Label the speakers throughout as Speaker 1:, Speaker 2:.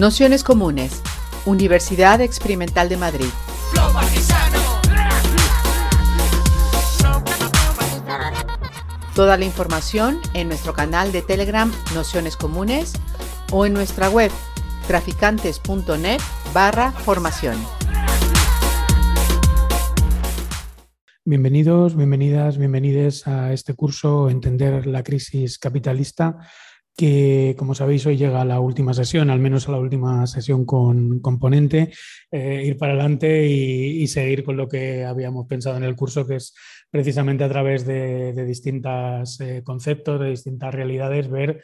Speaker 1: Nociones Comunes, Universidad Experimental de Madrid. Toda la información en nuestro canal de Telegram Nociones Comunes o en nuestra web traficantes.net barra formación.
Speaker 2: Bienvenidos, bienvenidas, bienvenides a este curso Entender la crisis capitalista que como sabéis hoy llega a la última sesión, al menos a la última sesión con componente, eh, ir para adelante y, seguir con lo que habíamos pensado en el curso, que es precisamente a través de, distintos eh, conceptos, de distintas realidades, ver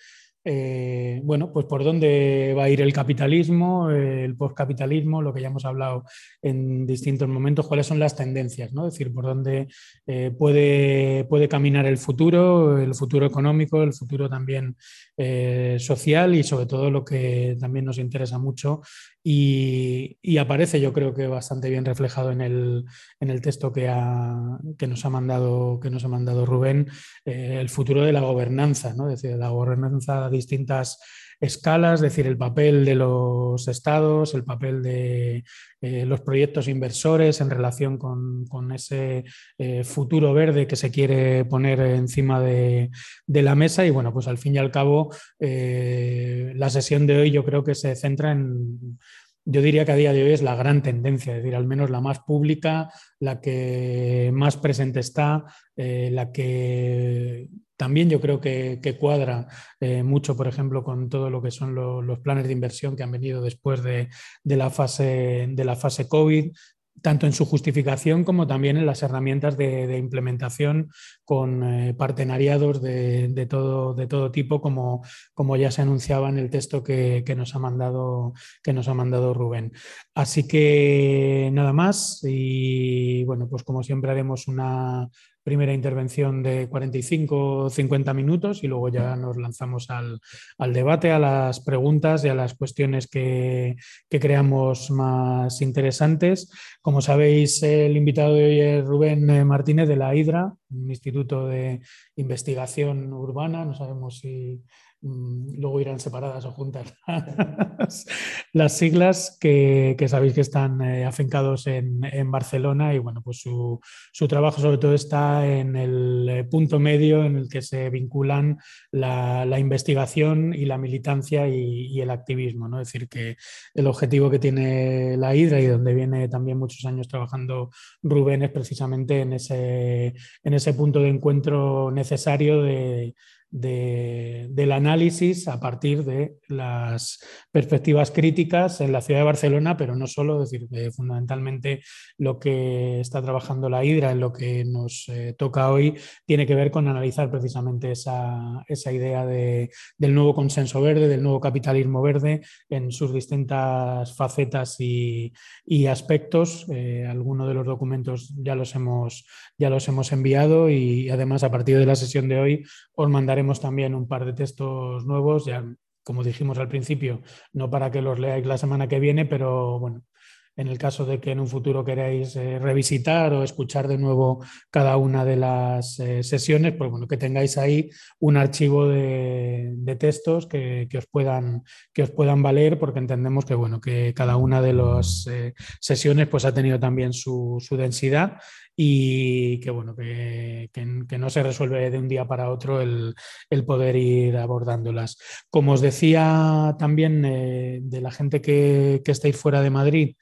Speaker 2: eh, bueno, pues por dónde va a ir el capitalismo, el postcapitalismo, lo que ya hemos hablado en distintos momentos, cuáles son las tendencias, ¿no? Es decir, por dónde eh, puede, caminar el futuro, el futuro económico, el futuro también eh, social y sobre todo lo que también nos interesa mucho y, aparece yo creo que bastante bien reflejado en el, en el texto que, que, nos ha mandado, que nos ha mandado Rubén, el futuro de la gobernanza, ¿no? es decir, la gobernanza distintas escalas, es decir, el papel de los estados, el papel de eh, los proyectos inversores en relación con, ese eh, futuro verde que se quiere poner encima de, la mesa. Y bueno, pues al fin y al cabo, eh, la sesión de hoy yo creo que se centra en yo diría que a día de hoy es la gran tendencia, es decir, al menos la más pública, la que más presente está, la que también yo creo que, cuadra eh, mucho, por ejemplo, con todo lo que son los planes de inversión que han venido después de, la, fase, de la fase COVID, tanto en su justificación como también en las herramientas de, implementación con eh, partenariados de, todo, de todo tipo, como, como ya se anunciaba en el texto que, nos ha mandado, que nos ha mandado Rubén. Así que nada más y bueno, pues como siempre haremos una primera intervención de 45 o 50 minutos y luego ya nos lanzamos al, debate, a las preguntas y a las cuestiones que, creamos más interesantes. Como sabéis, el invitado de hoy es Rubén eh, Martínez de la HIDRA, un instituto de investigación urbana. No sabemos si luego irán separadas o juntas las siglas que, sabéis que están eh, afincados en, Barcelona y bueno, pues su, trabajo sobre todo está en el eh, punto medio en el que se vinculan la, investigación y la militancia y, el activismo, ¿no? Es decir, que el objetivo que tiene la Hidra y donde viene también muchos años trabajando Rubén es precisamente en ese, en ese punto de encuentro necesario de del análisis a partir de las perspectivas críticas en la ciudad de Barcelona, pero no solo, es decir, fundamentalmente lo que está trabajando la Hidra en lo que nos eh, toca hoy tiene que ver con analizar precisamente esa, idea del nuevo consenso verde, del nuevo capitalismo verde en sus distintas facetas y, aspectos. Eh, algunos de los documentos ya los, hemos, ya los hemos enviado y además a partir de la sesión de hoy os mandaremos también un par de textos nuevos, ya como dijimos al principio, no para que los leáis la semana que viene, pero bueno, en el caso de que en un futuro queráis eh, revisitar o escuchar de nuevo cada una de las eh, sesiones, pues bueno, que tengáis ahí un archivo de, textos que, os puedan, que os puedan valer, porque entendemos que, bueno, que cada una de las eh, sesiones pues, ha tenido también su, su densidad y que bueno, que, que, no se resuelve de un día para otro el, el poder ir abordándolas. Como os decía también eh, de la gente que, que estáis fuera de Madrid,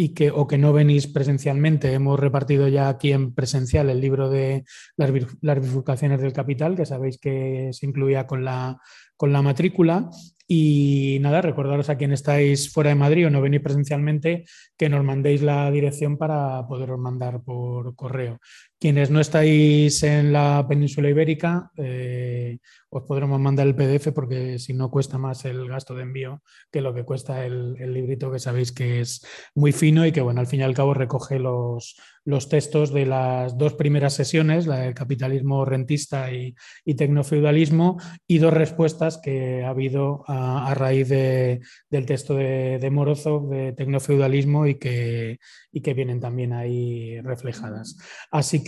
Speaker 2: y que, o que no venís presencialmente, hemos repartido ya aquí en presencial el libro de las, las bifurcaciones del capital, que sabéis que se incluía con la, con la matrícula. Y nada, recordaros a quien estáis fuera de Madrid o no venís presencialmente que nos mandéis la dirección para poderos mandar por correo. Quienes no estáis en la península ibérica, eh, os podremos mandar el PDF porque si no cuesta más el gasto de envío que lo que cuesta el, librito que sabéis que es muy fino y que bueno, al fin y al cabo recoge los, los textos de las dos primeras sesiones, la del capitalismo rentista y, y tecnofeudalismo, y dos respuestas que ha habido a, raíz del texto de, de, Morozov de tecnofeudalismo y que, y que vienen también ahí reflejadas. Así que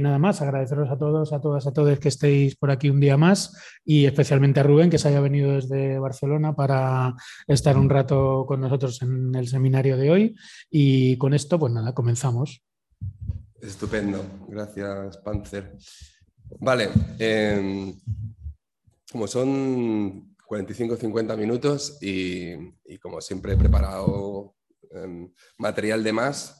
Speaker 2: nada más, agradeceros a todos, a todas, a todos que estéis por aquí un día día más y especialmente a Rubén, que se haya venido desde Barcelona para estar un rato con nosotros en el seminario de hoy. Y con esto, pues nada, comenzamos.
Speaker 3: Estupendo, gracias, Panzer. Vale, em, como son 45-50 minutos y, como siempre he preparado em, material de más,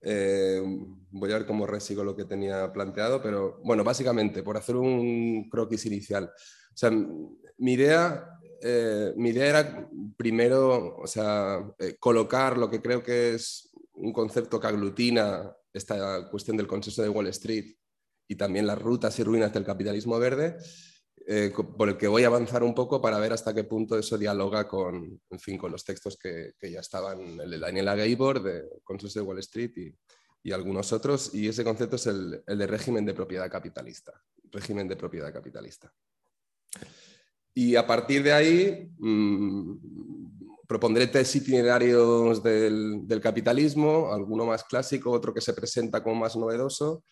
Speaker 3: eh, voy a ver cómo resigo lo que tenía planteado, pero bueno, básicamente, por hacer un croquis inicial. O sea, mi idea, eh, mi idea era primero, o sea, eh, colocar lo que creo que es un concepto que aglutina esta cuestión del consenso de Wall Street y también las rutas y ruinas del capitalismo verde, eh, por el que voy a avanzar un poco para ver hasta qué punto eso dialoga con, en fin, con los textos que, que ya estaban, el de Daniela Gabor, de Consenso de Wall Street y, y, algunos otros, y ese concepto es el, el, de régimen de propiedad capitalista, régimen de propiedad capitalista. Y a partir de ahí mmm, propondré tres itinerarios del, del, capitalismo, alguno más clásico, otro que se presenta como más novedoso,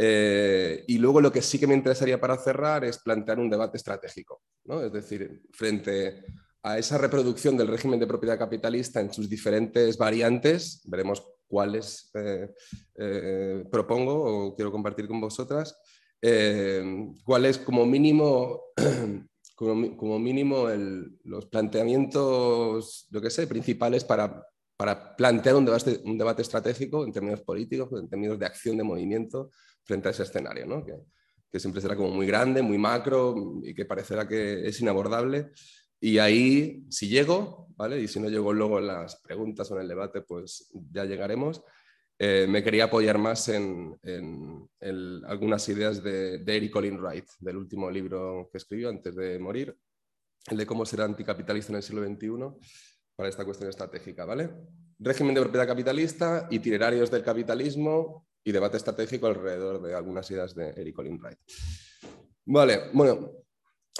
Speaker 3: eh, y luego lo que sí que me interesaría para cerrar es plantear un debate estratégico, ¿no? es decir, frente a esa reproducción del régimen de propiedad capitalista en sus diferentes variantes, veremos cuáles eh, eh, propongo o quiero compartir con vosotras, eh, cuáles como mínimo, como, como mínimo el, los planteamientos, yo qué sé, principales para, para plantear un debate, un debate estratégico en términos políticos, en términos de acción de movimiento, frente a ese escenario, ¿no? que, siempre será como muy grande, muy macro y que parecerá que es inabordable. Y ahí, si llego, ¿vale? y si no llego luego en las preguntas o en el debate, pues ya llegaremos. Eh, me quería apoyar más en algunas ideas de, de, Eric Colin Wright, del último libro que escribió antes de morir, el de cómo ser anticapitalista en el siglo XXI, para esta cuestión estratégica. ¿vale? Régimen de propiedad capitalista, itinerarios del capitalismo, y debate estratégico alrededor de algunas ideas de Eric Olin Wright. Vale, bueno,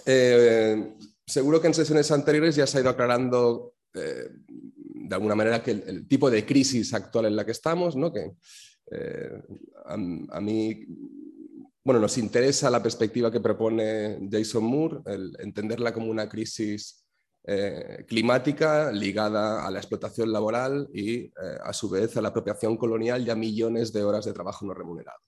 Speaker 3: eh, seguro que en sesiones anteriores ya se ha ido aclarando eh, de alguna manera que el, el, tipo de crisis actual en la que estamos, ¿no? que eh, a, a, mí, bueno, nos interesa la perspectiva que propone Jason Moore, el entenderla como una crisis eh, climática ligada a la explotación laboral y, eh, a su vez, a la apropiación colonial y a millones de horas de trabajo no remunerado.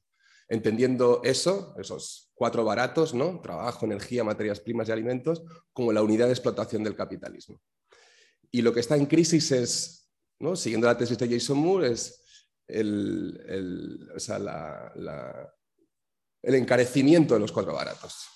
Speaker 3: Entendiendo eso, esos cuatro baratos, ¿no? trabajo, energía, materias primas y alimentos, como la unidad de explotación del capitalismo. Y lo que está en crisis es, ¿no? siguiendo la tesis de Jason Moore, es el, el, o sea, la, el encarecimiento de los cuatro baratos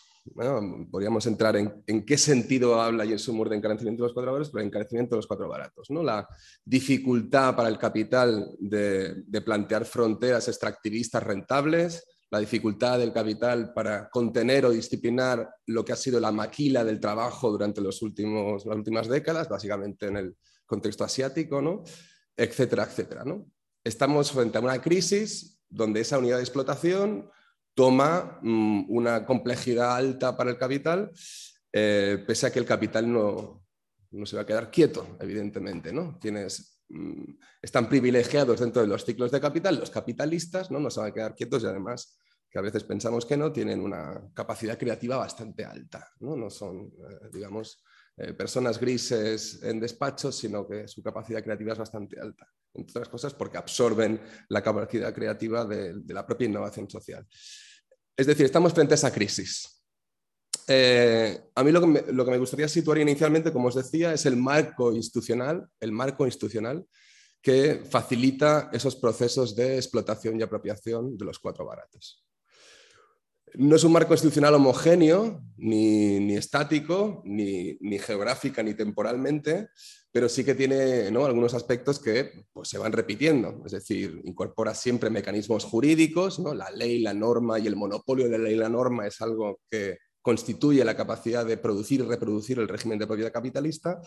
Speaker 3: podríamos entrar en, en, qué sentido habla Jason Moore de encarecimiento de los cuatro baratos, pero encarecimiento de los cuatro baratos. ¿no? La dificultad para el capital de, de, plantear fronteras extractivistas rentables, la dificultad del capital para contener o disciplinar lo que ha sido la maquila del trabajo durante los últimos, las últimas décadas, básicamente en el contexto asiático, ¿no? etcétera, etcétera. ¿no? Estamos frente a una crisis donde esa unidad de explotación toma mmm, una complejidad alta para el capital, eh, pese a que el capital no, no, se va a quedar quieto, evidentemente. ¿no? Tienes, mmm, están privilegiados dentro de los ciclos de capital, los capitalistas ¿no? no se van a quedar quietos y además que a veces pensamos que no, tienen una capacidad creativa bastante alta. No, no son, eh, digamos, eh, personas grises en despachos, sino que su capacidad creativa es bastante alta, entre otras cosas porque absorben la capacidad creativa de la propia innovación social. Es decir, estamos frente a esa crisis. Eh, a mí lo que, me, lo que, me, gustaría situar inicialmente, como os decía, es el marco institucional, el marco institucional que facilita esos procesos de explotación y apropiación de los cuatro baratos. No es un marco institucional homogéneo, ni, ni estático, ni, ni, geográfica, ni temporalmente, pero sí que tiene ¿no? algunos aspectos que pues, se van repitiendo. Es decir, incorpora siempre mecanismos jurídicos, ¿no? la ley, la norma y el monopolio de la ley y la norma es algo que constituye la capacidad de producir y reproducir el régimen de propiedad capitalista.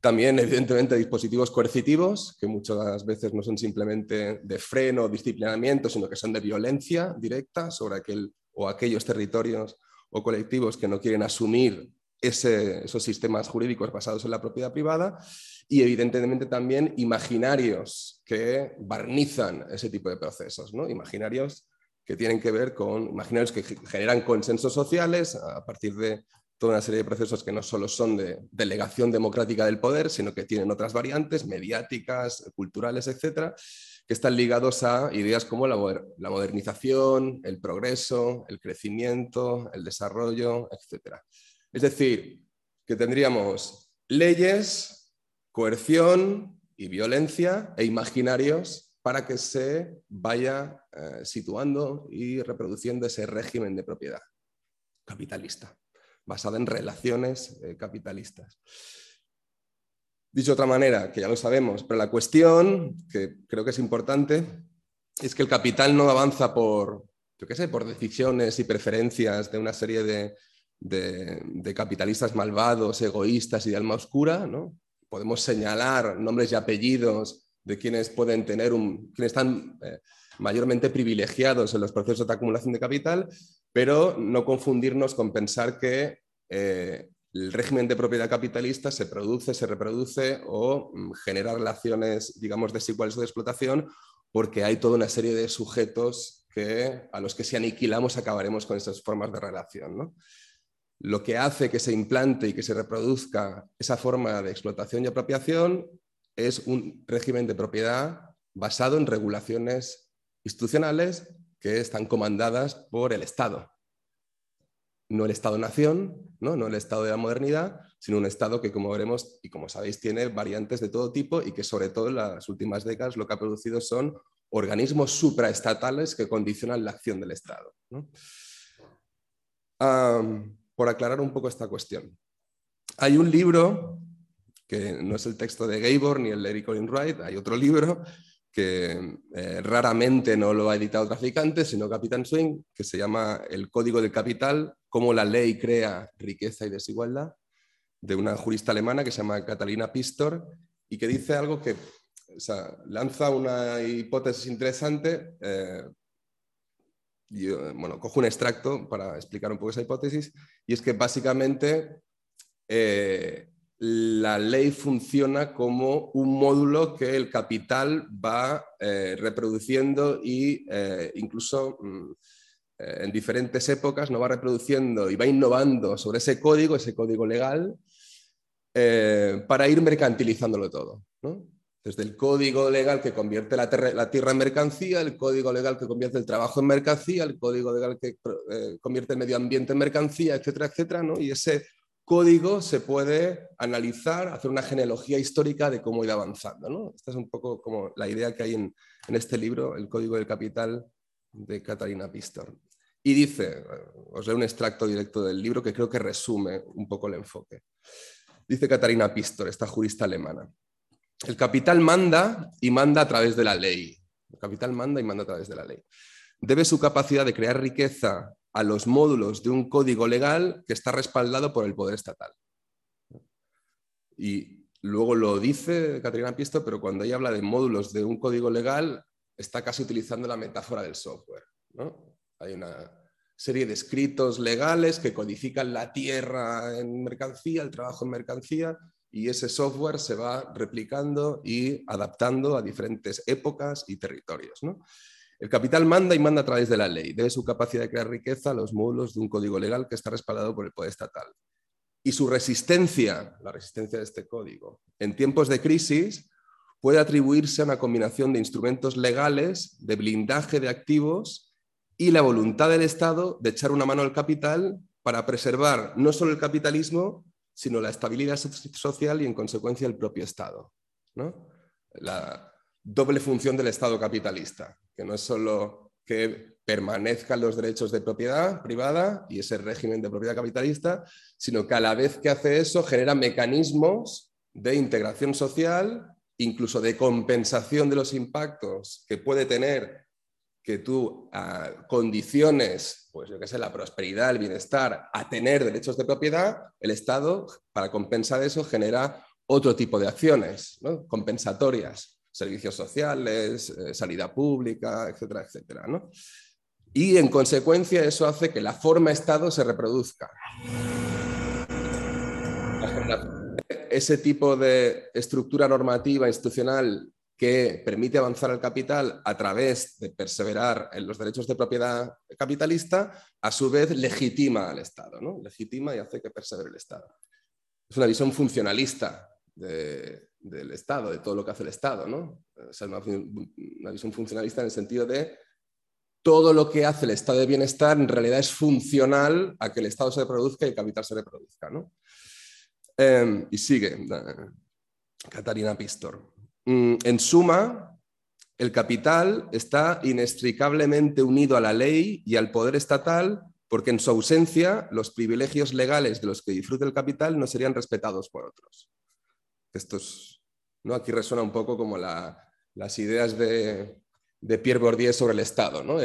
Speaker 3: También, evidentemente, dispositivos coercitivos, que muchas veces no son simplemente de freno o disciplinamiento, sino que son de violencia directa sobre aquel o aquellos territorios o colectivos que no quieren asumir ese, esos sistemas jurídicos basados en la propiedad privada y evidentemente también imaginarios que barnizan ese tipo de procesos, ¿no? imaginarios que tienen que ver con imaginarios que generan consensos sociales a partir de toda una serie de procesos que no solo son de delegación democrática del poder, sino que tienen otras variantes mediáticas, culturales, etcétera, que están ligados a ideas como la, modernización, el progreso, el crecimiento, el desarrollo, etcétera. Es decir, que tendríamos leyes, coerción y violencia e imaginarios para que se vaya eh, situando y reproduciendo ese régimen de propiedad capitalista basada en relaciones eh, capitalistas. Dicho de otra manera, que ya lo sabemos, pero la cuestión, que creo que es importante, es que el capital no avanza por, yo qué sé, por decisiones y preferencias de una serie de, capitalistas malvados, egoístas y de alma oscura, ¿no? Podemos señalar nombres y apellidos de quienes pueden tener un, quienes están eh, mayormente privilegiados en los procesos de acumulación de capital, pero no confundirnos con pensar que eh, el régimen de propiedad capitalista se produce, se reproduce o mm, genera relaciones, digamos, desiguales de explotación porque hay toda una serie de sujetos que, a los que si aniquilamos acabaremos con esas formas de relación. Lo que hace que se implante y que se reproduzca esa forma de explotación y apropiación es un régimen de propiedad basado en regulaciones institucionales que están comandadas por el Estado. No el Estado-nación, ¿no? el Estado de la modernidad, sino un Estado que, como veremos y como sabéis, tiene variantes de todo tipo y que sobre todo en las últimas décadas lo que ha producido son organismos supraestatales que condicionan la acción del Estado. por aclarar un poco esta cuestión. Hay un libro, que no es el texto de Gabor ni el de Eric Colin Wright, hay otro libro que eh, raramente no lo ha editado Traficante, sino Capitán Swing, que se llama El Código del Capital, cómo la ley crea riqueza y desigualdad, de una jurista alemana que se llama Catalina Pistor, y que dice algo que lanza una hipótesis interesante. Eh, bueno, cojo un extracto para explicar un poco esa hipótesis, y es que básicamente eh, la ley funciona como un módulo que el capital va eh, reproduciendo e incluso mm, eh, en diferentes épocas no va reproduciendo y va innovando sobre ese código, ese código legal, para ir mercantilizándolo todo. Desde el código legal que convierte la, tierra en mercancía, el código legal que convierte el trabajo en mercancía, el código legal que convierte el medio ambiente en mercancía, etcétera, etcétera. Y ese código se puede analizar, hacer una genealogía histórica de cómo ir avanzando. ¿no? Esta es un poco como la idea que hay en, este libro, El Código del Capital, de Catalina Pistor. Y dice, os leo un extracto directo del libro que creo que resume un poco el enfoque. Dice Catalina Pistor, esta jurista alemana, el capital manda y manda a través de la ley. El capital manda y manda a través de la ley. Debe su capacidad de crear riqueza a los módulos de un código legal que está respaldado por el poder estatal. Y luego lo dice Caterina Pisto, pero cuando ella habla de módulos de un código legal, está casi utilizando la metáfora del software. Hay una serie de escritos legales que codifican la tierra en mercancía, el trabajo en mercancía, y ese software se va replicando y adaptando a diferentes épocas y territorios. El capital manda y manda a través de la ley. Debe su capacidad de crear riqueza a los módulos de un código legal que está respaldado por el poder estatal. Y su resistencia, la resistencia de este código, en tiempos de crisis, puede atribuirse a una combinación de instrumentos legales, de blindaje de activos y la voluntad del Estado de echar una mano al capital para preservar no solo el capitalismo, sino la estabilidad social y, en consecuencia, el propio Estado. La doble función del Estado capitalista, que no es solo que permanezcan los derechos de propiedad privada y ese régimen de propiedad capitalista, sino que a la vez que hace eso genera mecanismos de integración social, incluso de compensación de los impactos que puede tener que tú ah, condiciones, pues yo qué sé, la prosperidad, el bienestar, a tener derechos de propiedad, el Estado, para compensar eso, genera otro tipo de acciones compensatorias servicios sociales, eh, sanidad pública, etcétera, etcétera. Y en consecuencia eso hace que la forma Estado se reproduzca. Ese tipo de estructura normativa institucional que permite avanzar al capital a través de perseverar en los derechos de propiedad capitalista, a su vez legitima al Estado, ¿no? legitima y hace que persevere el Estado. Es una visión funcionalista del Estado, de todo lo que hace el Estado. ¿no? una, una visión funcionalista en el sentido de todo lo que hace el estado de bienestar en realidad es funcional a que el estado se reproduzca y el capital se reproduzca. ¿no? Em, y sigue Catarina Pistor. Mm, en suma, el capital está inextricablemente unido a la ley y al poder estatal porque en su ausencia los privilegios legales de los que disfruta el capital no serían respetados por otros. Esto ¿no? Aquí resuena un poco como las ideas de, de Pierre Bourdieu sobre el Estado, ¿no?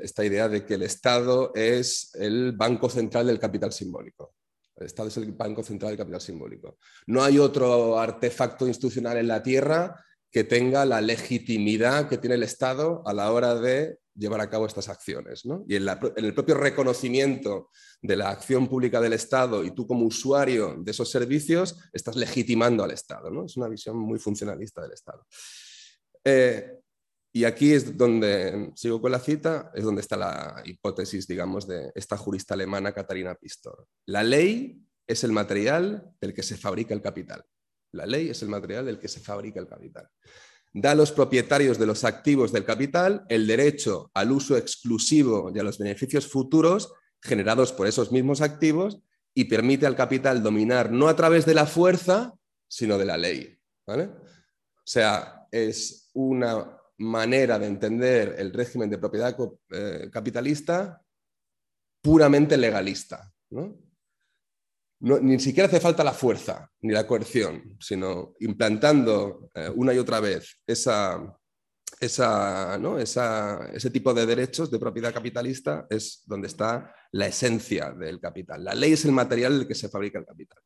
Speaker 3: esta idea de que el Estado es el banco central del capital simbólico. El Estado es el banco central del capital simbólico. No hay otro artefacto institucional en la Tierra que tenga la legitimidad que tiene el Estado a la hora de llevar a cabo estas acciones. Y en, en, el propio reconocimiento de la acción pública del Estado y tú como usuario de esos servicios estás legitimando al Estado. ¿no? Es una visión muy funcionalista del Estado. Eh, y aquí es donde, sigo con la cita, es donde está la hipótesis, digamos, de esta jurista alemana Katharina Pistor. La ley es el material del que se fabrica el capital. La ley es el material del que se fabrica el capital. Da a los propietarios de los activos del capital el derecho al uso exclusivo y a los beneficios futuros generados por esos mismos activos y permite al capital dominar no a través de la fuerza, sino de la ley. ¿vale? O sea, es una manera de entender el régimen de propiedad eh, capitalista puramente legalista. ni siquiera hace falta la fuerza ni la coerción, sino implantando eh, una y otra vez esa, ese tipo de derechos de propiedad capitalista es donde está la esencia del capital. La ley es el material del que se fabrica el capital.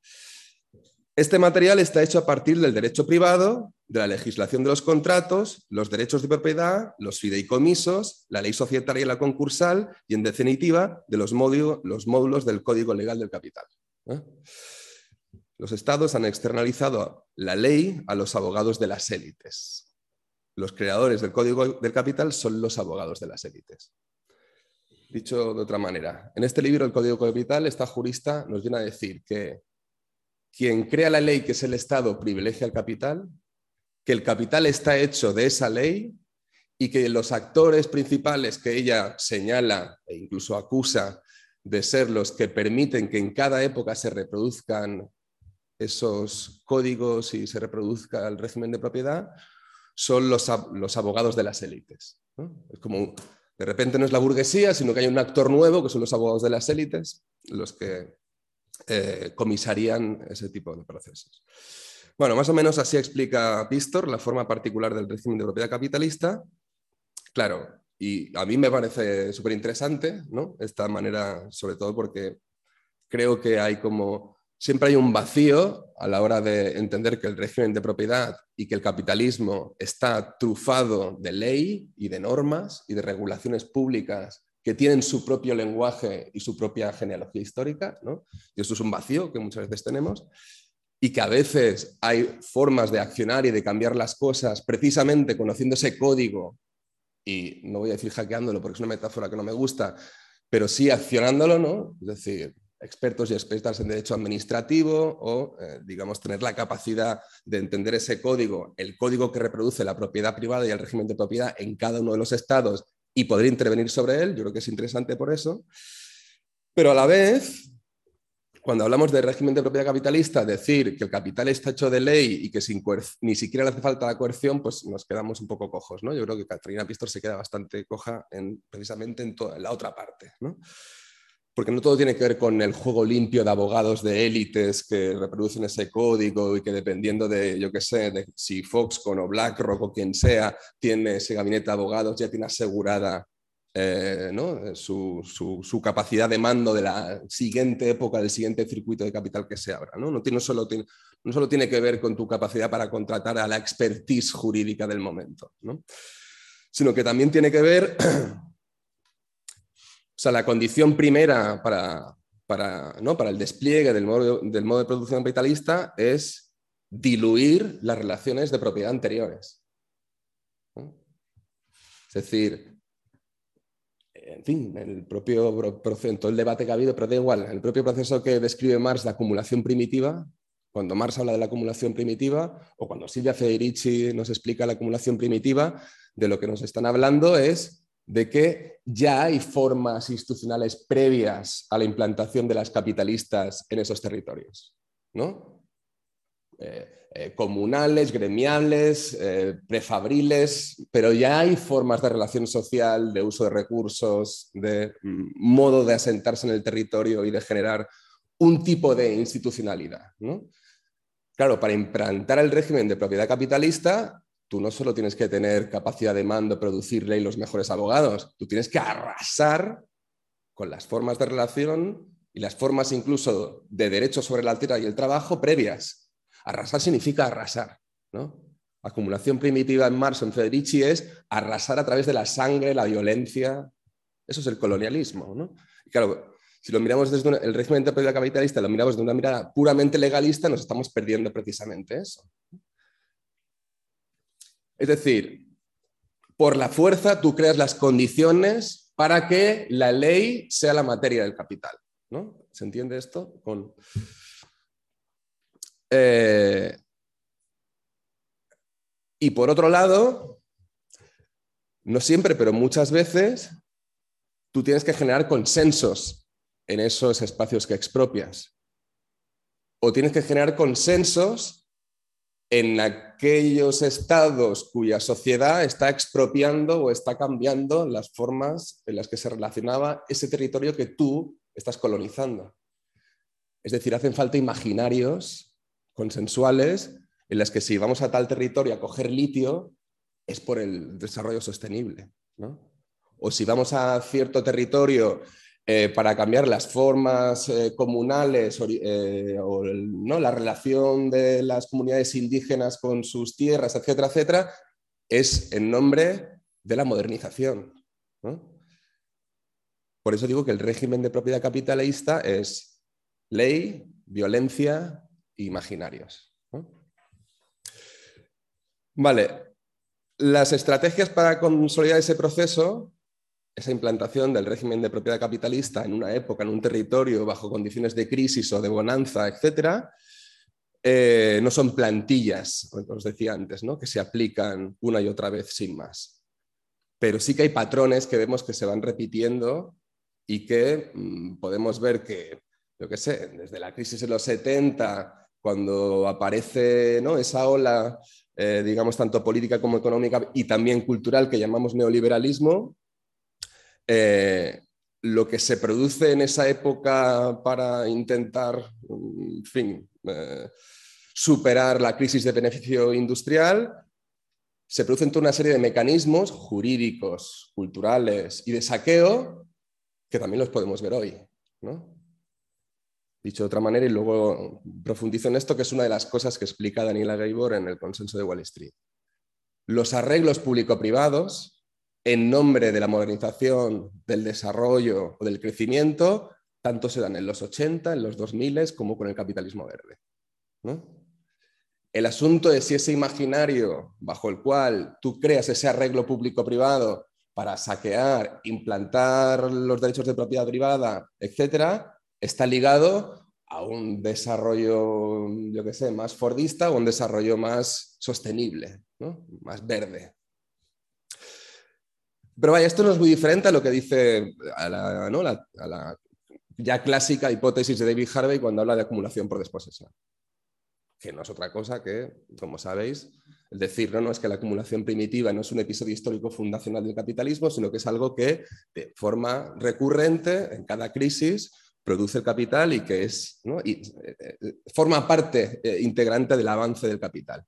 Speaker 3: Este material está hecho a partir del derecho privado, de la legislación de los contratos, los derechos de propiedad, los fideicomisos, la ley societaria y la concursal y, en definitiva, de los, módulos, del Código Legal del Capital. ¿eh? Los estados han externalizado la ley a los abogados de las élites. Los creadores del Código del Capital son los abogados de las élites. Dicho de otra manera, en este libro, El Código Capital, esta jurista nos viene a decir que quien crea la ley, que es el Estado, privilegia al capital, que el capital está hecho de esa ley y que los actores principales que ella señala e incluso acusa de ser los que permiten que en cada época se reproduzcan esos códigos y se reproduzca el régimen de propiedad, son los, abogados de las élites. Es como, de repente no es la burguesía, sino que hay un actor nuevo, que son los abogados de las élites, los que eh, comisarían ese tipo de procesos. Bueno, más o menos así explica Pistor la forma particular del régimen de propiedad capitalista. Claro, y a mí me parece súper interesante ¿no? esta manera, sobre todo porque creo que hay como, siempre hay un vacío a la hora de entender que el régimen de propiedad y que el capitalismo está trufado de ley y de normas y de regulaciones públicas que tienen su propio lenguaje y su propia genealogía histórica, ¿no? y esto es un vacío que muchas veces tenemos, y que a veces hay formas de accionar y de cambiar las cosas precisamente conociendo ese código, y no voy a decir hackeándolo porque es una metáfora que no me gusta, pero sí accionándolo, ¿no? Es decir, expertos y expertas en derecho administrativo o, eh, digamos, tener la capacidad de entender ese código, el código que reproduce la propiedad privada y el régimen de propiedad en cada uno de los estados y poder intervenir sobre él. Yo creo que es interesante por eso. Pero a la vez, cuando hablamos de régimen de propiedad capitalista, decir que el capital está hecho de ley y que sin ni siquiera le hace falta la coerción, pues nos quedamos un poco cojos. ¿no? Yo creo que Catrina Pistor se queda bastante coja en, precisamente en, en la otra parte. ¿no? porque no todo tiene que ver con el juego limpio de abogados de élites que reproducen ese código y que dependiendo de, yo qué sé, de si Foxconn o BlackRock o quien sea tiene ese gabinete de abogados, ya tiene asegurada eh, su, capacidad de mando de la siguiente época, del siguiente circuito de capital que se abra. No, no, no, solo, tiene, no solo tiene que ver con tu capacidad para contratar a la expertise jurídica del momento, sino que también tiene que ver O sea, la condición primera para, para, ¿no? para el despliegue del modo, del modo de producción capitalista es diluir las relaciones de propiedad anteriores. Es decir, en fin, el propio proceso, el debate que ha habido, pero da igual, el propio proceso que describe Marx de acumulación primitiva, cuando Marx habla de la acumulación primitiva, o cuando Silvia Federici nos explica la acumulación primitiva, de lo que nos están hablando es de que ya hay formas institucionales previas a la implantación de las capitalistas en esos territorios. ¿no? Eh, eh, comunales, gremiales, eh, prefabriles, pero ya hay formas de relación social, de uso de recursos, de mm, modo de asentarse en el territorio y de generar un tipo de institucionalidad. Claro, para implantar el régimen de propiedad capitalista, tú no solo tienes que tener capacidad de mando, producir ley los mejores abogados, tú tienes que arrasar con las formas de relación y las formas incluso de derecho sobre la tierra y el trabajo previas Arrasar significa arrasar. ¿no? Acumulación primitiva en Marx en Federici es arrasar a través de la sangre, la violencia. Eso es el colonialismo. ¿no? Y claro, si lo miramos desde el régimen propiedad capitalista, lo miramos de una mirada puramente legalista, nos estamos perdiendo precisamente eso. Es decir, por la fuerza tú creas las condiciones para que la ley sea la materia del capital. ¿no? ¿Se entiende esto? Con... Eh, y por otro lado, no siempre, pero muchas veces, tú tienes que generar consensos en esos espacios que expropias. O tienes que generar consensos en aquellos estados cuya sociedad está expropiando o está cambiando las formas en las que se relacionaba ese territorio que tú estás colonizando. Es decir, hacen falta imaginarios consensuales en las que si vamos a tal territorio a coger litio es por el desarrollo sostenible. O si vamos a cierto territorio eh, para cambiar las formas eh, comunales eh, o ¿no? la relación de las comunidades indígenas con sus tierras, etcétera, etcétera, es en nombre de la modernización. Por eso digo que el régimen de propiedad capitalista es ley, violencia, imaginarios. Vale, las estrategias para consolidar ese proceso, esa implantación del régimen de propiedad capitalista en una época, en un territorio, bajo condiciones de crisis o de bonanza, etcétera, eh, no son plantillas, como os decía antes, ¿no? que se aplican una y otra vez sin más. Pero sí que hay patrones que vemos que se van repitiendo y que mm, podemos ver que, yo qué sé, desde la crisis de los 70 cuando aparece esa ola, eh, digamos, tanto política como económica y también cultural que llamamos neoliberalismo, eh, lo que se produce en esa época para intentar, en fin, eh, superar la crisis de beneficio industrial, se producen toda una serie de mecanismos jurídicos, culturales y de saqueo que también los podemos ver hoy. ¿no? Dicho de otra manera, y luego profundizo en esto, que es una de las cosas que explica Daniela Gaibor en el consenso de Wall Street. Los arreglos público-privados, en nombre de la modernización, del desarrollo o del crecimiento, tanto se dan en los 80, en los 2000, como con el capitalismo verde. El asunto es si ese imaginario bajo el cual tú creas ese arreglo público-privado para saquear, implantar los derechos de propiedad privada, etcétera, está ligado a un desarrollo, yo qué sé, más fordista o un desarrollo más sostenible, más verde. Pero vaya, esto no es muy diferente a lo que dice a la, ya clásica hipótesis de David Harvey cuando habla de acumulación por desposesión. Que no es otra cosa que, como sabéis, el decir, no, no es que la acumulación primitiva no es un episodio histórico fundacional del capitalismo, sino que es algo que de forma recurrente en cada crisis produce el capital y que es, y, eh, eh, forma parte eh, integrante del avance del capital.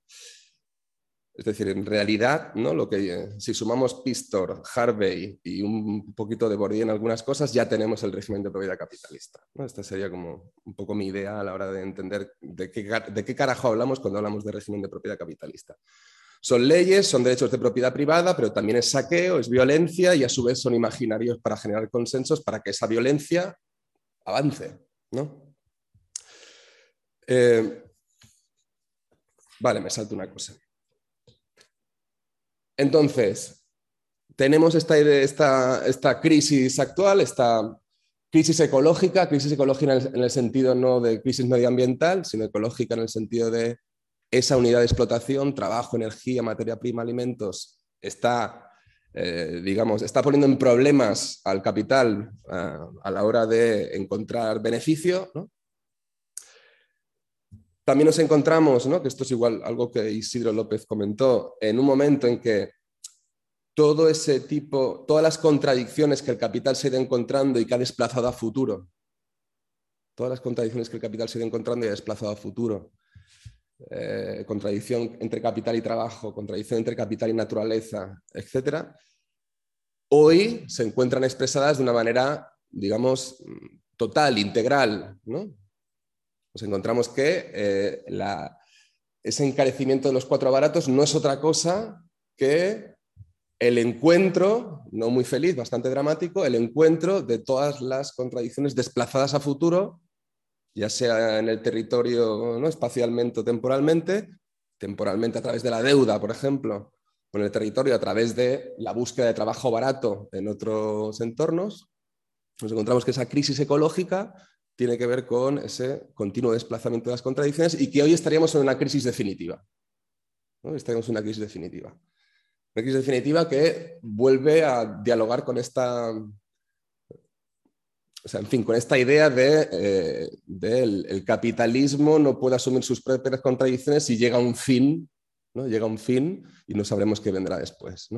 Speaker 3: Es decir, en realidad, ¿no? Lo que, si sumamos Pistor, Harvey y un poquito de Bourdieu en algunas cosas, ya tenemos el régimen de propiedad capitalista. Esta sería como un poco mi idea a la hora de entender de qué, de qué carajo hablamos cuando hablamos de régimen de propiedad capitalista. Son leyes, son derechos de propiedad privada, pero también es saqueo, es violencia y a su vez son imaginarios para generar consensos para que esa violencia avance, ¿no? Eh, vale, me salto una cosa. Entonces, tenemos esta, esta, esta crisis actual, esta crisis ecológica, crisis ecológica en el, sentido no de crisis medioambiental, sino ecológica en el sentido de esa unidad de explotación, trabajo, energía, materia prima, alimentos, está, eh, digamos, está poniendo en problemas al capital eh, a la hora de encontrar beneficio. También nos encontramos, que esto es igual algo que Isidro López comentó, en un momento en que todo ese tipo, todas las contradicciones que el capital se ha ido encontrando y que ha desplazado a futuro, todas las contradicciones que el capital se ha ido encontrando y ha desplazado a futuro, eh, contradicción entre capital y trabajo, contradicción entre capital y naturaleza, etc., hoy se encuentran expresadas de una manera, digamos, total, integral. ¿no? Nos encontramos que eh, ese encarecimiento de los cuatro baratos no es otra cosa que el encuentro, no muy feliz, bastante dramático, el encuentro de todas las contradicciones desplazadas a futuro, ya sea en el territorio ¿no? espacialmente o temporalmente, temporalmente a través de la deuda, por ejemplo, o en el territorio a través de la búsqueda de trabajo barato en otros entornos, nos encontramos que esa crisis ecológica tiene que ver con ese continuo desplazamiento de las contradicciones y que hoy estaríamos en una crisis definitiva. ¿no? Estaríamos en una crisis definitiva. Una crisis definitiva que vuelve a dialogar con esta, o sea, en fin, con esta idea de, eh, el, capitalismo no puede asumir sus propias contradicciones y llega a un fin, ¿no? Llega a un fin y no sabremos qué vendrá después.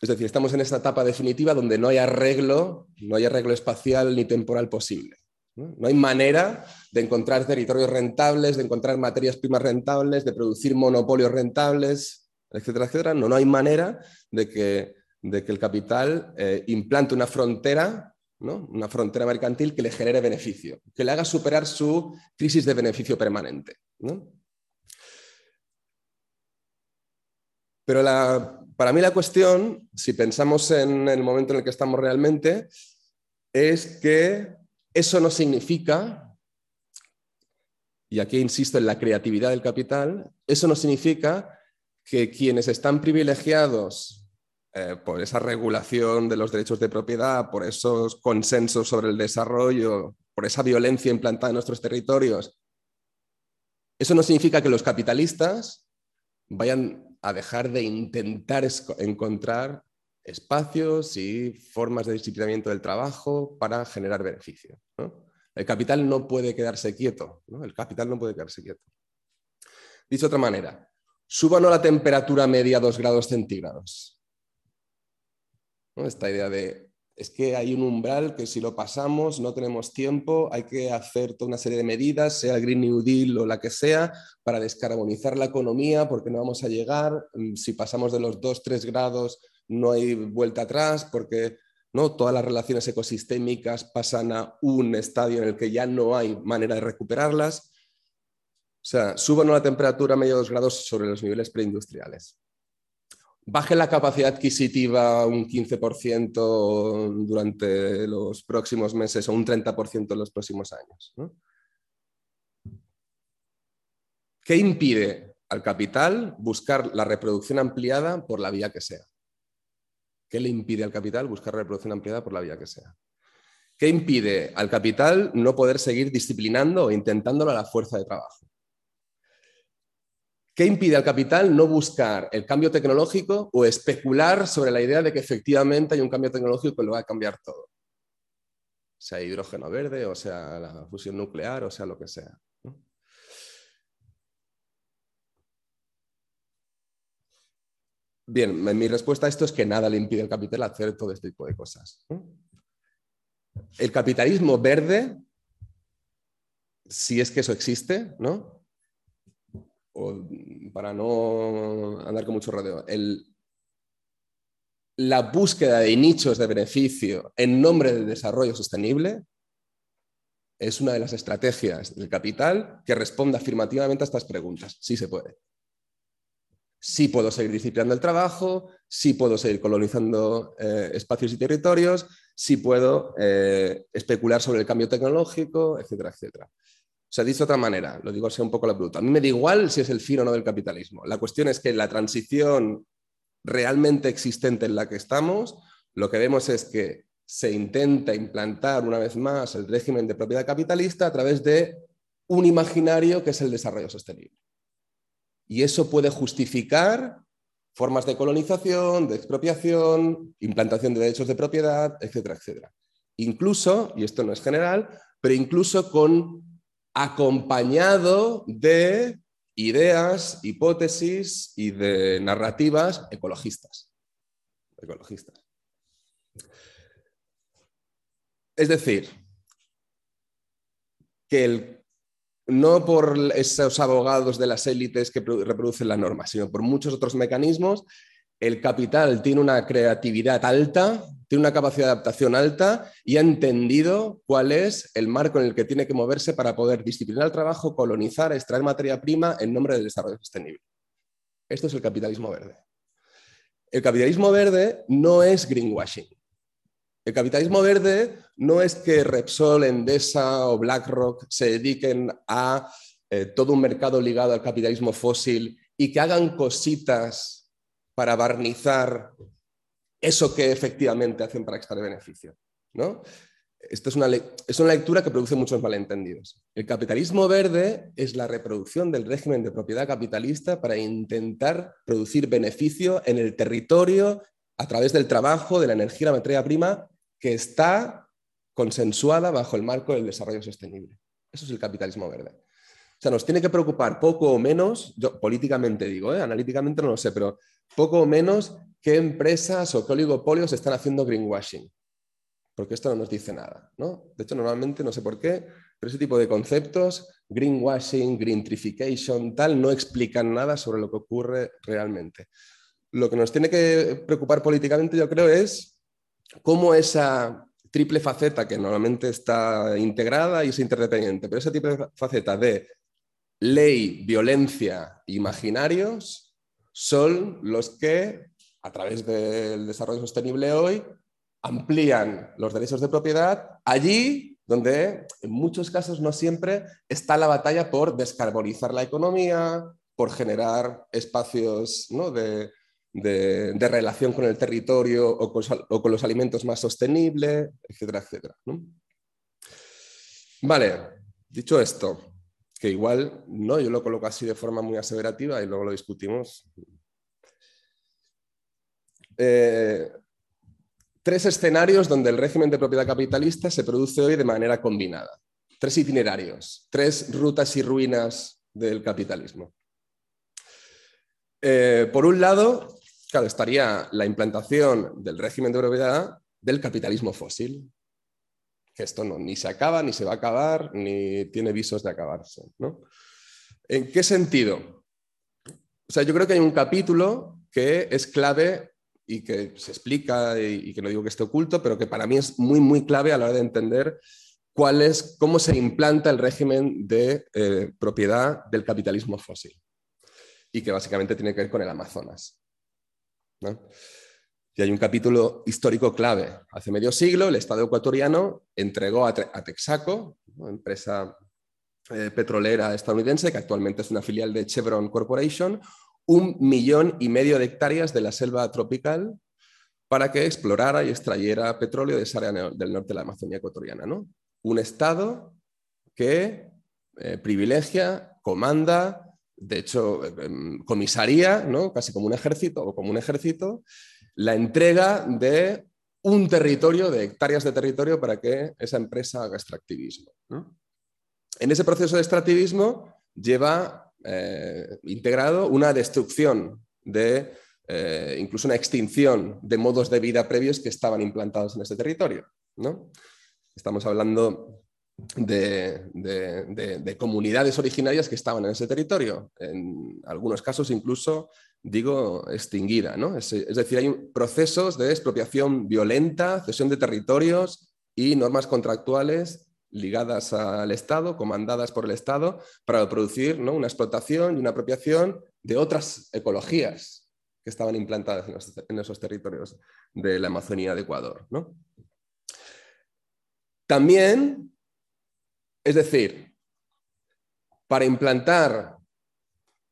Speaker 3: Es decir, estamos en esta etapa definitiva donde no hay arreglo, no hay arreglo espacial ni temporal posible. ¿no? hay manera de encontrar territorios rentables, de encontrar materias primas rentables, de producir monopolios rentables, etcétera, etcétera. No, no hay manera de que, de que el capital eh, implante una frontera, ¿no? una frontera mercantil que le genere beneficio, que le haga superar su crisis de beneficio permanente. Pero para mí la cuestión, si pensamos en el momento en el que estamos realmente, es que eso no significa, y aquí insisto en la creatividad del capital, eso no significa que quienes están privilegiados eh, por esa regulación de los derechos de propiedad, por esos consensos sobre el desarrollo, por esa violencia implantada en nuestros territorios, eso no significa que los capitalistas vayan a dejar de intentar encontrar espacios y formas de disciplinamiento del trabajo para generar beneficio. El capital no puede quedarse quieto, el capital no puede quedarse quieto. Dicho de otra manera, suba no la temperatura media a 2 grados centígrados. Esta idea de es que hay un umbral que si lo pasamos no tenemos tiempo, hay que hacer toda una serie de medidas, sea el Green New Deal o la que sea, para descarbonizar la economía, porque no vamos a llegar, mm, si pasamos de los 2-3 grados no hay vuelta atrás porque ¿no? todas las relaciones ecosistémicas pasan a un estadio en el que ya no hay manera de recuperarlas. O sea, suban la temperatura a medio dos grados sobre los niveles preindustriales. Baje la capacidad adquisitiva un 15% durante los próximos meses o un 30% en los próximos años. ¿Qué impide al capital buscar la reproducción ampliada por la vía que sea? ¿Qué le impide al capital buscar reproducción ampliada por la vía que sea? ¿Qué impide al capital no poder seguir disciplinando o intentándolo a la fuerza de trabajo? ¿Qué impide al capital no buscar el cambio tecnológico o especular sobre la idea de que efectivamente hay un cambio tecnológico que lo va a cambiar todo? Sea hidrógeno verde, o sea la fusión nuclear, o sea lo que sea. Bien, mi respuesta a esto es que nada le impide al capital hacer todo este tipo de cosas. El capitalismo verde, si es que eso existe, ¿no? Para no andar con mucho rodeo, la búsqueda de nichos de beneficio en nombre del desarrollo sostenible es una de las estrategias del capital que responde afirmativamente a estas preguntas. Sí se puede sí puedo seguir disciplinando el trabajo, sí puedo seguir colonizando eh, espacios y territorios, sí puedo eh, especular sobre el cambio tecnológico, etcétera, etcétera. O sea, dicho de otra manera, lo digo así un poco la bruta. A mí me da igual si es el fin o no del capitalismo. La cuestión es que la transición realmente existente en la que estamos, lo que vemos es que se intenta implantar una vez más el régimen de propiedad capitalista a través de un imaginario que es el desarrollo sostenible. Y eso puede justificar formas de colonización, de expropiación, implantación de derechos de propiedad, etcétera, etcétera. Incluso, y esto no es general, pero incluso con acompañado de ideas, hipótesis y de narrativas ecologistas. ecologistas. Es decir, que el, no por esos abogados de las élites que reproducen la norma, sino por muchos otros mecanismos, el capital tiene una creatividad alta, tiene una capacidad de adaptación alta y ha entendido cuál es el marco en el que tiene que moverse para poder disciplinar el trabajo, colonizar, extraer materia prima en nombre del desarrollo sostenible. Esto es el capitalismo verde. El capitalismo verde no es greenwashing. El capitalismo verde no es que Repsol, Endesa o BlackRock se dediquen a eh, todo un mercado ligado al capitalismo fósil y que hagan cositas para barnizar eso que efectivamente hacen para extraer beneficio. ¿no? Esto es una, es una lectura que produce muchos malentendidos. El capitalismo verde es la reproducción del régimen de propiedad capitalista para intentar producir beneficio en el territorio a través del trabajo, de la energía la materia prima que está consensuada bajo el marco del desarrollo sostenible. Eso es el capitalismo verde. O sea, nos tiene que preocupar poco o menos, yo políticamente digo, ¿eh? analíticamente no lo sé, pero poco menos qué empresas o qué oligopolios están haciendo greenwashing. Porque esto no nos dice nada. ¿no? De hecho, normalmente, no sé por qué, pero ese tipo de conceptos, greenwashing, greentrification, tal, no explican nada sobre lo que ocurre realmente. Lo que nos tiene que preocupar políticamente, yo creo, es cómo esa triple faceta que normalmente está integrada y es interdependiente, pero esa triple faceta de ley, violencia, imaginarios, son los que, a través del desarrollo sostenible hoy, amplían los derechos de propiedad allí donde, en muchos casos, no siempre, está la batalla por descarbonizar la economía, por generar espacios de, relación con el territorio o con, los alimentos más sostenibles, etcétera, etcétera. Vale, dicho esto, que igual no, yo lo coloco así de forma muy aseverativa y luego lo discutimos. Eh, tres escenarios donde el régimen de propiedad capitalista se produce hoy de manera combinada. Tres itinerarios, tres rutas y ruinas del capitalismo. Eh, por un lado, claro, estaría la implantación del régimen de propiedad del capitalismo fósil, esto no, ni se acaba, ni se va a acabar, ni tiene visos de acabarse. ¿no? ¿En qué sentido? O sea, yo creo que hay un capítulo que es clave y que se explica y, que no digo que esté oculto, pero que para mí es muy, muy clave a la hora de entender cuál es, cómo se implanta el régimen de eh, propiedad del capitalismo fósil y que básicamente tiene que ver con el Amazonas. ¿no? Y hay un capítulo histórico clave. Hace medio siglo el Estado ecuatoriano entregó a, Texaco, empresa eh, petrolera estadounidense que actualmente es una filial de Chevron Corporation, un millón y medio de hectáreas de la selva tropical para que explorara y extrayera petróleo de esa área del norte de la Amazonía ecuatoriana. ¿no? Un Estado que eh, privilegia, comanda, de hecho, em, comisaría, ¿no? casi como un ejército o como un ejército, la entrega de un territorio, de hectáreas de territorio para que esa empresa haga extractivismo. En ese proceso de extractivismo lleva eh, integrado una destrucción de, eh, incluso una extinción de modos de vida previos que estaban implantados en ese territorio. Estamos hablando de, comunidades originarias que estaban en ese territorio, en algunos casos incluso digo, extinguida. ¿no? Es, decir, hay procesos de expropiación violenta, cesión de territorios y normas contractuales ligadas al Estado, comandadas por el Estado, para producir una explotación y una apropiación de otras ecologías que estaban implantadas en, esos territorios de la Amazonía de Ecuador. También, es decir, para implantar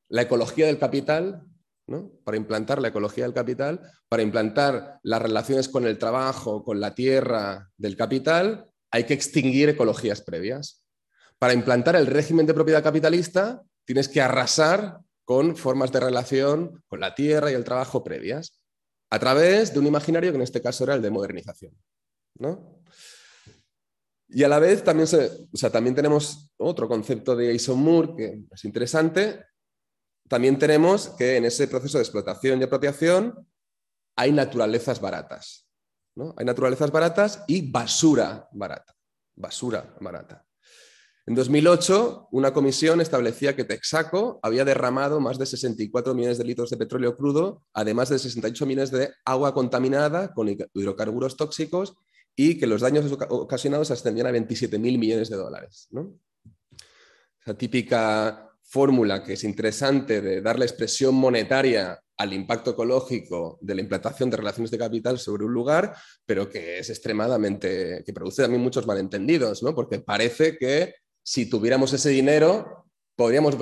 Speaker 3: la ecología del capital, para implantar la ecología del capital, para implantar las relaciones con el trabajo, con la tierra del capital, hay que extinguir ecologías previas. Para implantar el régimen de propiedad capitalista, tienes que arrasar con formas de relación con la tierra y el trabajo previas, a través de un imaginario que en este caso era el de modernización. Y a la vez también, también tenemos otro concepto de Jason Moore que es interesante. También tenemos que en ese proceso de explotación y apropiación hay naturalezas baratas. Hay naturalezas baratas y basura barata. Basura barata. En 2008, una comisión establecía que Texaco había derramado más de 64 millones de litros de petróleo crudo, además de 68 millones de agua contaminada con hidrocarburos tóxicos y que los daños ocasionados ascendían a 27 mil millones de dólares. Esa típica fórmula que es interesante de darle expresión monetaria al impacto ecológico de la implantación de relaciones de capital sobre un lugar, pero que es extremadamente, que produce también muchos malentendidos, ¿no? porque parece que si tuviéramos ese dinero podríamos,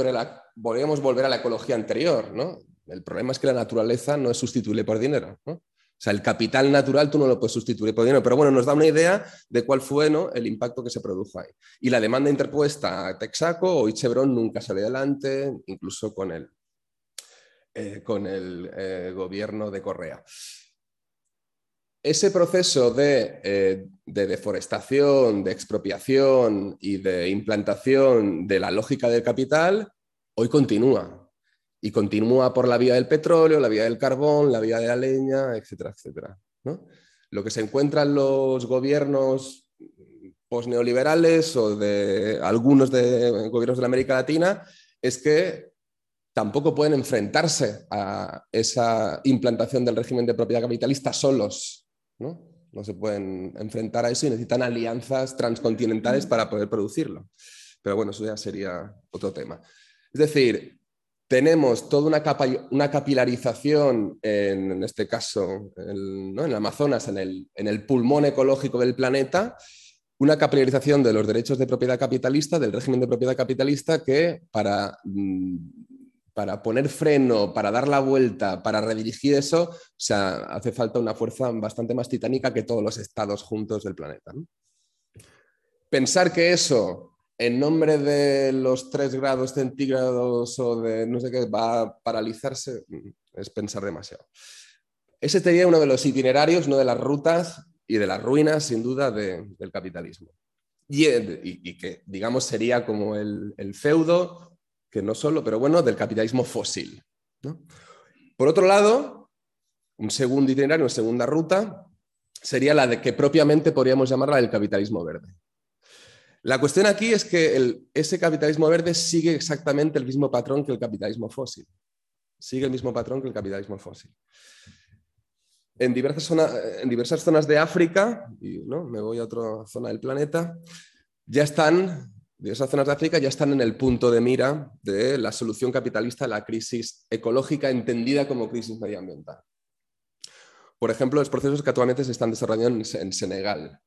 Speaker 3: podríamos volver a la ecología anterior. ¿no? El problema es que la naturaleza no es sustituible por dinero. ¿no? O sea, el capital natural tú no lo puedes sustituir por dinero, pero bueno, nos da una idea de cuál fue el impacto que se produjo ahí. Y la demanda interpuesta a Texaco o Chevron nunca salió adelante, incluso con el, eh, con el eh, gobierno de Correa. Ese proceso eh, de, deforestación, de expropiación y de implantación de la lógica del capital hoy continúa y continúa por la vía del petróleo, la vía del carbón, la vía de la leña, etcétera, etcétera. Lo que se encuentran los gobiernos posneoliberales o de algunos de gobiernos de la América Latina es que tampoco pueden enfrentarse a esa implantación del régimen de propiedad capitalista solos. ¿no? no se pueden enfrentar a eso y necesitan alianzas transcontinentales para poder producirlo. Pero bueno, eso ya sería otro tema. Es decir, tenemos toda una, una capilarización, en, este caso en, el Amazonas, en el, pulmón ecológico del planeta, una capilarización de los derechos de propiedad capitalista, del régimen de propiedad capitalista, que para, mm, para poner freno, para dar la vuelta, para redirigir eso, hace falta una fuerza bastante más titánica que todos los estados juntos del planeta. Pensar que eso en nombre de los 3 grados centígrados o de no sé qué, va a paralizarse, mm, es pensar demasiado. Ese sería uno de los itinerarios, una de las rutas y de las ruinas, sin duda, del capitalismo. Y, que, digamos, sería como el, feudo, que no solo, pero bueno, del capitalismo fósil. Por otro lado, un segundo itinerario, una segunda ruta, sería la de que propiamente podríamos llamarla del capitalismo verde. La cuestión aquí es que ese capitalismo verde sigue exactamente el mismo patrón que el capitalismo fósil. Sigue el mismo patrón que el capitalismo fósil. En diversas, en diversas zonas de África, y ¿no? me voy a otra zona del planeta, ya están, diversas zonas de África ya están en el punto de mira de la solución capitalista a la crisis ecológica entendida como crisis medioambiental. Por ejemplo, los procesos que actualmente se están desarrollando en Senegal,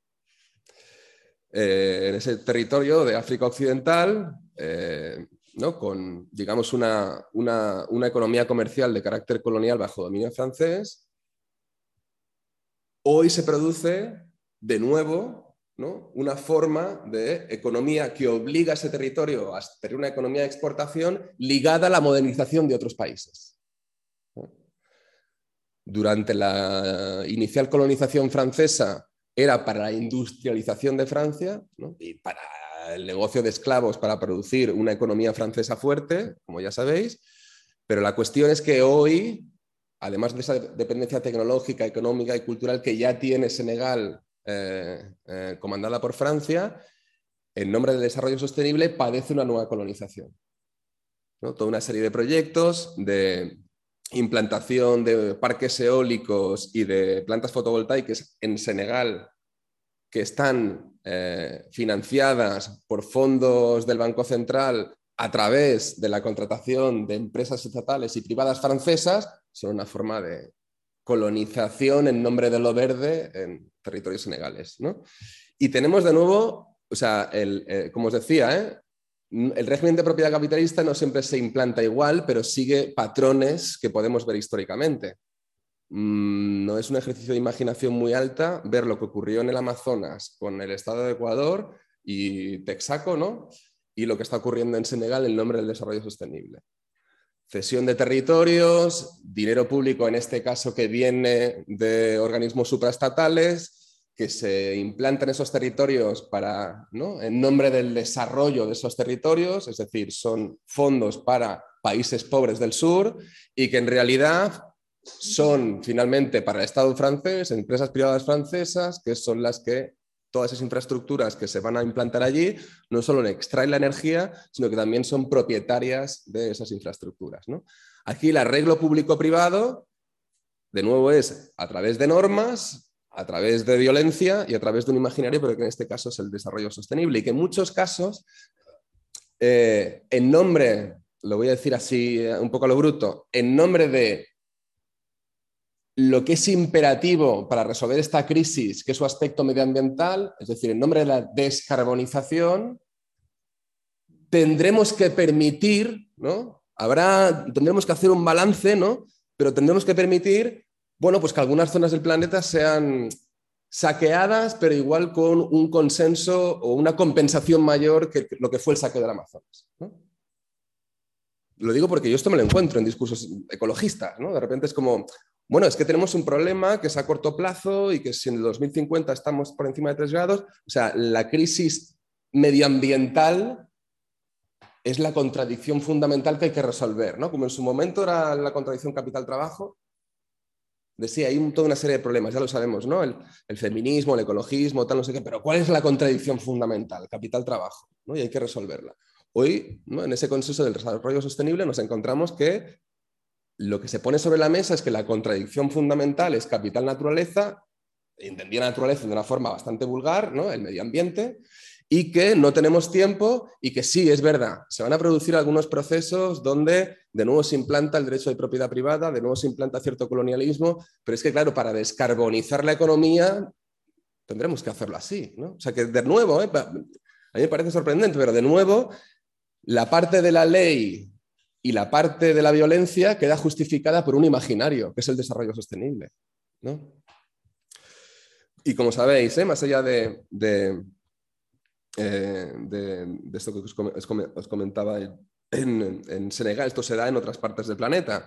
Speaker 3: eh, en ese territorio de África Occidental, eh, ¿no? con, digamos, una, economía comercial de carácter colonial bajo dominio francés, hoy se produce de nuevo ¿no? una forma de economía que obliga a ese territorio a tener una economía de exportación ligada a la modernización de otros países. Durante la inicial colonización francesa, era para la industrialización de Francia y para el negocio de esclavos para producir una economía francesa fuerte, como ya sabéis, pero la cuestión es que hoy, además de esa dependencia tecnológica, económica y cultural que ya tiene Senegal eh, eh, comandada por Francia, en nombre del desarrollo sostenible padece una nueva colonización. Toda una serie de proyectos de implantación de parques eólicos y de plantas fotovoltaicas en Senegal que están eh, financiadas por fondos del Banco Central a través de la contratación de empresas estatales y privadas francesas, son una forma de colonización en nombre de lo verde en territorios senegales. Y tenemos de nuevo, o sea, eh, como os decía, ¿eh? El régimen de propiedad capitalista no siempre se implanta igual, pero sigue patrones que podemos ver históricamente. Mm, no es un ejercicio de imaginación muy alta ver lo que ocurrió en el Amazonas con el Estado de Ecuador y Texaco, ¿no? Y lo que está ocurriendo en Senegal en nombre del desarrollo sostenible. Cesión de territorios, dinero público, en este caso que viene de organismos supraestatales, que se implantan esos territorios para, en nombre del desarrollo de esos territorios, es decir, son fondos para países pobres del sur y que en realidad son finalmente para el Estado francés, empresas privadas francesas, que son las que todas esas infraestructuras que se van a implantar allí no solo extraen la energía, sino que también son propietarias de esas infraestructuras. Aquí el arreglo público-privado, de nuevo, es a través de normas, a través de violencia y a través de un imaginario, pero que en este caso es el desarrollo sostenible y que en muchos casos, eh, en nombre, lo voy a decir así eh, un poco a lo bruto, en nombre de lo que es imperativo para resolver esta crisis, que es su aspecto medioambiental, es decir, en nombre de la descarbonización, tendremos que permitir, ¿no? Habrá, tendremos que hacer un balance, ¿no? Pero tendremos que permitir, bueno, pues que algunas zonas del planeta sean saqueadas, pero igual con un consenso o una compensación mayor que lo que fue el saqueo del Amazonas. Lo digo porque yo esto me lo encuentro en discursos ecologistas, ¿no? De repente es como, bueno, es que tenemos un problema que es a corto plazo y que si en el 2050 estamos por encima de 3 grados, o sea, la crisis medioambiental es la contradicción fundamental que hay que resolver, ¿no? Como en su momento era la contradicción capital-trabajo, decía, hay toda una serie de problemas, ya lo sabemos, ¿no? El, feminismo, el ecologismo, tal, no sé qué, pero ¿cuál es la contradicción fundamental? Capital-trabajo, ¿no? Y hay que resolverla. Hoy, ¿no? en ese consenso del desarrollo sostenible, nos encontramos que lo que se pone sobre la mesa es que la contradicción fundamental es capital-naturaleza, entendía naturaleza de una forma bastante vulgar, ¿no? el medio ambiente, y que no tenemos tiempo y que sí, es verdad, se van a producir algunos procesos donde de nuevo se implanta el derecho de propiedad privada, de nuevo se implanta cierto colonialismo, pero es que, claro, para descarbonizar la economía tendremos que hacerlo así. ¿no? O sea que, de nuevo, ¿eh? a mí me parece sorprendente, pero de nuevo, la parte de la ley y la parte de la violencia queda justificada por un imaginario, que es el desarrollo sostenible. Y como sabéis, ¿eh? más allá de, eh, de, esto que os, comentaba en, Senegal, esto se da en otras partes del planeta.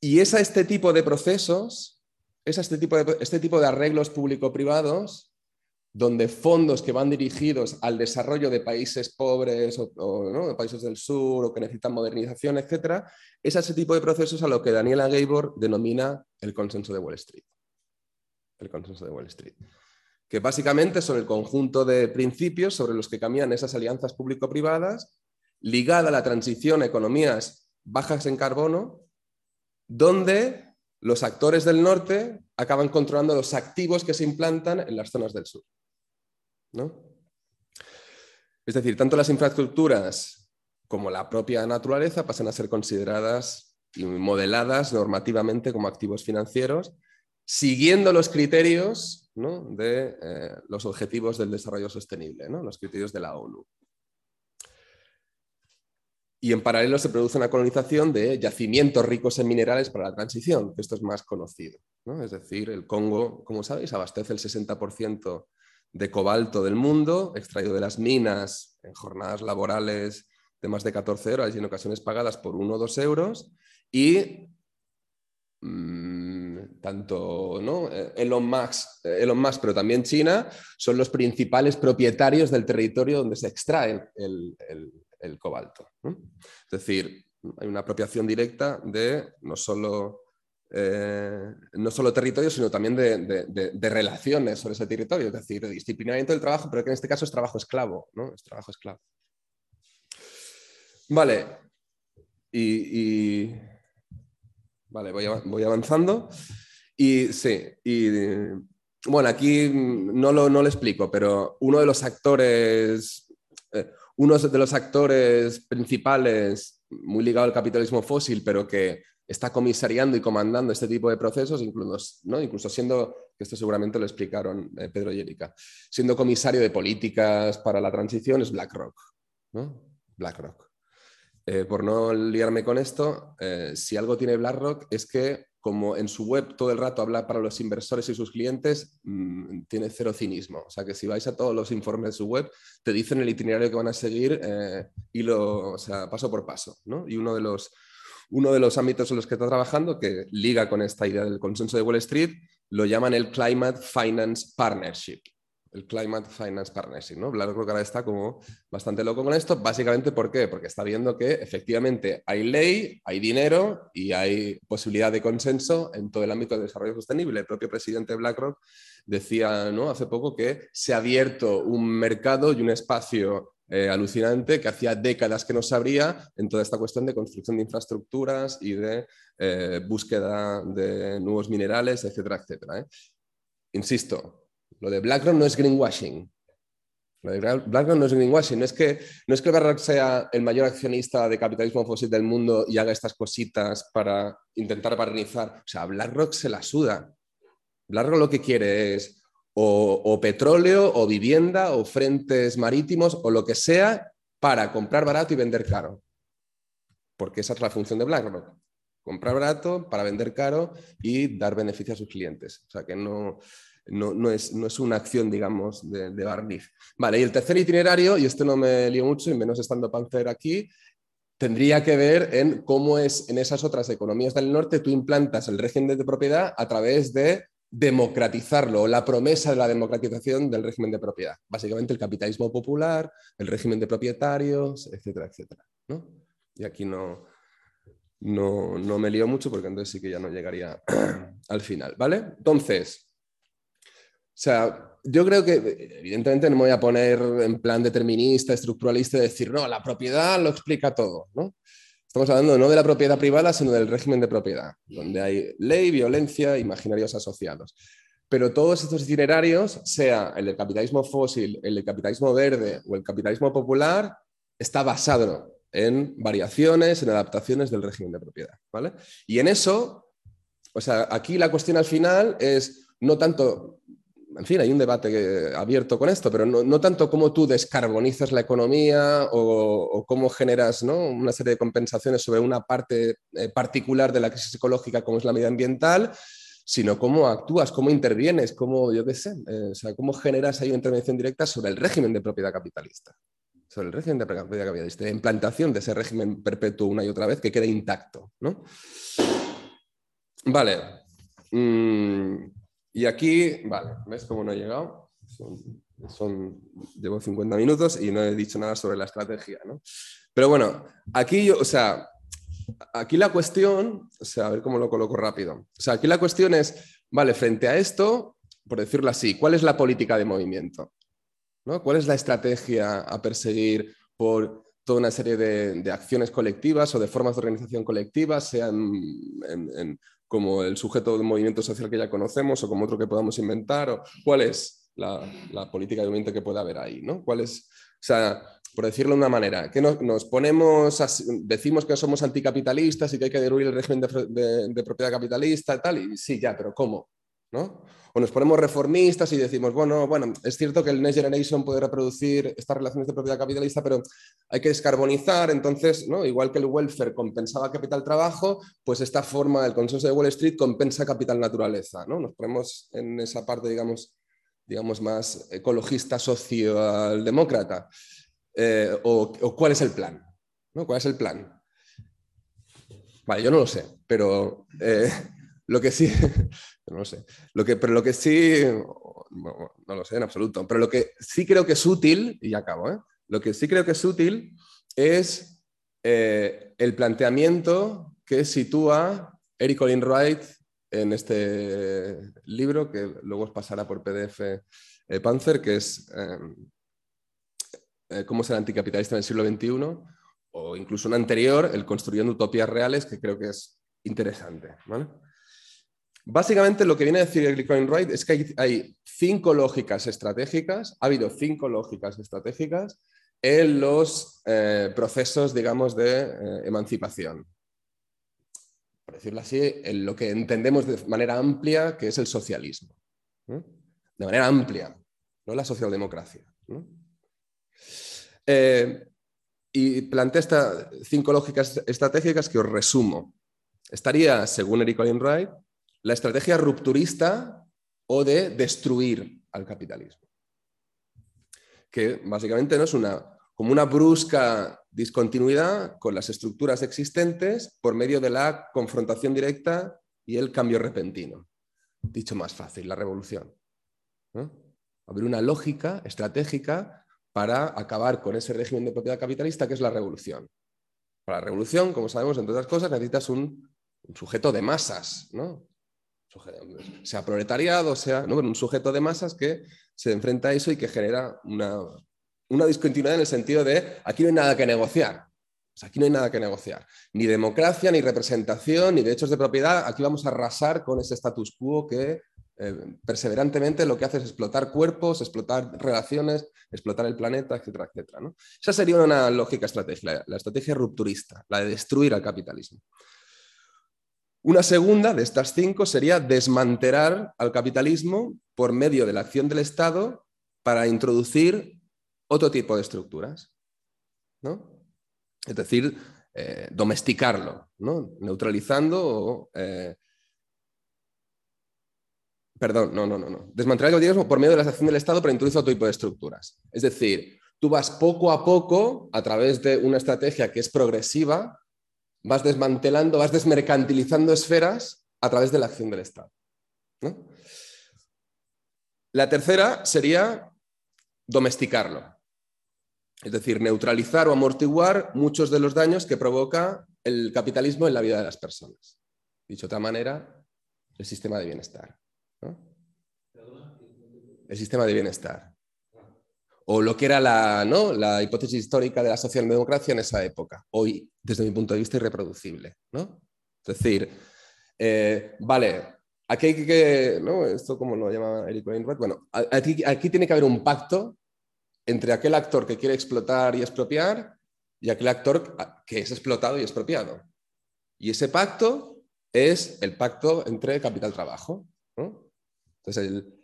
Speaker 3: Y es a este tipo de procesos, es este tipo de, este tipo de arreglos público-privados donde fondos que van dirigidos al desarrollo de países pobres o, de países del sur o que necesitan modernización, etc., es ese tipo de procesos a lo que Daniela Gabor denomina el consenso de Wall Street. El consenso de Wall Street. Que básicamente son el conjunto de principios sobre los que caminan esas alianzas público-privadas, ligada a la transición a economías bajas en carbono, donde los actores del norte acaban controlando los activos que se implantan en las zonas del sur. Es decir, tanto las infraestructuras como la propia naturaleza pasan a ser consideradas y modeladas normativamente como activos financieros, siguiendo los criterios de eh, los objetivos del desarrollo sostenible, los criterios de la ONU. Y en paralelo se produce una colonización de yacimientos ricos en minerales para la transición, que esto es más conocido. Es decir, el Congo, como sabéis, abastece el 60% de cobalto del mundo, extraído de las minas en jornadas laborales de más de 14 horas y en ocasiones pagadas por 1 o 2 euros. Y mm, tanto ¿no? Elon, Musk, Elon Musk, pero también China, son los principales propietarios del territorio donde se extrae el, cobalto. Es decir, hay una apropiación directa de no solo eh, no solo territorio, sino también de, relaciones sobre ese territorio, es decir, de disciplinamiento del trabajo, pero que en este caso es trabajo esclavo, ¿no? Es trabajo esclavo. Vale, y, vale, voy, avanzando. Y sí, y bueno, aquí no lo, no lo explico, pero uno de los actores, eh, uno de los actores principales, muy ligado al capitalismo fósil, pero que está comisariando y comandando este tipo de procesos, incluso, ¿no? incluso siendo, que esto seguramente lo explicaron eh, Pedro y Erika, siendo comisario de políticas para la transición es BlackRock. BlackRock. Eh, por no liarme con esto, eh, si algo tiene BlackRock es que como en su web todo el rato habla para los inversores y sus clientes, mm, tiene cero cinismo. O sea que si vais a todos los informes de su web, te dicen el itinerario que van a seguir eh, y lo, o sea, paso por paso. Y uno de, los, uno de los ámbitos en los que está trabajando, que liga con esta idea del consenso de Wall Street, lo llaman el Climate Finance Partnership el Climate Finance Partnership, ¿no? BlackRock ahora está como bastante loco con esto, básicamente. Porque está viendo que efectivamente hay ley, hay dinero y hay posibilidad de consenso en todo el ámbito del desarrollo sostenible. El propio presidente de BlackRock decía ¿no? hace poco que se ha abierto un mercado y un espacio eh, alucinante que hacía décadas que no se abría en toda esta cuestión de construcción de infraestructuras y de eh, búsqueda de nuevos minerales, etcétera, etcétera. ¿eh? Insisto, lo de BlackRock no es greenwashing. Lo de BlackRock no es greenwashing. No es, que, no es que BlackRock sea el mayor accionista de capitalismo fósil del mundo y haga estas cositas para intentar barnizar. O sea, BlackRock se la suda. BlackRock lo que quiere es o, petróleo, o vivienda, o frentes marítimos, o lo que sea, para comprar barato y vender caro. Porque esa es la función de BlackRock. Comprar barato para vender caro y dar beneficio a sus clientes. O sea, que no, no, es, una acción, digamos, de, barniz. Vale, y el tercer itinerario, y este no me lío mucho, y menos estando Panzer aquí, tendría que ver en cómo es en esas otras economías del norte tú implantas el régimen de propiedad a través de democratizarlo, o la promesa de la democratización del régimen de propiedad. Básicamente el capitalismo popular, el régimen de propietarios, etcétera, etcétera. Y aquí no, no, no me lío mucho porque entonces sí que ya no llegaría al final. ¿Vale? Entonces, sea, yo creo que evidentemente no me voy a poner en plan determinista, estructuralista y decir, no, la propiedad lo explica todo, ¿no? Estamos hablando no de la propiedad privada, sino del régimen de propiedad, donde hay ley, violencia, imaginarios asociados. Pero todos estos itinerarios, sea el del capitalismo fósil, el del capitalismo verde o el capitalismo popular, está basado en variaciones, en adaptaciones del régimen de propiedad. ¿vale? Y en eso, o sea, aquí la cuestión al final es no tanto en fin, hay un debate abierto con esto, pero no, tanto cómo tú descarbonizas la economía o, cómo generas una serie de compensaciones sobre una parte eh, particular de la crisis ecológica como es la medioambiental, sino cómo actúas, cómo intervienes, cómo, yo qué sé, eh, o sea, cómo generas ahí una intervención directa sobre el régimen de propiedad capitalista, sobre el régimen de propiedad capitalista, de implantación de ese régimen perpetuo una y otra vez que quede intacto. ¿no? Vale. Mm, y aquí, vale, ¿ves cómo no he llegado? Son, llevo 50 minutos y no he dicho nada sobre la estrategia, ¿no? Pero bueno, aquí yo, o sea, aquí la cuestión, o sea, a ver cómo lo coloco rápido. O sea, aquí la cuestión es, vale, frente a esto, por decirlo así, ¿cuál es la política de movimiento? ¿no? ¿Cuál es la estrategia a perseguir por toda una serie de, acciones colectivas o de formas de organización colectiva, sean como el sujeto del movimiento social que ya conocemos o como otro que podamos inventar? O, ¿Cuál es la, política de movimiento que puede haber ahí? ¿no? ¿Cuál es, o sea, por decirlo de una manera, que nos, ponemos, decimos que somos anticapitalistas y que hay que derruir el régimen de, de propiedad capitalista y tal, y sí, ya, pero ¿cómo? ¿No? O nos ponemos reformistas y decimos, bueno, bueno, es cierto que el Next Generation puede reproducir estas relaciones de propiedad capitalista, pero hay que descarbonizar, entonces, ¿no? igual que el welfare compensaba capital trabajo, pues esta forma del consenso de Wall Street compensa capital naturaleza, ¿no? Nos ponemos en esa parte, digamos, digamos más ecologista, socialdemócrata. Eh, o, cuál es el plan, ¿no? ¿Cuál es el plan? Vale, yo no lo sé, pero eh, lo que sí, no lo sé, lo que, pero lo que sí, no, lo sé en absoluto, pero lo que sí creo que es útil, y ya acabo, ¿eh? lo que sí creo que es útil es eh, el planteamiento que sitúa Eric Olin Wright en este libro, que luego os pasará por PDF eh, Panzer, que es Cómo ser anticapitalista en el siglo XXI, o incluso un anterior, el Construyendo Utopías Reales, que creo que es interesante. ¿vale? Básicamente lo que viene a decir el Coin Wright es que hay, cinco lógicas estratégicas, ha habido cinco lógicas estratégicas en los eh, procesos, digamos, de eh, emancipación. Por decirlo así, en lo que entendemos de manera amplia que es el socialismo. De manera amplia, no la socialdemocracia. Eh, y plantea estas cinco lógicas estratégicas que os resumo. Estaría, según Eric Olin Wright, la estrategia rupturista o de destruir al capitalismo. Que básicamente no es una, como una brusca discontinuidad con las estructuras existentes por medio de la confrontación directa y el cambio repentino. Dicho más fácil, la revolución. Abrir una lógica estratégica para acabar con ese régimen de propiedad capitalista que es la revolución. Para la revolución, como sabemos, entre otras cosas, necesitas un, sujeto de masas, ¿no? Sea proletariado, sea un sujeto de masas que se enfrenta a eso y que genera una, una discontinuidad en el sentido de aquí no hay nada que negociar. aquí no hay nada que negociar. Ni democracia, ni representación, ni derechos de propiedad. Aquí vamos a arrasar con ese status quo que eh, perseverantemente lo que hace es explotar cuerpos, explotar relaciones, explotar el planeta, etcétera, etcétera. Esa sería una lógica estrategia, la estrategia rupturista, la de destruir al capitalismo. Una segunda de estas cinco sería desmantelar al capitalismo por medio de la acción del Estado para introducir otro tipo de estructuras. ¿no? Es decir, eh, domesticarlo, ¿no? neutralizando o... Eh, perdón, no, no, no, no. Desmantelar el capitalismo por medio de la acción del Estado para introducir otro tipo de estructuras. Es decir, tú vas poco a poco, a través de una estrategia que es progresiva, vas desmantelando, vas desmercantilizando esferas a través de la acción del Estado. La tercera sería domesticarlo. Es decir, neutralizar o amortiguar muchos de los daños que provoca el capitalismo en la vida de las personas. Dicho de otra manera, el sistema de bienestar. El sistema de bienestar. O lo que era la, ¿no? la hipótesis histórica de la socialdemocracia en esa época. Hoy, desde mi punto de vista, irreproducible. ¿no? Es decir, eh, vale, aquí hay que, ¿no? Esto como lo llama Eric Wainwright, bueno, aquí, aquí tiene que haber un pacto entre aquel actor que quiere explotar y expropiar y aquel actor que es explotado y expropiado. Y ese pacto es el pacto entre capital-trabajo. Entonces, el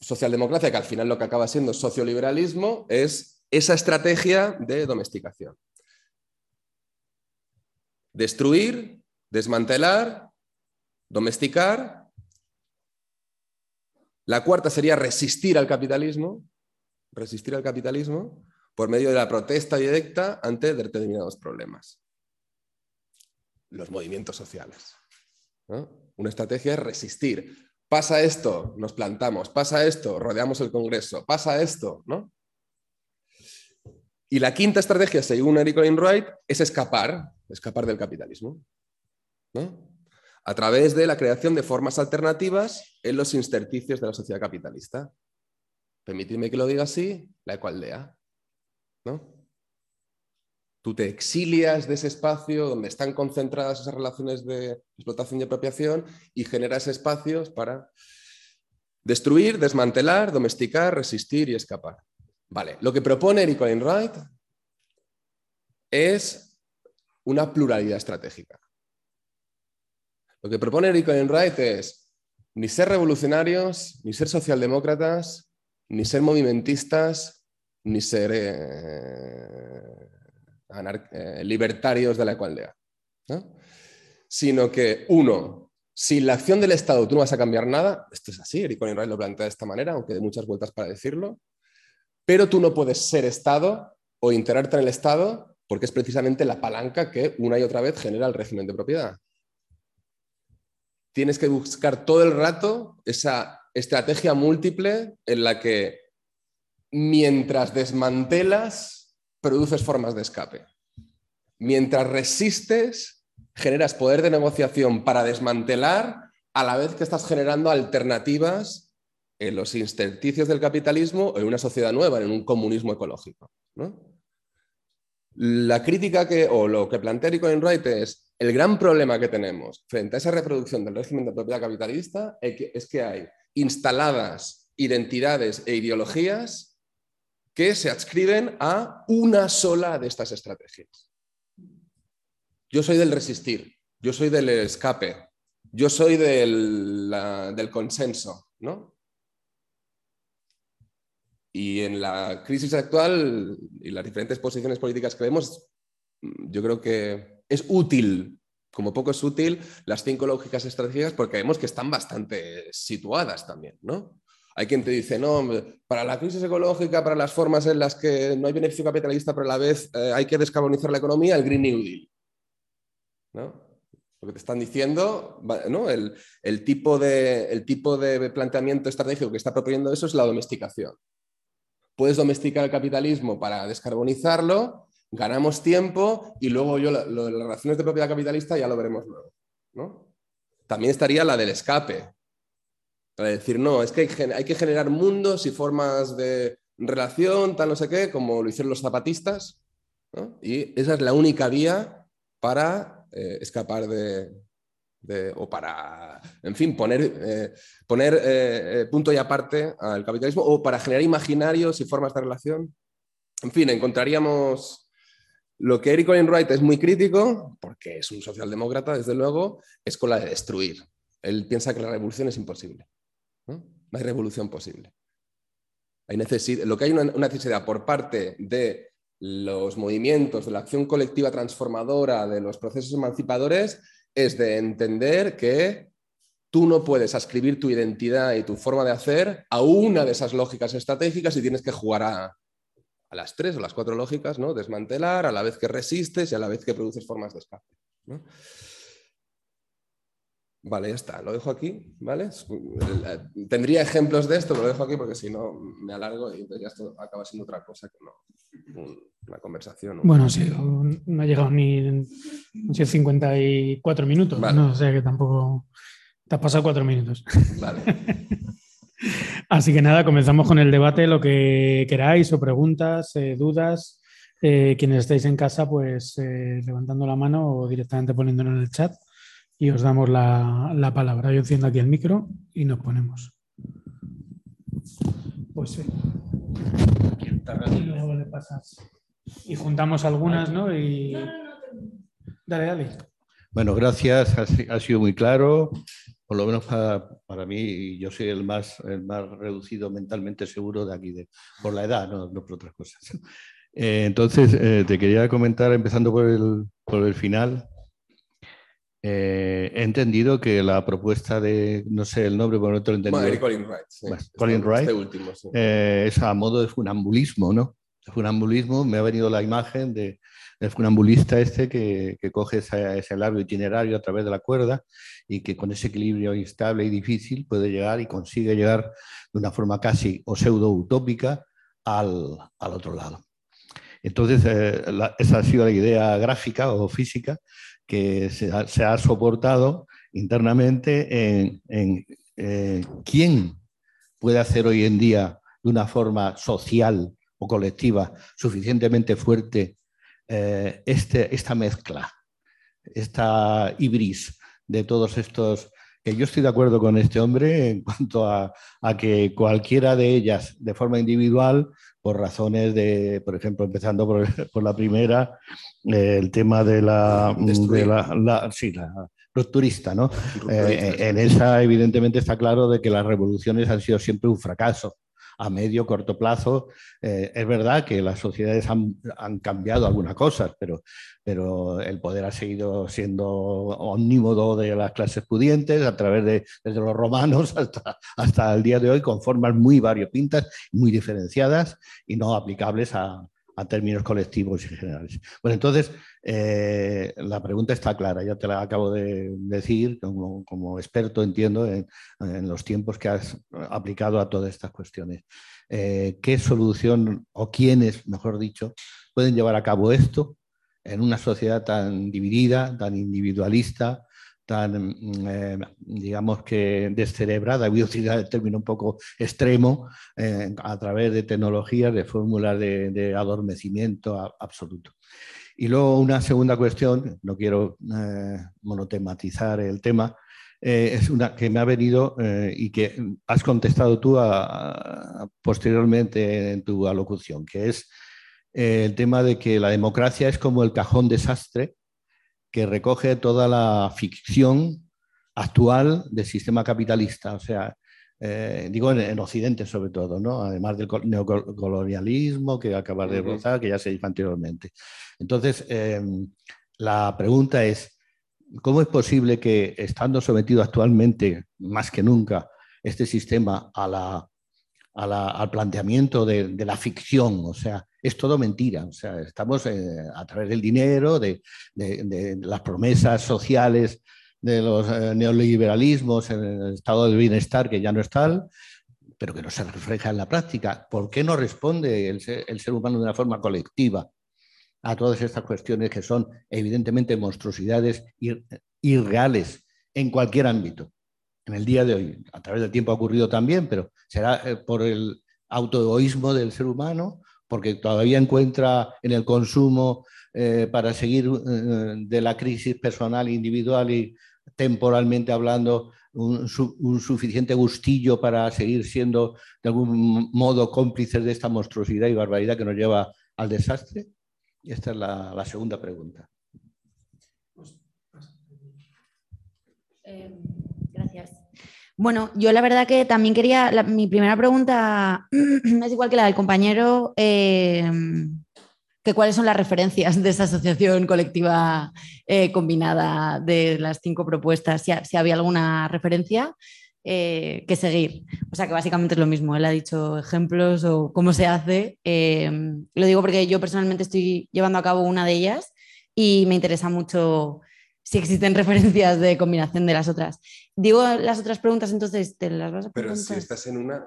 Speaker 3: socialdemocracia, que al final lo que acaba siendo socioliberalismo, es esa estrategia de domesticación. Destruir, desmantelar, domesticar. La cuarta sería resistir al capitalismo, resistir al capitalismo por medio de la protesta directa ante determinados problemas. Los movimientos sociales. Una estrategia es resistir. Pasa esto, nos plantamos. Pasa esto, rodeamos el Congreso. Pasa esto, ¿no? Y la quinta estrategia, según Eric Olin Wright, es escapar, escapar del capitalismo. A través de la creación de formas alternativas en los intersticios de la sociedad capitalista permitidme que lo diga así, la ecualdea. ¿no? Tú te exilias de ese espacio donde están concentradas esas relaciones de explotación y apropiación y generas espacios para destruir, desmantelar, domesticar, resistir y escapar. Vale, lo que propone Eric Wright es una pluralidad estratégica. Lo que propone Eric Wright es ni ser revolucionarios, ni ser socialdemócratas, ni ser movimentistas, ni ser eh, eh, libertarios de la ecualdea. Sino que, uno, sin la acción del Estado tú no vas a cambiar nada, esto es así, Eric Wright lo plantea de esta manera, aunque de muchas vueltas para decirlo, pero tú no puedes ser Estado o integrarte en el Estado porque es precisamente la palanca que una y otra vez genera el régimen de propiedad. Tienes que buscar todo el rato esa estrategia múltiple en la que mientras desmantelas, produces formas de escape. Mientras resistes, generas poder de negociación para desmantelar a la vez que estás generando alternativas en los intersticios del capitalismo o en una sociedad nueva, en un comunismo ecológico. La crítica que, o lo que plantea Eric Wright es el gran problema que tenemos frente a esa reproducción del régimen de propiedad capitalista es que hay instaladas identidades e ideologías que se adscriben a una sola de estas estrategias. Yo soy del resistir, yo soy del escape, yo soy del, consenso, ¿no? Y en la crisis actual, y las diferentes posiciones políticas que vemos, yo creo que es útil, como poco es útil, las cinco lógicas estratégicas porque vemos que están bastante situadas también, ¿no? Hay quien te dice, no, para la crisis ecológica, para las formas en las que no hay beneficio capitalista, pero a la vez eh, hay que descarbonizar la economía, el Green New Deal. ¿no? Lo que te están diciendo, ¿no? el, tipo de, el tipo de planteamiento estratégico que está proponiendo eso es la domesticación. Puedes domesticar el capitalismo para descarbonizarlo, ganamos tiempo y luego yo las relaciones de propiedad capitalista ya lo veremos luego. ¿no? También estaría la del escape, para decir, no, es que hay, que generar mundos y formas de relación, tal no sé qué, como lo hicieron los zapatistas, y esa es la única vía para eh, escapar de, o para, en fin, poner, eh, poner eh, punto y aparte al capitalismo, o para generar imaginarios y formas de relación. En fin, encontraríamos lo que Eric Olin Wright es muy crítico, porque es un socialdemócrata, desde luego, es con la de destruir. Él piensa que la revolución es imposible. ¿No? hay revolución posible. Hay lo que hay una, necesidad por parte de los movimientos, de la acción colectiva transformadora, de los procesos emancipadores, es de entender que tú no puedes ascribir tu identidad y tu forma de hacer a una de esas lógicas estratégicas y tienes que jugar a, las tres o las cuatro lógicas, ¿no? Desmantelar a la vez que resistes y a la vez que produces formas de escape. Vale, ya está, lo dejo aquí, ¿vale? Eh, tendría ejemplos de esto, lo dejo aquí porque si no me alargo y ya esto acaba siendo otra cosa que no una conversación.
Speaker 2: Bueno, sí, no ha llegado ni 54 minutos, ¿no? o sea que tampoco te has pasado cuatro minutos. Vale. Así que nada, comenzamos con el debate, lo que queráis o preguntas, eh, dudas. Eh, quienes estáis en casa, pues levantando la mano o directamente poniéndolo en el chat y os damos la, palabra. Yo enciendo aquí el micro y nos ponemos. Pues sí. Y luego le pasas. Y juntamos algunas, ¿no? Y... Dale, dale.
Speaker 4: Bueno, gracias. Ha, sido muy claro. Por lo menos para, mí, yo soy el más, el más reducido mentalmente seguro de aquí, de, por la edad, no, por otras cosas. Eh, entonces, eh, te quería comentar, empezando por el, por el final, eh, he entendido que la propuesta de, no sé el nombre, pero no te lo he entendido.
Speaker 3: Colin Wright. Sí.
Speaker 4: Colin este Wright. último, eh, es a modo de funambulismo, ¿no? De funambulismo, me ha venido la imagen de, del funambulista este que, que coge ese, ese, largo itinerario a través de la cuerda y que con ese equilibrio instable y difícil puede llegar y consigue llegar de una forma casi o pseudo utópica al, al otro lado. Entonces, eh, esa ha sido la idea gráfica o física que se ha, soportado internamente en, quién puede hacer hoy en día de una forma social o colectiva suficientemente fuerte eh, este, esta mezcla, esta ibris de todos estos que yo estoy de acuerdo con este hombre en cuanto a, que cualquiera de ellas de forma individual por razones de, por ejemplo, empezando por, la primera, eh, el tema de la, de la, sí, la rupturista, ¿no? Eh, en esa, evidentemente, está claro de que las revoluciones han sido siempre un fracaso a medio, corto plazo. Eh, es verdad que las sociedades han, cambiado algunas cosas, pero, pero el poder ha seguido siendo omnímodo de las clases pudientes a través de desde los romanos hasta, hasta el día de hoy, con formas muy variopintas, muy diferenciadas y no aplicables a, a términos colectivos y generales. Bueno, entonces, eh, la pregunta está clara, ya te la acabo de decir, como, experto entiendo en, los tiempos que has aplicado a todas estas cuestiones. Eh, ¿Qué solución o quiénes, mejor dicho, pueden llevar a cabo esto en una sociedad tan dividida, tan individualista, tan, mm, eh, digamos que descerebrada, voy a utilizar el término un poco extremo, eh, a través de tecnologías, de fórmulas de, adormecimiento absoluto. Y luego una segunda cuestión, no quiero eh, monotematizar el tema, es una que me ha venido y que has contestado tú posteriormente en tu alocución, que es el tema de que la democracia es como el cajón desastre que recoge toda la ficción actual del sistema capitalista. O sea, eh, digo en, Occidente sobre todo, ¿no? además del neocolonialismo que acaba de rozar, que ya se dijo anteriormente. Entonces, em, la pregunta es, ¿cómo es posible que estando sometido actualmente, más que nunca, este sistema a la, al planteamiento de, la ficción? O sea, es todo mentira. O sea, estamos eh, a través del dinero, de, las promesas sociales de los eh, neoliberalismos, el estado del bienestar que ya no es tal, pero que no se refleja en la práctica. ¿Por qué no responde el ser, humano de una forma colectiva a todas estas cuestiones que son evidentemente monstruosidades irreales en cualquier ámbito? En el día de hoy, a través del tiempo ha ocurrido también, pero será eh, por el autoegoísmo del ser humano, porque todavía encuentra en el consumo eh, para seguir de la crisis personal, individual y temporalmente hablando, un, suficiente gustillo para seguir siendo de algún modo cómplices de esta monstruosidad y barbaridad que nos lleva al desastre? Y esta es la, segunda pregunta.
Speaker 5: Eh, gracias. Bueno, yo la verdad que también quería, mi primera pregunta es igual que la del compañero. Eh, cuáles son las referencias de esa asociación colectiva eh, combinada de las cinco propuestas, si, había alguna referencia eh, que seguir. O sea que básicamente es lo mismo, él ha dicho ejemplos o cómo se hace. Lo digo porque yo personalmente estoy llevando a cabo una de ellas y me interesa mucho si existen referencias de combinación de las otras. Digo las otras preguntas, entonces te las vas a
Speaker 3: preguntar. Pero si estás en una,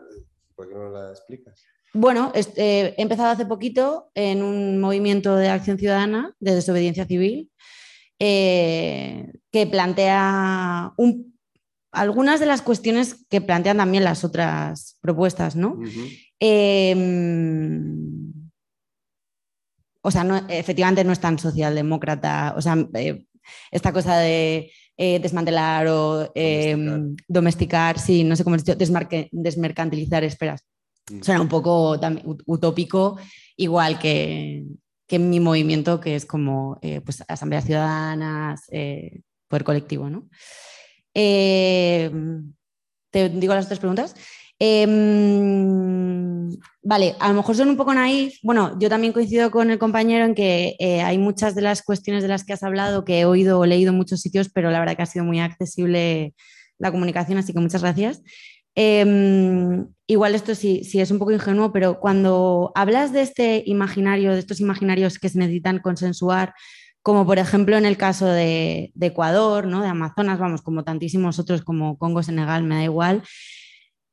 Speaker 3: ¿por qué no la explicas?
Speaker 5: Bueno, eh, he empezado hace poquito en un movimiento de acción ciudadana, de desobediencia civil, eh, que plantea algunas de las cuestiones que plantean también las otras propuestas, ¿no? Em, o sea, efectivamente no es tan socialdemócrata, o sea, eh, esta cosa de desmantelar o em, domesticar. sí, no sé cómo es desmercantilizar, esperas Mm. Suena un poco utópico, igual que, que mi movimiento, que es como eh, pues, asambleas ciudadanas, eh, poder colectivo. ¿no? Eh, ¿Te digo las otras preguntas? Em, vale, a lo mejor son un poco naif. Bueno, yo también coincido con el compañero en que hay muchas de las cuestiones de las que has hablado que he oído o leído en muchos sitios, pero la verdad que ha sido muy accesible la comunicación, así que muchas gracias. Em, igual esto sí, sí, es un poco ingenuo, pero cuando hablas de este imaginario, de estos imaginarios que se necesitan consensuar, como por ejemplo en el caso de, Ecuador, ¿no? de Amazonas, vamos, como tantísimos otros como Congo, Senegal, me da igual.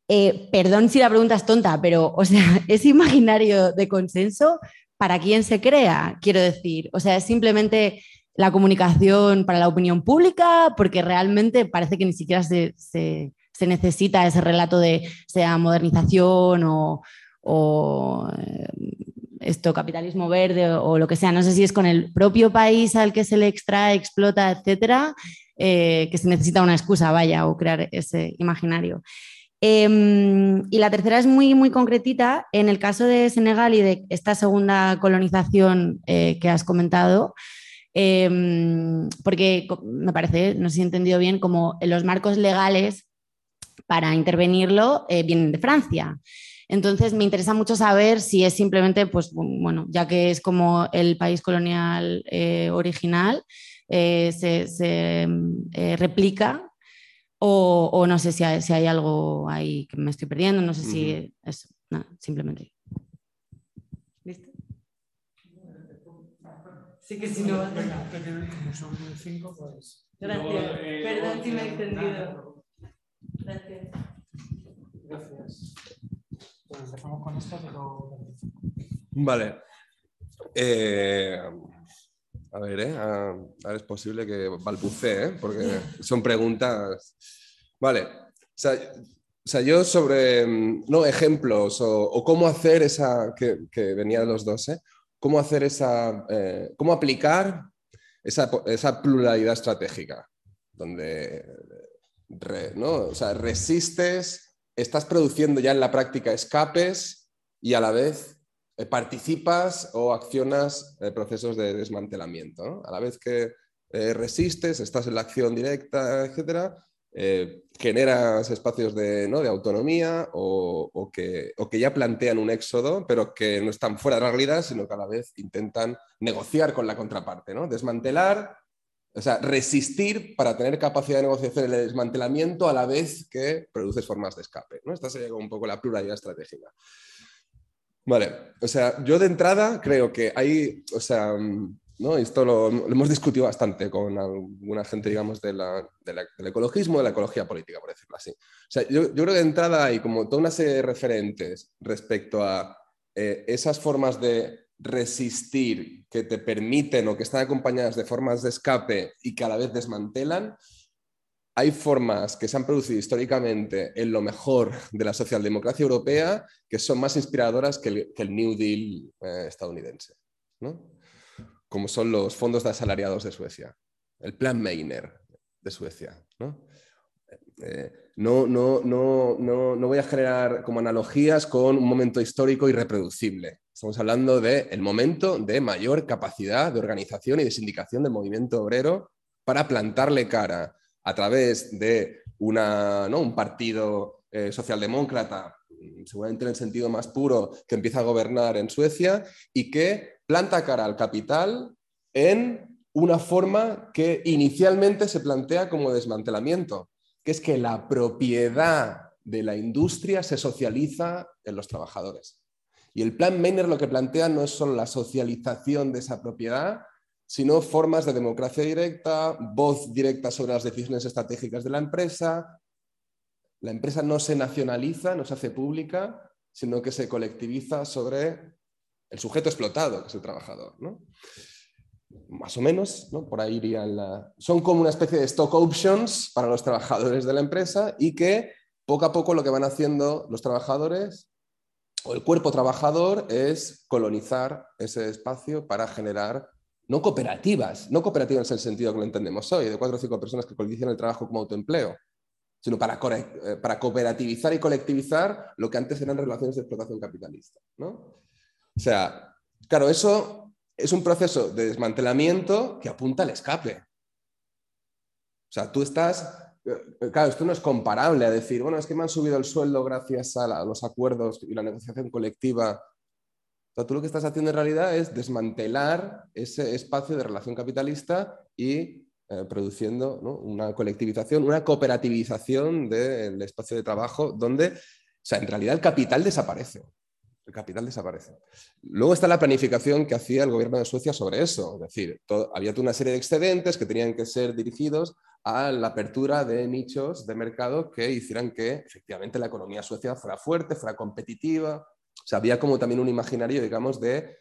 Speaker 5: Eh, perdón si la pregunta es tonta, pero, o sea, ese imaginario de consenso, ¿para quién se crea? Quiero decir, o sea, es simplemente la comunicación para la opinión pública, porque realmente parece que ni siquiera se necesita ese relato de sea modernización o, eh, esto, capitalismo verde o, lo que sea. No sé si es con el propio país al que se le extrae, explota, etcétera, eh, que se necesita una excusa, vaya, o crear ese imaginario. Em, y la tercera es muy, muy concretita. En el caso de Senegal y de esta segunda colonización eh, que has comentado, em, porque me parece, no sé si he entendido bien, como los marcos legales para intervenirlo eh, vienen de Francia. Entonces me interesa mucho saber si es simplemente, pues bueno, ya que es como el país colonial eh, original, se, replica o, no sé si hay, si hay, algo ahí que me estoy perdiendo, no sé si es simplemente. ¿Listo? Sí que si no... Gracias. Perdón si me he entendido. Gracias.
Speaker 2: Gracias. Pues empezamos con esto, pero...
Speaker 3: Vale. Eh, a ver, ¿eh? a, ver, es posible que balbucee, ¿eh? porque son preguntas. Vale. O sea, yo sobre no, ejemplos o, cómo hacer esa, que, que, venía de los dos, ¿eh? cómo hacer esa, eh, cómo aplicar esa, pluralidad estratégica, donde ¿no? O sea, resistes, estás produciendo ya en la práctica escapes y a la vez participas o accionas en procesos de desmantelamiento. A la vez que eh, resistes, estás en la acción directa, etc., eh, generas espacios de, ¿no? de autonomía o, que, que, ya plantean un éxodo, pero que no están fuera de la realidad, sino que a la vez intentan negociar con la contraparte, ¿no? desmantelar, o sea, resistir para tener capacidad de negociación en el desmantelamiento a la vez que produces formas de escape. ¿no? Esta sería un poco la pluralidad estratégica. Vale, o sea, yo de entrada creo que hay, o sea, ¿no? Esto lo, hemos discutido bastante con alguna gente, digamos, de la, del ecologismo, de la ecología política, por decirlo así. O sea, yo, creo que de entrada hay como toda una serie de referentes respecto a eh, esas formas de resistir que te permiten o que están acompañadas de formas de escape y que a la vez desmantelan. Hay formas que se han producido históricamente en lo mejor de la socialdemocracia europea que son más inspiradoras que el, New Deal eh, estadounidense. ¿no? como son los fondos de asalariados de Suecia, el plan Meiner de Suecia. Eh, ¿no? no, no, no, no, voy a generar como analogías con un momento histórico irreproducible. Estamos hablando del el momento de mayor capacidad de organización y de sindicación del movimiento obrero para plantarle cara a través de una, ¿no? un partido eh, socialdemócrata, seguramente en el sentido más puro, que empieza a gobernar en Suecia y que planta cara al capital en una forma que inicialmente se plantea como desmantelamiento, que es que la propiedad de la industria se socializa en los trabajadores. Y el plan Meiner lo que plantea no es solo la socialización de esa propiedad, sino formas de democracia directa, voz directa sobre las decisiones estratégicas de la empresa. La empresa no se nacionaliza, no se hace pública, sino que se colectiviza sobre el sujeto explotado, que es el trabajador. ¿no? Más o menos, ¿no? por ahí irían la... Son como una especie de stock options para los trabajadores de la empresa y que poco a poco lo que van haciendo los trabajadores o el cuerpo trabajador es colonizar ese espacio para generar no cooperativas, no cooperativas en el sentido que lo entendemos hoy, de cuatro o cinco personas que colectivizan el trabajo como autoempleo, sino para, eh, para cooperativizar y colectivizar lo que antes eran relaciones de explotación capitalista. ¿no? O sea, claro, eso es un proceso de desmantelamiento que apunta al escape. O sea, tú estás, eh, claro, esto no es comparable a decir, bueno, es que me han subido el sueldo gracias a, los acuerdos y la negociación colectiva. Tú lo que estás haciendo en realidad es desmantelar ese espacio de relación capitalista y eh, produciendo una colectivización, una cooperativización del espacio de trabajo donde, o sea, en realidad el capital desaparece el capital desaparece. Luego está la planificación que hacía el gobierno de Suecia sobre eso. Es decir, había una serie de excedentes que tenían que ser dirigidos a la apertura de nichos de mercado que hicieran que efectivamente la economía suecia fuera fuerte, fuera competitiva. O sea, había como también un imaginario, digamos, de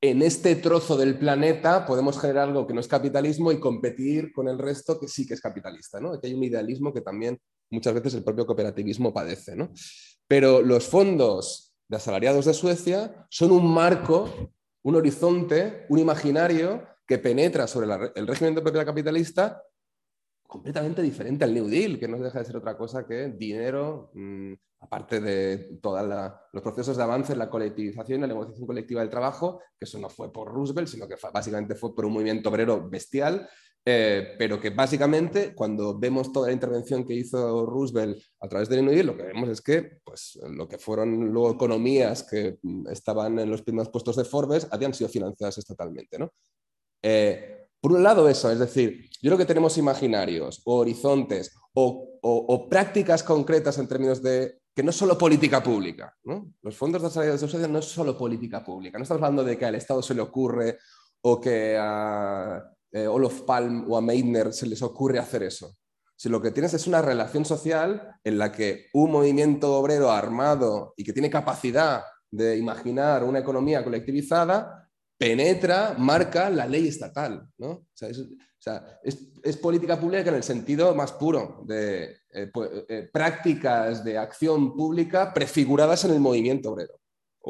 Speaker 3: en este trozo del planeta podemos generar algo que no es capitalismo y competir con el resto que sí que es capitalista. ¿no? Aquí hay un idealismo que también muchas veces el propio cooperativismo padece. ¿no? Pero los fondos de asalariados de Suecia son un marco, un horizonte, un imaginario que penetra sobre el régimen de propiedad capitalista completamente diferente al New Deal, que no deja de ser otra cosa que dinero, mm, aparte de todos los procesos de avance en la colectivización y la negociación colectiva del trabajo, que eso no fue por Roosevelt, sino que básicamente fue por un movimiento obrero bestial eh, pero que básicamente cuando vemos toda la intervención que hizo Roosevelt a través del New lo que vemos es que pues, lo que fueron luego economías que estaban en los primeros puestos de Forbes habían sido financiadas estatalmente. ¿no? Eh, por un lado eso, es decir, yo creo que tenemos imaginarios o horizontes o, prácticas concretas en términos de que no es solo política pública. Los fondos de salida de sociedad no es solo política pública. No estamos hablando de que al Estado se le ocurre o que a eh, Olof Palm o a Meitner se les ocurre hacer eso. Si lo que tienes es una relación social en la que un movimiento obrero armado y que tiene capacidad de imaginar una economía colectivizada, penetra, marca la ley estatal. ¿no? Política pública en el sentido más puro de eh, eh, prácticas de acción pública prefiguradas en el movimiento obrero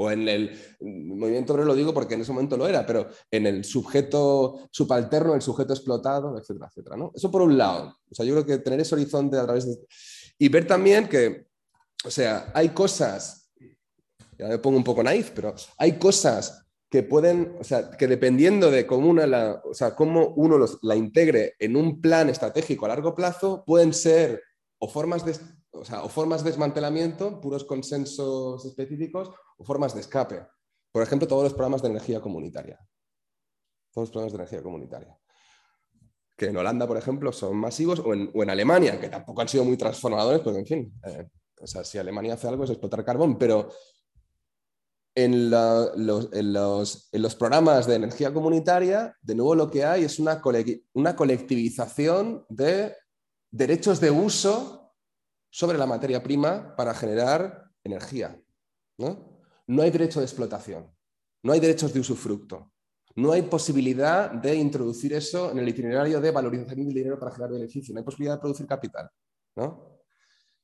Speaker 3: o en el movimiento obrero lo digo porque en ese momento lo era, pero en el sujeto subalterno, el sujeto explotado, etcétera, etcétera. ¿no? Eso por un lado. O sea, yo creo que tener ese horizonte a través de... Y ver también que, o sea, hay cosas, ya me pongo un poco naif, pero hay cosas que pueden, o sea, que dependiendo de cómo, una o sea, cómo uno la integre en un plan estratégico a largo plazo, pueden ser o formas de, o, sea, o formas de desmantelamiento, puros consensos específicos, o formas de escape. Por ejemplo, todos los programas de energía comunitaria. Todos los programas de energía comunitaria. Que en Holanda, por ejemplo, son masivos, o en, o en Alemania, que tampoco han sido muy transformadores, porque en fin, eh, o sea, si Alemania hace algo es explotar carbón, pero en, los, programas de energía comunitaria, de nuevo lo que hay es una, una colectivización de derechos de uso sobre la materia prima para generar energía. ¿no? no hay derecho de explotación, no hay derechos de usufructo, no hay posibilidad de introducir eso en el itinerario de valorización del dinero para generar beneficio, no hay posibilidad de producir capital. ¿no?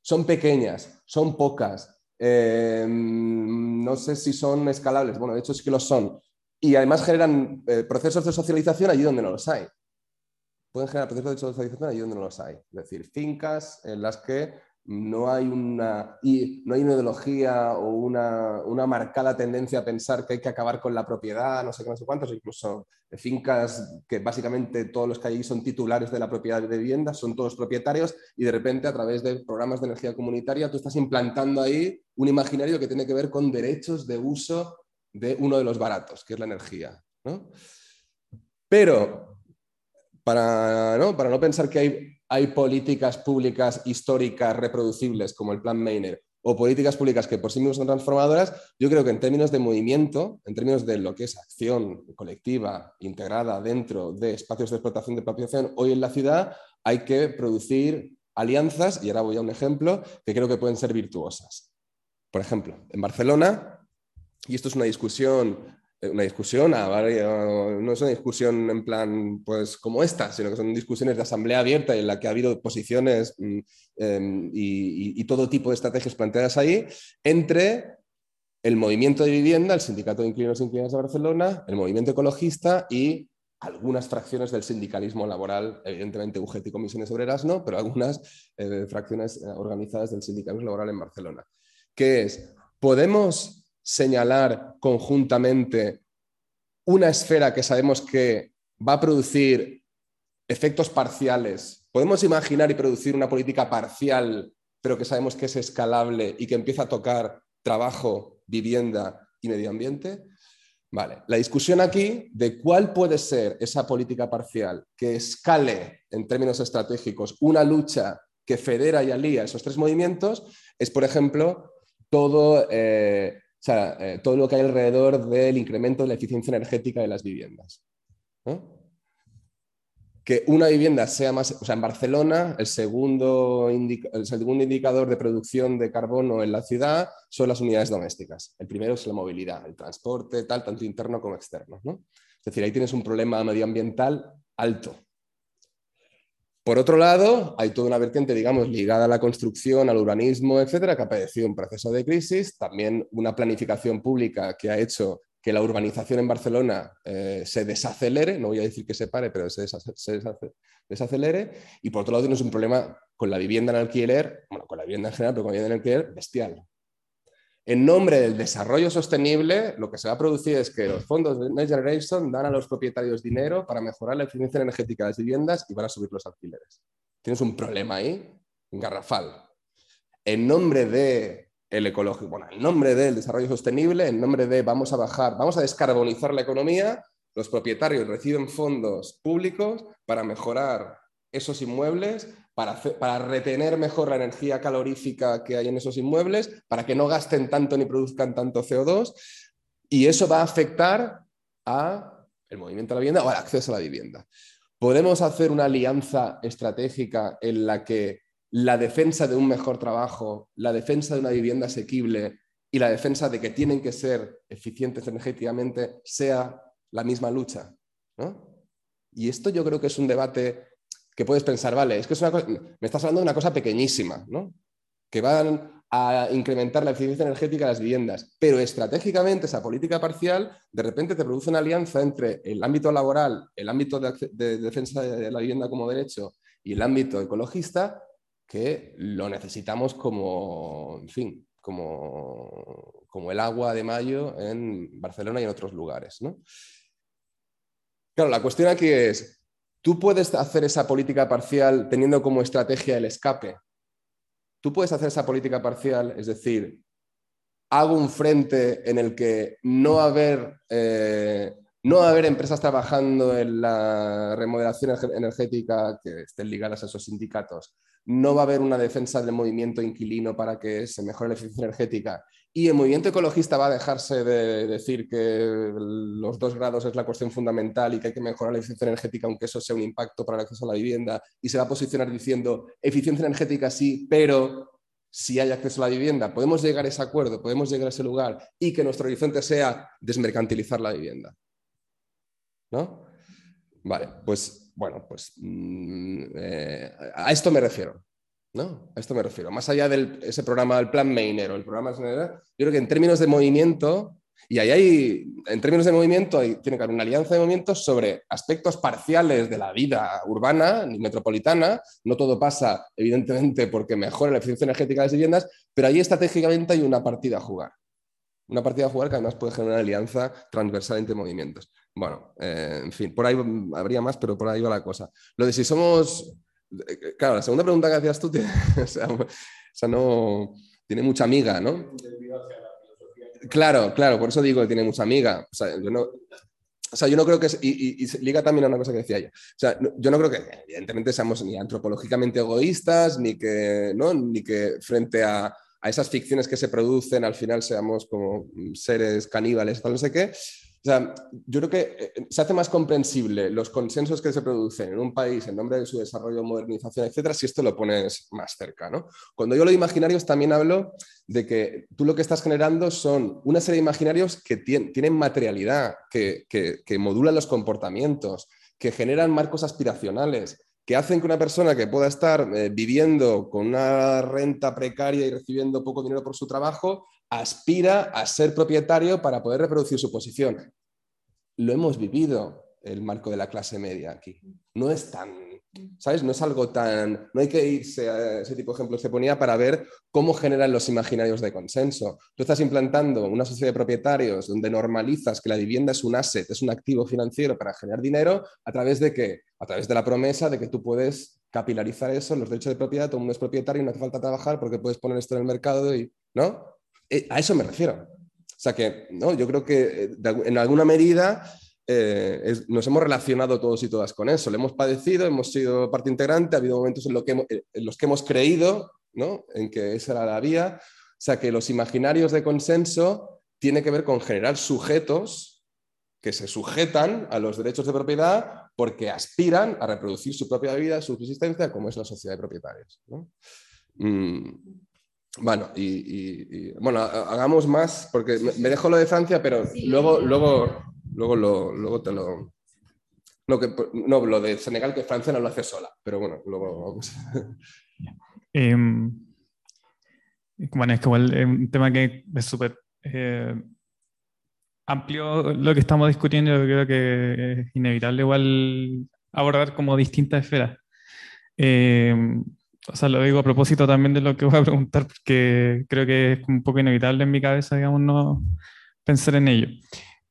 Speaker 3: Son pequeñas, son pocas, eh, no sé si son escalables, bueno, de hecho sí que lo son. Y además generan eh, procesos de socialización allí donde no los hay. Pueden generar procesos de socialización allí donde no los hay. Es decir, fincas en las que no hay una, no hay una ideología o una, marcada tendencia a pensar que hay que acabar con la propiedad, no sé qué, no sé cuántos, incluso fincas que básicamente todos los que hay son titulares de la propiedad de vivienda, son todos propietarios y de repente a través de programas de energía comunitaria tú estás implantando ahí un imaginario que tiene que ver con derechos de uso de uno de los baratos, que es la energía. Pero para ¿no? para no pensar que hay hay políticas públicas históricas reproducibles como el Plan Meiner o políticas públicas que por sí mismas son transformadoras, yo creo que en términos de movimiento, en términos de lo que es acción colectiva integrada dentro de espacios de explotación de población, hoy en la ciudad hay que producir alianzas, y ahora voy a un ejemplo, que creo que pueden ser virtuosas. Por ejemplo, en Barcelona, y esto es una discusión una discusión, no es una discusión en plan pues como esta, sino que son discusiones de asamblea abierta en la que ha habido posiciones mm, em, y, todo tipo de estrategias planteadas ahí entre el movimiento de vivienda, el sindicato de inquilinos e inquilinas de Barcelona, el movimiento ecologista y algunas fracciones del sindicalismo laboral, evidentemente UGT y comisiones obreras no, pero algunas eh, fracciones eh, organizadas del sindicalismo laboral en Barcelona. ¿Qué es? ¿Podemos señalar conjuntamente una esfera que sabemos que va a producir efectos parciales. Podemos imaginar y producir una política parcial, pero que sabemos que es escalable y que empieza a tocar trabajo, vivienda y medio ambiente. Vale, la discusión aquí de cuál puede ser esa política parcial que escale en términos estratégicos una lucha que federa y alía esos tres movimientos es, por ejemplo, todo eh, sea, eh, todo lo que hay alrededor del incremento de la eficiencia energética de las viviendas. Que una vivienda sea más, o sea, en Barcelona el segundo, el segundo indicador de producción de carbono en la ciudad son las unidades domésticas. El primero es la movilidad, el transporte, tal, tanto interno como externo. Es decir, ahí tienes un problema medioambiental alto. Por otro lado, hay toda una vertiente, digamos, ligada a la construcción, al urbanismo, etcétera, que ha padecido un proceso de crisis, también una planificación pública que ha hecho que la urbanización en Barcelona eh, se desacelere, no voy a decir que se pare, pero se, desacelere, y por otro lado tienes un problema con la vivienda en alquiler, bueno, con la vivienda en general, pero con la vivienda en alquiler bestial. En nombre del desarrollo sostenible, lo que se va a producir es que los fondos de Next Generation dan a los propietarios dinero para mejorar la eficiencia energética de las viviendas y van a subir los alquileres. Tienes un problema ahí, garrafal. En nombre de el ecológico, bueno, en nombre del desarrollo sostenible, en nombre de vamos a bajar, vamos a descarbonizar la economía, los propietarios reciben fondos públicos para mejorar esos inmuebles para, retener mejor la energía calorífica que hay en esos inmuebles, para que no gasten tanto ni produzcan tanto CO2, y eso va a afectar a el movimiento de la vivienda o al acceso a la vivienda. Podemos hacer una alianza estratégica en la que la defensa de un mejor trabajo, la defensa de una vivienda asequible y la defensa de que tienen que ser eficientes energéticamente sea la misma lucha. Y esto yo creo que es un debate que puedes pensar, vale, es que es una cosa, me estás hablando de una cosa pequeñísima, ¿no? que van a incrementar la eficiencia energética de las viviendas, pero estratégicamente esa política parcial de repente te produce una alianza entre el ámbito laboral, el ámbito de, defensa de la vivienda como derecho y el ámbito ecologista que lo necesitamos como, en fin, como, como el agua de mayo en Barcelona y en otros lugares. ¿no? Claro, la cuestión aquí es, ¿tú puedes hacer esa política parcial teniendo como estrategia el escape? ¿Tú puedes hacer esa política parcial, es decir, hago un frente en el que no haber, eh, no haber empresas trabajando en la remodelación energética que estén ligadas a esos sindicatos, no va a haber una defensa del movimiento inquilino para que se mejore la eficiencia energética. Y el movimiento ecologista va a dejarse de decir que los dos grados es la cuestión fundamental y que hay que mejorar la eficiencia energética, aunque eso sea un impacto para el acceso a la vivienda, y se va a posicionar diciendo eficiencia energética sí, pero si hay acceso a la vivienda. Podemos llegar a ese acuerdo, podemos llegar a ese lugar y que nuestro horizonte sea desmercantilizar la vivienda. Vale, pues bueno, pues mm, eh, a esto me refiero. ¿no? A esto me refiero. Más allá de ese programa del plan Mainer el programa yo creo que en términos de movimiento, y ahí hay, en términos de movimiento, tiene que haber una alianza de movimientos sobre aspectos parciales de la vida urbana ni metropolitana. No todo pasa, evidentemente, porque mejora la eficiencia energética de las viviendas, pero ahí estratégicamente hay una partida a jugar. Una partida a jugar que además puede generar una alianza transversal entre movimientos. Bueno, eh, en fin, por ahí habría más, pero por ahí va la cosa. Lo de si somos. Eh, claro, la segunda pregunta que hacías tú, o, sea, no. Tiene mucha amiga, ¿no? Claro, claro, por eso digo que tiene mucha amiga. O sea, yo no, o sea, yo no creo que, y, y, liga también a una cosa que decía yo, o sea, yo no creo que evidentemente seamos ni antropológicamente egoístas, ni que, ¿no? ni que frente a, a, esas ficciones que se producen al final seamos como seres caníbales, tal no sé qué, o sea, yo creo que eh, se hace más comprensible los consensos que se producen en un país en nombre de su desarrollo, modernización, etcétera, si esto lo pones más cerca. Cuando yo lo de imaginarios también hablo de que tú lo que estás generando son una serie de imaginarios que tienen materialidad, que, modulan los comportamientos, que generan marcos aspiracionales, que hacen que una persona que pueda estar eh, viviendo con una renta precaria y recibiendo poco dinero por su trabajo, aspira a ser propietario para poder reproducir su posición. Lo hemos vivido el marco de la clase media aquí. No es tan, ¿sabes? No es algo tan, no hay que irse a ese tipo de ejemplos que ponía para ver cómo generan los imaginarios de consenso. Tú estás implantando una sociedad de propietarios donde normalizas que la vivienda es un asset, es un activo financiero para generar dinero, a través de qué? A través de la promesa de que tú puedes capilarizar eso, los derechos de propiedad, todo el mundo es propietario y no hace falta trabajar porque puedes poner esto en el mercado y, ¿no? Eh, a eso me refiero. O sea que ¿no? yo creo que eh, en alguna medida eh, nos hemos relacionado todos y todas con eso. Lo hemos padecido, hemos sido parte integrante, ha habido momentos en, los que hemos creído ¿no? en que esa era la vía. O sea que los imaginarios de consenso tienen que ver con generar sujetos que se sujetan a los derechos de propiedad porque aspiran a reproducir su propia vida, su existencia, como es la sociedad de propietarios. ¿no? Mm. Bueno, y, bueno, hagamos más, porque me, dejo lo de Francia, pero luego, luego, luego, lo, luego te lo... No, que, no, lo de Senegal, que Francia no lo hace sola, pero bueno, luego vamos.
Speaker 6: Em, bueno, es que igual es un tema que es súper eh, amplio lo que estamos discutiendo, yo creo que es inevitable igual abordar como distintas esferas. Eh, o sea, lo digo a propósito también de lo que voy a preguntar, porque creo que es un poco inevitable en mi cabeza, digamos, no pensar en ello.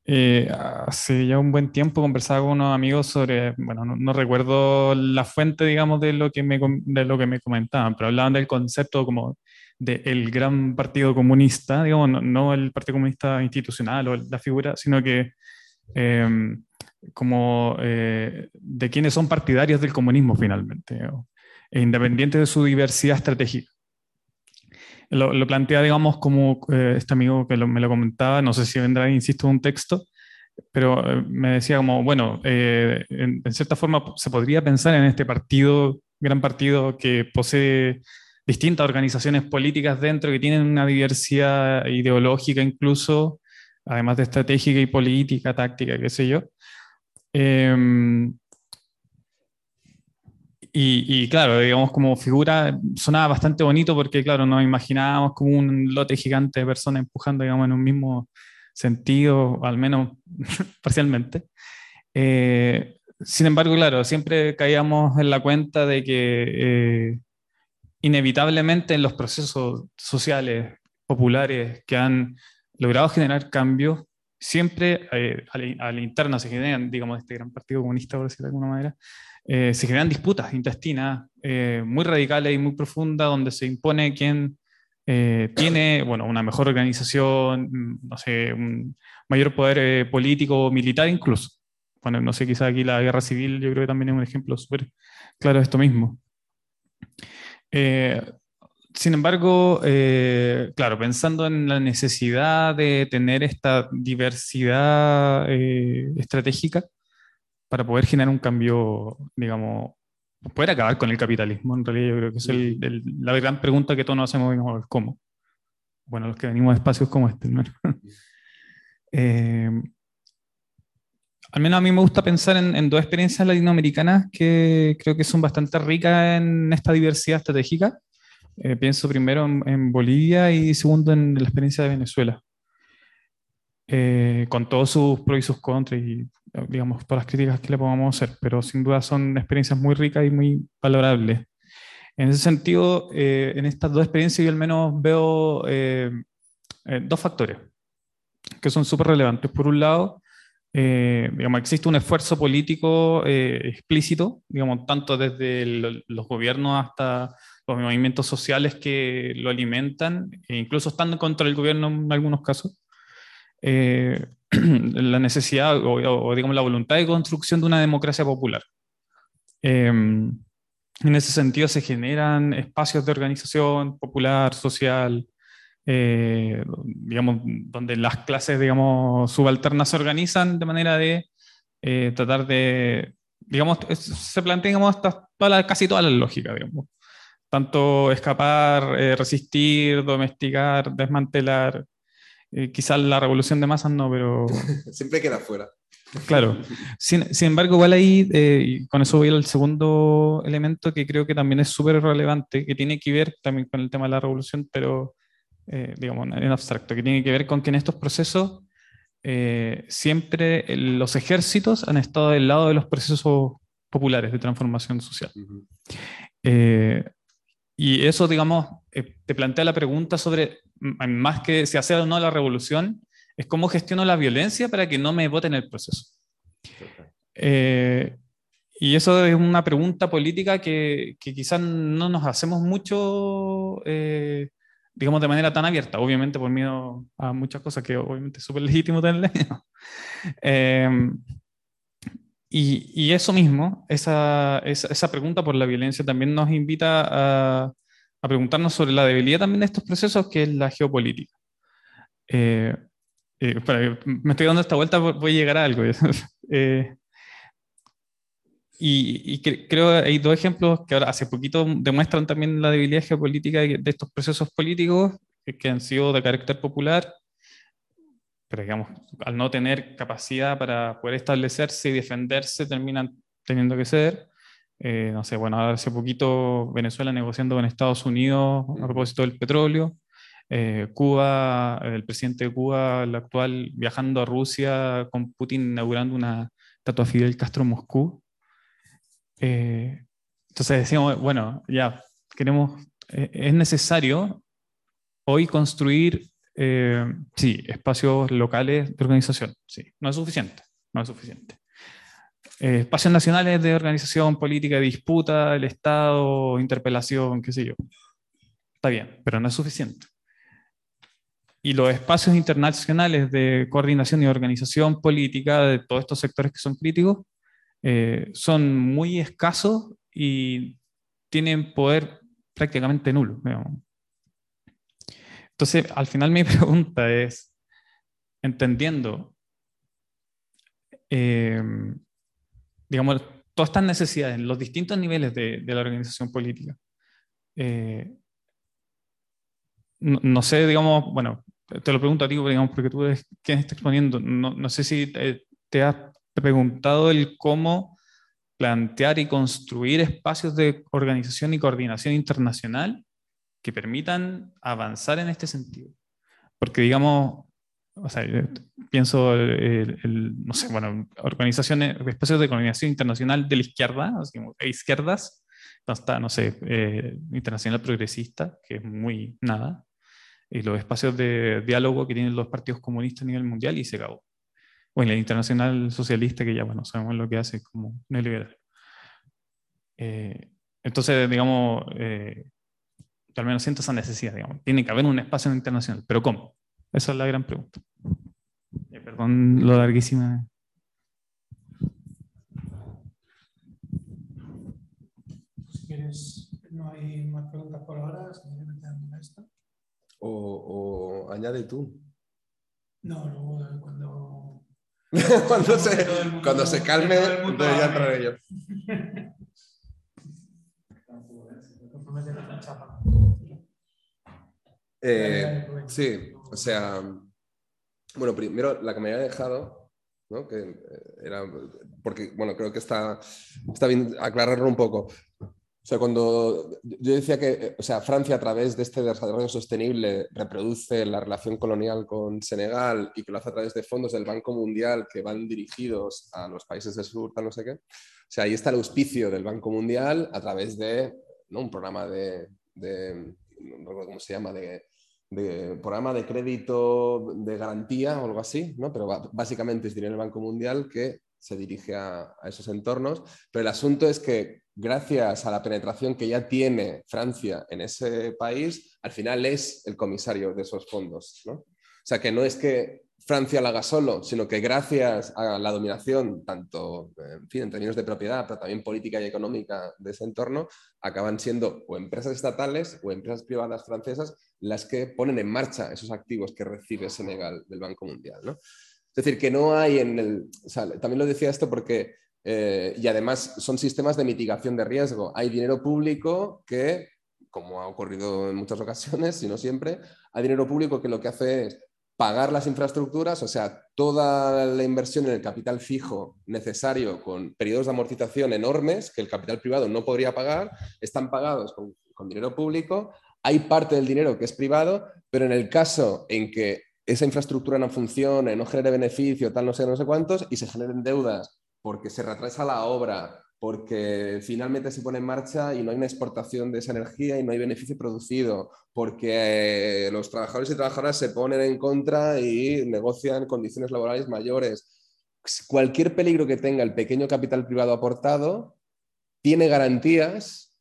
Speaker 6: Eh, hace ya un buen tiempo conversaba con unos amigos sobre, bueno, no, recuerdo la fuente, digamos, de lo, que me, de lo que me comentaban, pero hablaban del concepto como del gran partido comunista, digamos, no, el partido comunista institucional o la figura, sino que em, como eh, de quienes son partidarios del comunismo finalmente e independiente de su diversidad estratégica. Lo, plantea, digamos, como eh, este amigo que me lo comentaba, no sé si vendrá, insisto, un texto, pero eh, me decía como, bueno, eh, en, cierta forma se podría pensar en este partido, gran partido que posee distintas organizaciones políticas dentro, que tienen una diversidad ideológica incluso, además de estratégica y política, táctica, qué sé yo. Em, y, claro, digamos, como figura sonaba bastante bonito porque, claro, nos imaginábamos como un lote gigante de personas empujando, digamos, en un mismo sentido, al menos parcialmente. Eh, sin embargo, claro, siempre caíamos en la cuenta de que eh, inevitablemente en los procesos sociales populares que han logrado generar cambios, siempre eh, a, se generan, digamos, este gran partido comunista, por decirlo de alguna manera, eh, se generan disputas intestinas eh, muy radicales y muy profundas, donde se impone quién tiene, bueno, una mejor organización, mm, no sé, un mayor poder político o militar incluso. Bueno, no sé, quizá aquí la guerra civil yo creo que también es un ejemplo súper claro de esto mismo. Sin embargo, eh, claro, pensando en la necesidad de tener esta diversidad eh, estratégica para poder generar un cambio, digamos, poder acabar con el capitalismo, en realidad yo creo que es la gran pregunta que todos nos hacemos, digamos, ¿cómo? Bueno, los que venimos de espacios como este, ¿no? Eh, al menos a mí me gusta pensar en, en, dos experiencias latinoamericanas que creo que son bastante ricas en esta diversidad estratégica. Eh, pienso primero en, Bolivia y segundo en la experiencia de Venezuela, eh, con todos sus pros y sus contras y digamos todas las críticas que le podamos hacer, pero sin duda son experiencias muy ricas y muy valorables. En ese sentido, eh, en estas dos experiencias yo al menos veo dos factores que son súper relevantes. Por un lado, digamos, existe un esfuerzo político explícito, digamos, tanto desde los gobiernos hasta los movimientos sociales que lo alimentan, e incluso estando contra el gobierno en algunos casos, eh, la necesidad o, digamos la voluntad de construcción de una democracia popular. Em, en ese sentido se generan espacios de organización popular, social, eh, digamos, donde las clases, digamos, subalternas se organizan de manera de eh, tratar de, digamos, se plantean hasta casi toda la lógica, digamos tanto escapar, eh, resistir, domesticar, desmantelar. Eh, quizás la revolución de masas no, pero...
Speaker 3: Siempre queda fuera.
Speaker 6: Claro. Sin, embargo, igual ahí, eh, con eso voy al segundo elemento que creo que también es súper relevante, que tiene que ver también con el tema de la revolución, pero digamos en abstracto, que tiene que ver con que en estos procesos siempre los ejércitos han estado del lado de los procesos populares de transformación social. Y eso, digamos, eh, te plantea la pregunta sobre, más que si hacer o no la revolución, es cómo gestiono la violencia para que no me voten el proceso. Eh, y eso es una pregunta política que, que quizás no nos hacemos mucho, eh, digamos, de manera tan abierta, obviamente por miedo a muchas cosas que obviamente es súper legítimo tenerle. Y, eso mismo, esa, esa, pregunta por la violencia también nos invita a, a, preguntarnos sobre la debilidad también de estos procesos, que es la geopolítica. Eh, eh, me estoy dando esta vuelta, voy a llegar a algo. eh, y, creo que hay dos ejemplos que ahora hace poquito demuestran también la debilidad geopolítica de, de estos procesos políticos que han sido de carácter popular pero digamos, al no tener capacidad para poder establecerse y defenderse, terminan teniendo que ceder. Eh, no sé, bueno, hace poquito Venezuela negociando con Estados Unidos a propósito del petróleo. Eh, Cuba, el presidente de Cuba, el actual, viajando a Rusia con Putin inaugurando una estatua Fidel Castro en Moscú. Eh, entonces decíamos, bueno, ya, queremos, es necesario hoy construir eh, sí, espacios locales de organización, sí, no es suficiente, no es suficiente. Eh, espacios nacionales de organización política, disputa, el Estado, interpelación, qué sé yo. Está bien, pero no es suficiente. Y los espacios internacionales de coordinación y organización política de todos estos sectores que son críticos eh, son muy escasos y tienen poder prácticamente nulo. Digamos. Entonces, al final mi pregunta es, entendiendo, eh, digamos, todas estas necesidades en los distintos niveles de, la organización política, eh, no, sé, digamos, bueno, te lo pregunto a ti, digamos, porque tú eres quien está exponiendo, no, sé si te, te has preguntado el cómo plantear y construir espacios de organización y coordinación internacional que permitan avanzar en este sentido. Porque digamos, o sea, pienso, el, no sé, bueno, organizaciones, espacios de coordinación internacional de la izquierda, así como izquierdas, está, no sé, eh, Internacional Progresista, que es muy nada, y los espacios de diálogo que tienen los partidos comunistas a nivel mundial y se acabó. O en la internacional socialista, que ya bueno, sabemos lo que hace como neoliberal. Eh, entonces, digamos, eh, al menos siento esa necesidad, digamos. Tiene que haber un espacio internacional, pero ¿cómo? Esa es la gran pregunta. Eh, perdón lo larguísima.
Speaker 2: Si quieres, no hay más preguntas por ahora, si quieres meter esta.
Speaker 3: O, o añade tú.
Speaker 2: No, luego cuando...
Speaker 3: cuando, se, cuando se calme, entonces ya entraré yo. Eh, sí, o sea, bueno, primero la que me había dejado, ¿no? que eh, era, porque, bueno, creo que está, está bien aclararlo un poco. O sea, cuando yo decía que, eh, o sea, Francia a través de este desarrollo sostenible reproduce la relación colonial con Senegal y que lo hace a través de fondos del Banco Mundial que van dirigidos a los países del sur, tal no sé qué. O sea, ahí está el auspicio del Banco Mundial a través de ¿no? un programa de, de no recuerdo cómo se llama, de, de, programa de crédito de garantía o algo así, ¿no? pero básicamente es dinero del Banco Mundial que se dirige a, esos entornos, pero el asunto es que gracias a la penetración que ya tiene Francia en ese país, al final es el comisario de esos fondos. ¿no? O sea, que no es que Francia lo haga solo, sino que gracias a la dominación, tanto en, fin, en términos de propiedad, pero también política y económica de ese entorno, acaban siendo o empresas estatales o empresas privadas francesas las que ponen en marcha esos activos que recibe Senegal del Banco Mundial. ¿no? Es decir, que no hay en el... también lo decía esto porque... Eh, y además son sistemas de mitigación de riesgo. Hay dinero público que, como ha ocurrido en muchas ocasiones, si no siempre, hay dinero público que lo que hace es pagar las infraestructuras, o sea, toda la inversión en el capital fijo necesario con periodos de amortización enormes que el capital privado no podría pagar, están pagados con, dinero público. Hay parte del dinero que es privado, pero en el caso en que esa infraestructura no funcione, no genere beneficio, tal, no sé, no sé cuántos, y se generen deudas porque se retrasa la obra, porque finalmente se pone en marcha y no hay una exportación de esa energía y no hay beneficio producido, porque los trabajadores y trabajadoras se ponen en contra y negocian condiciones laborales mayores. Cualquier peligro que tenga el pequeño capital privado aportado tiene garantías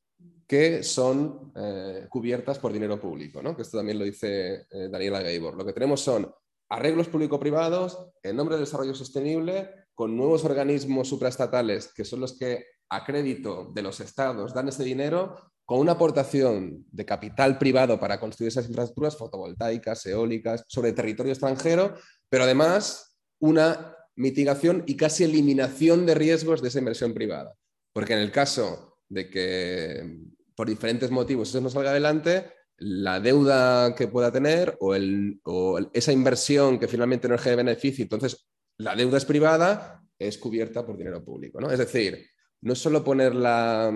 Speaker 3: que son eh, cubiertas por dinero público, ¿no? que esto también lo dice eh, Daniela Gaibor. Lo que tenemos son arreglos público-privados en nombre del desarrollo sostenible con nuevos organismos supraestatales que son los que a crédito de los estados dan ese dinero con una aportación de capital privado para construir esas infraestructuras fotovoltaicas, eólicas, sobre territorio extranjero, pero además una mitigación y casi eliminación de riesgos de esa inversión privada. Porque en el caso de que por diferentes motivos eso no salga adelante, la deuda que pueda tener o, esa inversión que finalmente no genere beneficio, entonces la deuda es privada, es cubierta por dinero público. ¿no? Es decir, no es solo poner la,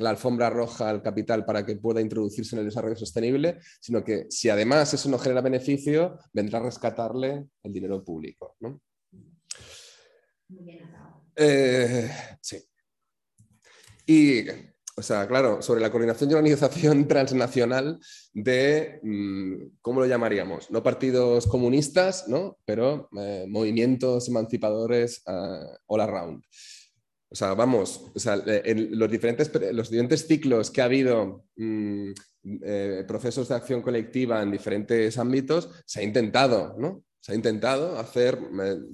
Speaker 3: alfombra roja al capital para que pueda introducirse en el desarrollo sostenible, sino que si además eso no genera beneficio, vendrá a rescatarle el dinero público. ¿no? Eh, sí. Y o sea, claro, sobre la coordinación y organización transnacional de, mm, ¿cómo lo llamaríamos? No partidos comunistas, ¿no? Pero eh, movimientos emancipadores uh, all around. O sea, vamos, o sea, en los, diferentes, los diferentes ciclos que ha habido, mm, eh, procesos de acción colectiva en diferentes ámbitos, se ha intentado, ¿no? Se ha intentado hacer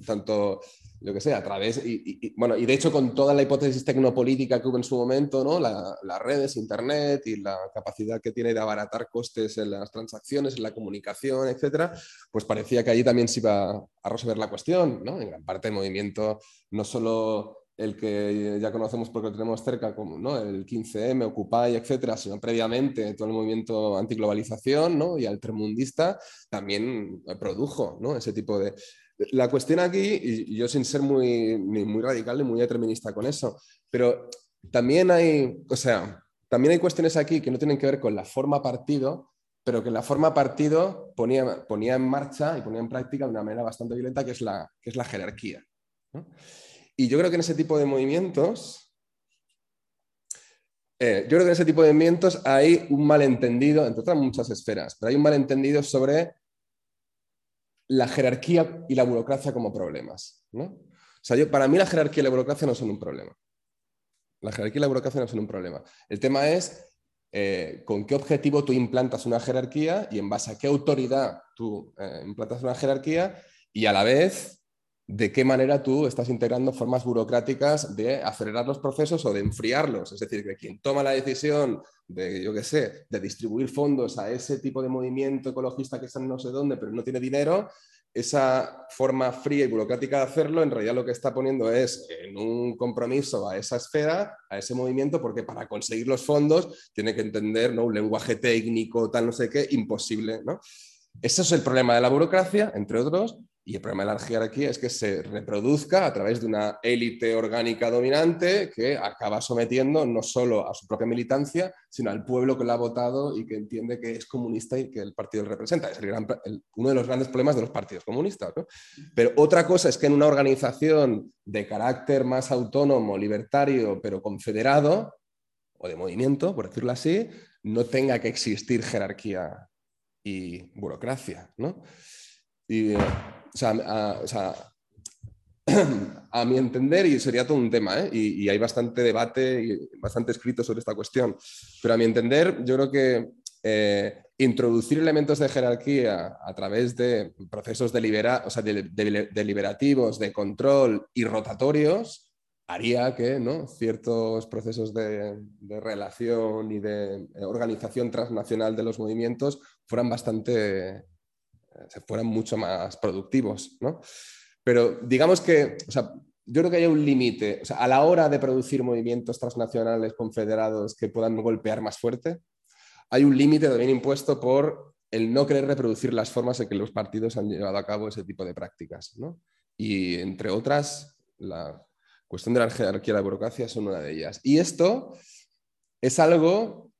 Speaker 3: tanto lo que sea, a través, y, bueno, y de hecho con toda la hipótesis tecnopolítica que hubo en su momento, ¿no? las redes, Internet y la capacidad que tiene de abaratar costes en las transacciones, en la comunicación, etcétera, pues parecía que allí también se iba a resolver la cuestión, ¿no? En gran parte el movimiento, no solo el que ya conocemos porque lo tenemos cerca, como ¿no? el 15M, Occupy, etcétera, sino previamente todo el movimiento antiglobalización ¿no? y altermundista también produjo ¿no? ese tipo de, la cuestión aquí, y yo sin ser muy, muy radical ni muy determinista con eso, pero también hay, o sea, también hay cuestiones aquí que no tienen que ver con la forma partido, pero que la forma partido ponía, ponía en marcha y ponía en práctica de una manera bastante violenta, que es la, que es la jerarquía. Y yo creo que en ese tipo de movimientos Eh, yo creo que en ese tipo de movimientos hay un malentendido, entre otras muchas esferas, pero hay un malentendido sobre la jerarquía y la burocracia como problemas. ¿no? O sea, yo, para mí la jerarquía y la burocracia no son un problema. La jerarquía y la burocracia no son un problema. El tema es eh, con qué objetivo tú implantas una jerarquía y en base a qué autoridad tú eh, implantas una jerarquía y a la vez de qué manera tú estás integrando formas burocráticas de acelerar los procesos o de enfriarlos. Es decir, que quien toma la decisión de, yo qué sé, de distribuir fondos a ese tipo de movimiento ecologista que está no sé dónde, pero no tiene dinero, esa forma fría y burocrática de hacerlo, en realidad lo que está poniendo es en un compromiso a esa esfera, a ese movimiento, porque para conseguir los fondos tiene que entender ¿no? un lenguaje técnico, tal, no sé qué, imposible. ¿no? Ese es el problema de la burocracia, entre otros, y el problema de la jerarquía es que se reproduzca a través de una élite orgánica dominante que acaba sometiendo no solo a su propia militancia, sino al pueblo que lo ha votado y que entiende que es comunista y que el partido representa. Es uno de los grandes problemas de los partidos comunistas. Pero otra cosa es que en una organización de carácter más autónomo, libertario, pero confederado, o de movimiento, por decirlo así, no tenga que existir jerarquía y burocracia. ¿no? Y, o sea, a, mi entender, y sería todo un tema, ¿eh? y, hay bastante debate y bastante escrito sobre esta cuestión, pero a mi entender, yo creo que eh, introducir elementos de jerarquía a través de procesos delibera, o sea, deliberativos, de control y rotatorios, haría que ¿no? ciertos procesos de, relación y de organización transnacional de los movimientos fueran bastante se fueran mucho más productivos, ¿no? Pero digamos que, o sea, yo creo que hay un límite, o sea, a la hora de producir movimientos transnacionales confederados que puedan golpear más fuerte, hay un límite también impuesto por el no querer reproducir las formas en que los partidos han llevado a cabo ese tipo de prácticas, ¿no? Y entre otras, la cuestión de la jerarquía y la burocracia son una de ellas. Y esto es algo,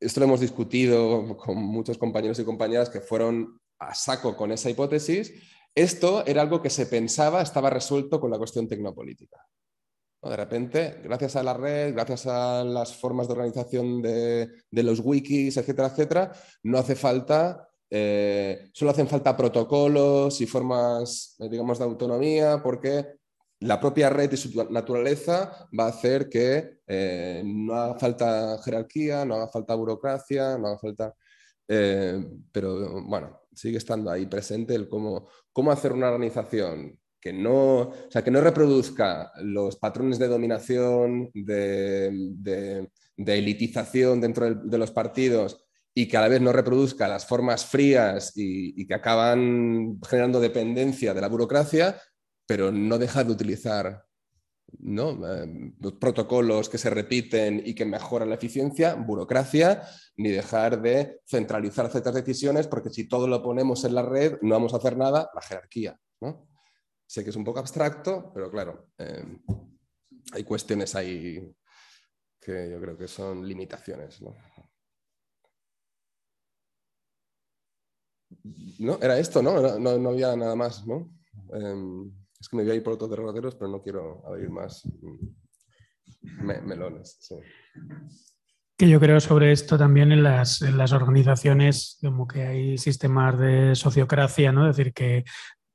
Speaker 3: esto lo hemos discutido con muchos compañeros y compañeras que fueron a saco con esa hipótesis, esto era algo que se pensaba estaba resuelto con la cuestión tecnopolítica. De repente, gracias a la red, gracias a las formas de organización de, los wikis, etcétera, etcétera, no hace falta, eh, solo hacen falta protocolos y formas, eh, digamos, de autonomía, porque la propia red y su naturaleza va a hacer que eh, no haga falta jerarquía, no haga falta burocracia, no haga falta... pero bueno, sigue estando ahí presente el cómo, cómo hacer una organización que no, sea, que no reproduzca los patrones de dominación, de, elitización dentro de, los partidos y que a la vez no reproduzca las formas frías y, que acaban generando dependencia de la burocracia, pero no deja de utilizar ¿no? Eh, los protocolos que se repiten y que mejoran la eficiencia, burocracia, ni dejar de centralizar ciertas decisiones, porque si todo lo ponemos en la red, no vamos a hacer nada, la jerarquía. ¿no? Sé que es un poco abstracto, pero claro, eh, hay cuestiones ahí que yo creo que son limitaciones. ¿no? Era esto, ¿no? No, había nada más, ¿no? Em, es que me voy a ir por otros derroteros, pero no quiero abrir más mm, melones.
Speaker 2: Que yo creo sobre esto también en las, organizaciones, como que hay sistemas de sociocracia, ¿no? Es decir, que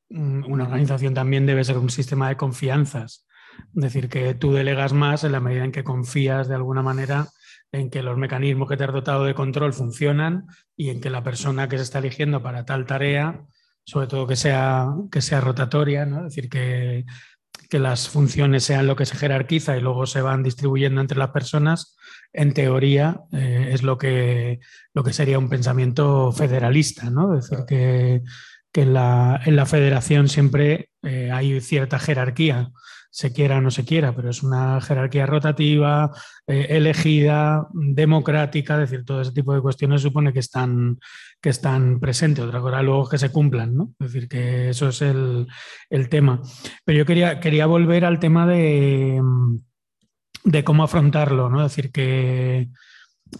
Speaker 2: mm, una organización también debe ser un sistema de confianzas. Es decir, que tú delegas más en la medida en que confías de alguna manera en que los mecanismos que te has dotado de control funcionan y en que la persona que se está eligiendo para tal tarea sobre todo que sea, que sea rotatoria, ¿no? es decir, que, las funciones sean lo que se jerarquiza y luego se van distribuyendo entre las personas, en teoría eh, es lo que, lo que sería un pensamiento federalista, ¿no? es decir, que, en, la, en, la, federación siempre eh, hay cierta jerarquía se quiera o no se quiera, pero es una jerarquía rotativa, eh, elegida, democrática, es decir, todo ese tipo de cuestiones supone que están, que están presentes, otra cosa luego que se cumplan, ¿no? Es decir, que eso es el, tema. Pero yo quería, quería volver al tema de, de cómo afrontarlo, ¿no? Es decir, que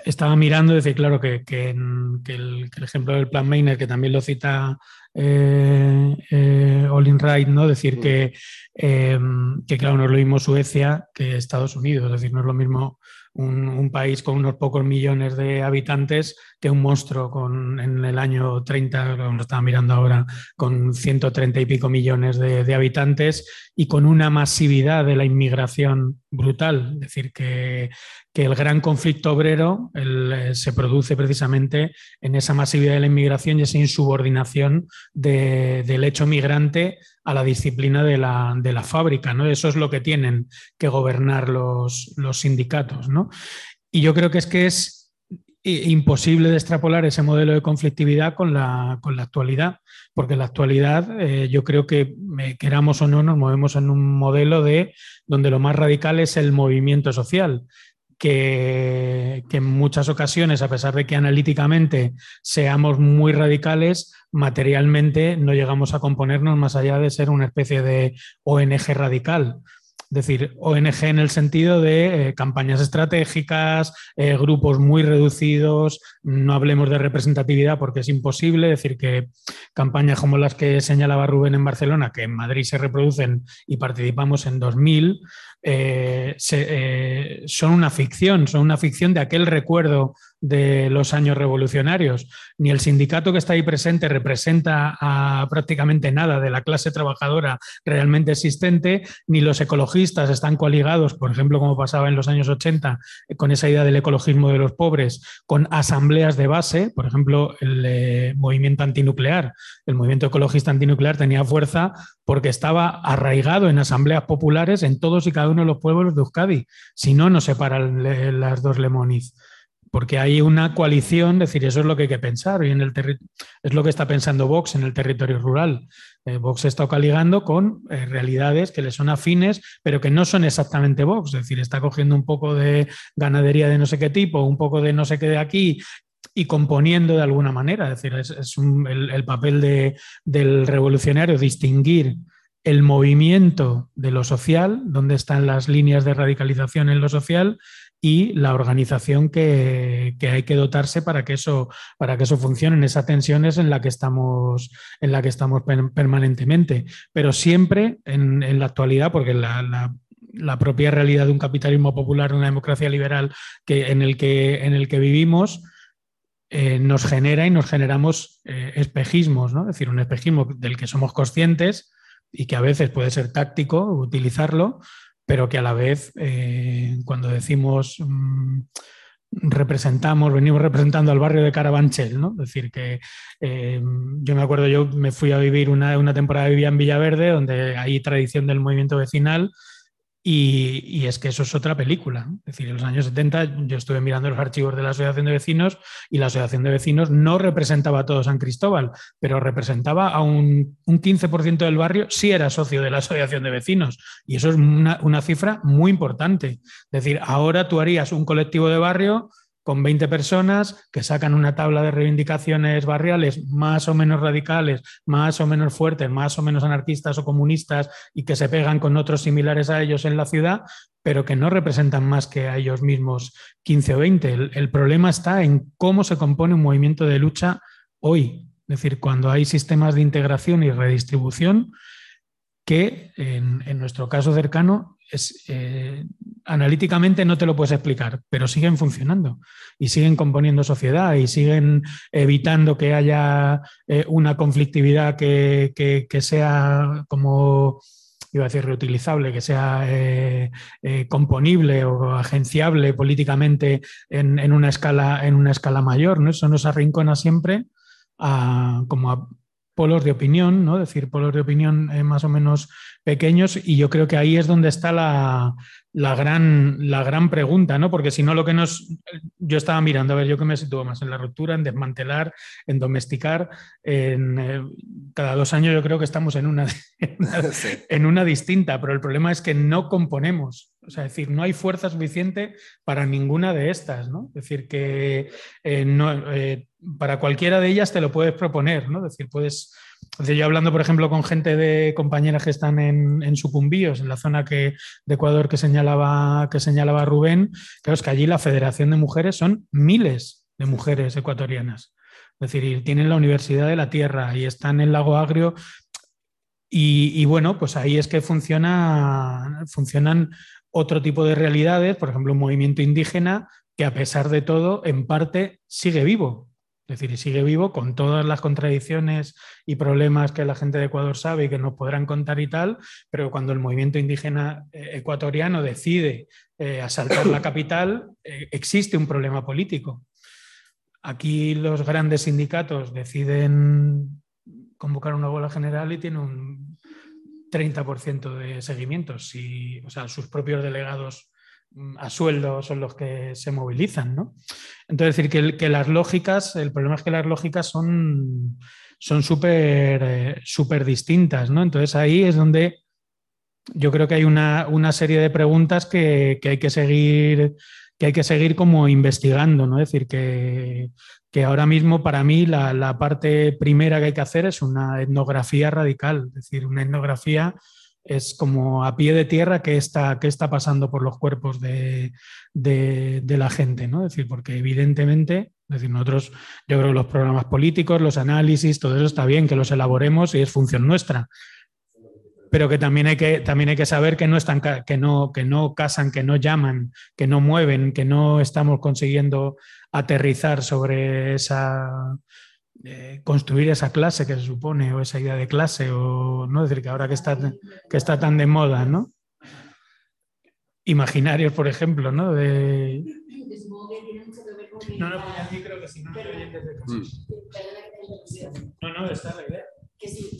Speaker 2: estaba mirando, decir, claro, que, el, ejemplo del plan Meiner, que también lo cita eh, eh, All in Right, ¿no? Decir que, que, claro, no es lo mismo Suecia que Estados Unidos, es decir, no es lo mismo un, país con unos pocos millones de habitantes que un monstruo con, en el año 30, lo estaba mirando ahora, con 130 y pico millones de, habitantes y con una masividad de la inmigración brutal. Es decir, que, el gran conflicto obrero eh, se produce precisamente en esa masividad de la inmigración y esa insubordinación del hecho migrante a la disciplina de la, fábrica. ¿no? Eso es lo que tienen que gobernar los, los sindicatos. ¿no? Y yo creo que es que es imposible de extrapolar ese modelo de conflictividad con la, con la actualidad, porque en la actualidad eh, yo creo que, queramos o no, nos movemos en un modelo de donde lo más radical es el movimiento social que, en muchas ocasiones, a pesar de que analíticamente seamos muy radicales, materialmente no llegamos a componernos más allá de ser una especie de ONG radical. Es decir, ONG en el sentido de eh, campañas estratégicas, eh, grupos muy reducidos, no hablemos de representatividad porque es imposible, decir que campañas como las que señalaba Rubén en Barcelona, que en Madrid se reproducen y participamos en 2000, eh, son una ficción, son una ficción de aquel recuerdo de los años revolucionarios. Ni el sindicato que está ahí presente representa a prácticamente nada de la clase trabajadora realmente existente, ni los ecologistas están coligados, por ejemplo, como pasaba en los años 80, con esa idea del ecologismo de los pobres, con asambleas de base, por ejemplo, el eh, movimiento antinuclear. El movimiento ecologista antinuclear tenía fuerza porque estaba arraigado en asambleas populares en todos y cada uno de los pueblos de Euskadi. Si no, no separan eh, las dos lemoniz porque hay una coalición, es decir, eso es lo que hay que pensar. Y en el es lo que está pensando Vox en el territorio rural. Eh, Vox está coligando con eh, realidades que le son afines, pero que no son exactamente Vox. Es decir, está cogiendo un poco de ganadería de no sé qué tipo, un poco de no sé qué de aquí y componiendo de alguna manera. Es decir, es, el, papel del revolucionario distinguir el movimiento de lo social, donde están las líneas de radicalización en lo social, y la organización que, hay que dotarse para que eso, para que eso funcione. En esa tensión es en la que estamos, en la que estamos permanentemente, pero siempre en, la actualidad, porque la, propia realidad de un capitalismo popular, una democracia liberal que, en, el que, en el que vivimos, eh, nos genera y nos generamos eh, espejismos, ¿no? es decir, un espejismo del que somos conscientes y que a veces puede ser táctico utilizarlo, pero que a la vez, eh, cuando decimos mm, representamos, venimos representando al barrio de Carabanchel, ¿no? Es decir, que eh, yo me acuerdo, yo me fui a vivir una, una temporada, vivía en Villaverde, donde hay tradición del movimiento vecinal, y, es que eso es otra película. Es decir, en los años 70 yo estuve mirando los archivos de la Asociación de Vecinos y la Asociación de Vecinos no representaba a todo San Cristóbal, pero representaba a un, un 15% del barrio, sí era socio de la Asociación de Vecinos. Y eso es una, una cifra muy importante. Es decir, ahora tú harías un colectivo de barrio con 20 personas que sacan una tabla de reivindicaciones barriales más o menos radicales, más o menos fuertes, más o menos anarquistas o comunistas y que se pegan con otros similares a ellos en la ciudad, pero que no representan más que a ellos mismos 15 o 20. El, problema está en cómo se compone un movimiento de lucha hoy. Es decir, cuando hay sistemas de integración y redistribución que en, en nuestro caso cercano eh, analíticamente no te lo puedes explicar, pero siguen funcionando y siguen componiendo sociedad y siguen evitando que haya eh, una conflictividad que, sea como iba a decir reutilizable, que sea eh, componible o agenciable políticamente en, una escala, en una escala mayor. ¿no? Eso nos arrincona siempre a, como a polos de opinión, ¿no? Es decir, polos de opinión eh, más o menos pequeños y yo creo que ahí es donde está la, gran, la gran pregunta, ¿no? Porque si no lo que nos... Yo estaba mirando, a ver, yo que me sitúo más en la ruptura, en desmantelar, en domesticar, en, eh, cada dos años yo creo que estamos en una, en una, distinta, pero el problema es que no componemos. O sea, es decir, no hay fuerza suficiente para ninguna de estas, ¿no? Es decir, que eh, no, para cualquiera de ellas te lo puedes proponer, ¿no? Es decir, puedes. yo hablando, por ejemplo, con gente de compañeras que están en, en Sucumbíos, en la zona que, de Ecuador que señalaba, que señalaba Rubén, claro, es que allí la Federación de Mujeres son miles de mujeres ecuatorianas. Es decir, tienen la Universidad de la Tierra y están en Lago Agrio. Y, bueno, pues ahí es que funciona, funcionan otro tipo de realidades, por ejemplo, un movimiento indígena que a pesar de todo, en parte, sigue vivo. Es decir, sigue vivo con todas las contradicciones y problemas que la gente de Ecuador sabe y que nos podrán contar y tal, pero cuando el movimiento indígena eh, ecuatoriano decide eh, asaltar la capital, eh, existe un problema político. Aquí los grandes sindicatos deciden convocar una huelga general y tiene un 30% de seguimientos. Si, o sea, sus propios delegados Mm, a sueldo son los que se movilizan, ¿no? Entonces, decir que, que las lógicas, el problema es que las lógicas son son súper eh, distintas, ¿no? Entonces ahí es donde yo creo que hay una, serie de preguntas que, hay que seguir que hay que seguir como investigando, ¿no? Es decir, que, ahora mismo para mí la, la, parte primera que hay que hacer es una etnografía radical, es decir, una etnografía es como a pie de tierra qué está, qué está pasando por los cuerpos de, la gente, ¿no? Es decir, porque evidentemente, decir, nosotros, yo creo que los programas políticos, los análisis, todo eso está bien, que los elaboremos y es función nuestra. Pero que también hay que, también hay que saber que no, están, que, no, que no casan, que no llaman, que no mueven, que no estamos consiguiendo aterrizar sobre esa, construir esa clase que se supone, o esa idea de clase, o no decir que ahora que está, que está tan de moda, ¿no? Imaginarios, por ejemplo, ¿no? De... No, no, pues creo que si no,
Speaker 5: no, no, está la idea.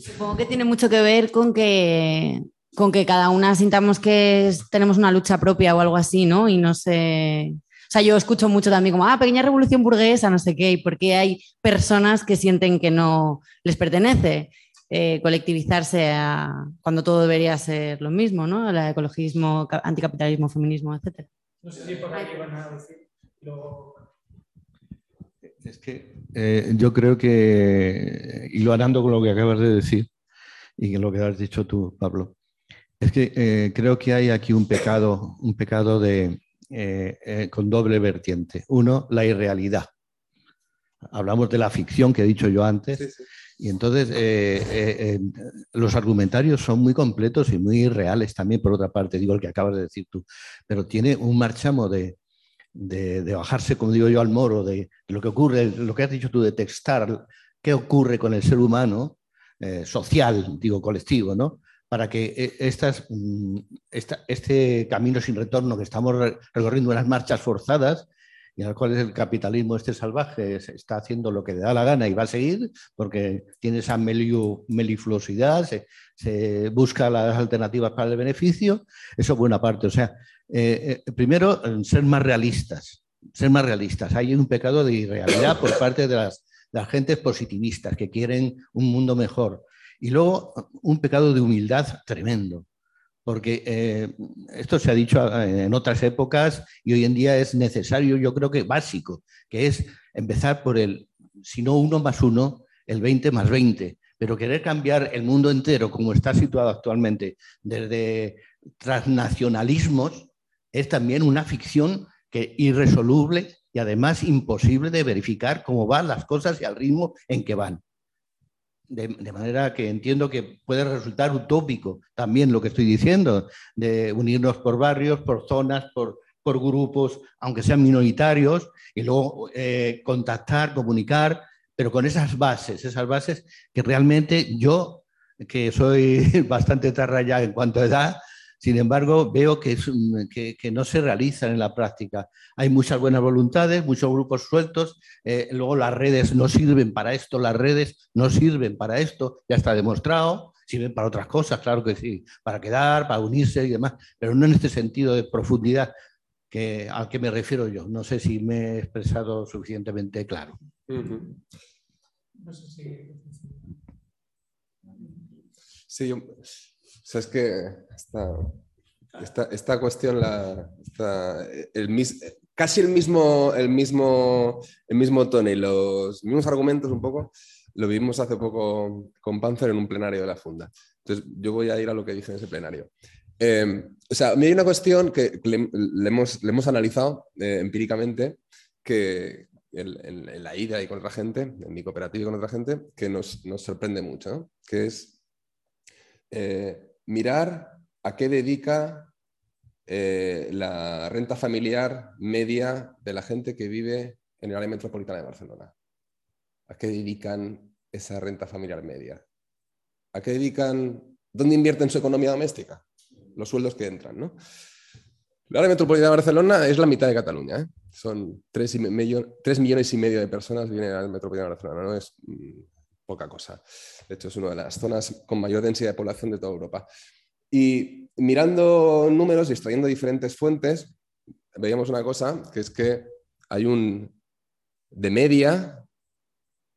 Speaker 5: Supongo que tiene mucho que ver con que, con que cada una sintamos que tenemos una lucha propia o algo así, ¿no? Y no sé o sea, yo escucho mucho también como, ah, pequeña revolución burguesa, no sé qué, y por qué hay personas que sienten que no les pertenece eh, colectivizarse cuando todo debería ser lo mismo, ¿no? El ecologismo, anticapitalismo, feminismo, etc. No sé si por ahí van a decir.
Speaker 4: Es que eh, yo creo que, y lo harando con lo que acabas de decir y con lo que has dicho tú, Pablo, es que eh, creo que hay aquí un pecado, un pecado de, eh, con doble vertiente. Uno, la irrealidad. Hablamos de la ficción que he dicho yo antes. Y entonces eh, los argumentarios son muy completos y muy reales también, por otra parte, digo el que acabas de decir tú, pero tiene un marchamo de, de, bajarse, como digo yo, al moro, de, lo que ocurre, lo que has dicho tú, de textar qué ocurre con el ser humano social, digo, colectivo, ¿no? para que eh, estas, mm, este camino sin retorno que estamos recorriendo, unas marchas forzadas, y en las cuales el capitalismo este salvaje está haciendo lo que le da la gana y va a seguir, porque tiene esa melifluosidad, se, busca las alternativas para el beneficio, eso es buena parte. O sea, eh, eh, primero, ser más realistas, ser más realistas. Hay un pecado de irrealidad por parte de las, las gentes positivistas que quieren un mundo mejor. Y luego un pecado de humildad tremendo, porque eh, esto se ha dicho en otras épocas y hoy en día es necesario, yo creo que básico, que es empezar por el, si no uno más uno, el 20 más 20. Pero querer cambiar el mundo entero como está situado actualmente desde transnacionalismos es también una ficción que irresoluble y además imposible de verificar cómo van las cosas y al ritmo en que van. De, manera que entiendo que puede resultar utópico también lo que estoy diciendo, de unirnos por barrios, por zonas, por, por grupos, aunque sean minoritarios, y luego eh, contactar, comunicar, pero con esas bases, esas bases que realmente yo, que soy bastante tarra ya en cuanto a edad, sin embargo, veo que, no se realizan en la práctica. Hay muchas buenas voluntades, muchos grupos sueltos, eh, luego las redes no sirven para esto, las redes no sirven para esto, ya está demostrado, sirven para otras cosas, claro que sí, para quedar, para unirse y demás, pero no en este sentido de profundidad que, al que me refiero yo. No sé si me he expresado suficientemente claro. No sé si...
Speaker 3: Sí, yo sea, es que esta, esta, cuestión, la, el, casi el mismo, el, mismo, el mismo tono y los mismos argumentos un poco, lo vimos hace poco con Panzer en un plenario de la Funda. Entonces, yo voy a ir a lo que dije en ese plenario. Em, o sea, a mí hay una cuestión que le, hemos, le hemos, analizado eh, empíricamente que, en, la ida y con otra gente, en mi cooperativa y con otra gente, que nos, sorprende mucho, que es eh, mirar a qué dedica eh, la renta familiar media de la gente que vive en el área metropolitana de Barcelona. ¿A qué dedican esa renta familiar media? ¿A qué dedican, dónde invierten su economía doméstica? Los sueldos que entran, ¿no? La área metropolitana de Barcelona es la mitad de Cataluña. ¿eh? Son 3, millones y medio de personas viven en la área metropolitana de Barcelona. Mm, poca cosa. De hecho, es una de las zonas con mayor densidad de población de toda Europa. Y mirando números y extrayendo diferentes fuentes, veíamos una cosa, que es que hay un, de media,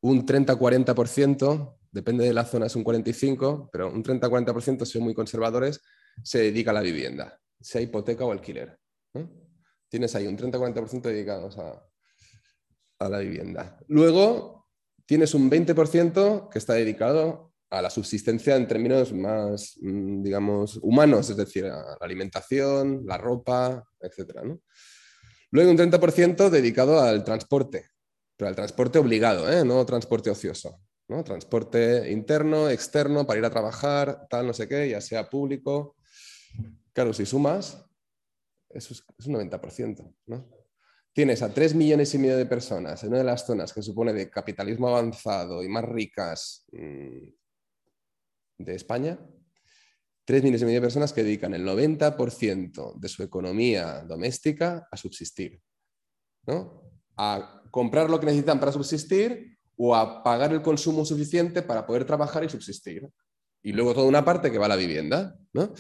Speaker 3: un 30-40%, depende de la zona es un 45%, pero un 30-40% son muy conservadores, se dedica a la vivienda, sea hipoteca o alquiler. Tienes ahí un 30-40% dedicados a, a la vivienda. Luego tienes un 20% que está dedicado a la subsistencia en términos más, mm, digamos, humanos, es decir, a la alimentación, la ropa, etc. ¿no? Luego un 30% dedicado al transporte, pero al transporte obligado, ¿eh? no transporte ocioso. Transporte interno, externo, para ir a trabajar, tal, no sé qué, ya sea público. Claro, si sumas, eso es, un 90%. ¿no? Tienes a 3 millones y medio de personas en una de las zonas que supone de capitalismo avanzado y más ricas mm, de España, 3 millones y medio de personas que dedican el 90% de su economía doméstica a subsistir, ¿no? a comprar lo que necesitan para subsistir o a pagar el consumo suficiente para poder trabajar y subsistir. Y luego toda una parte que va a la vivienda. ¿no?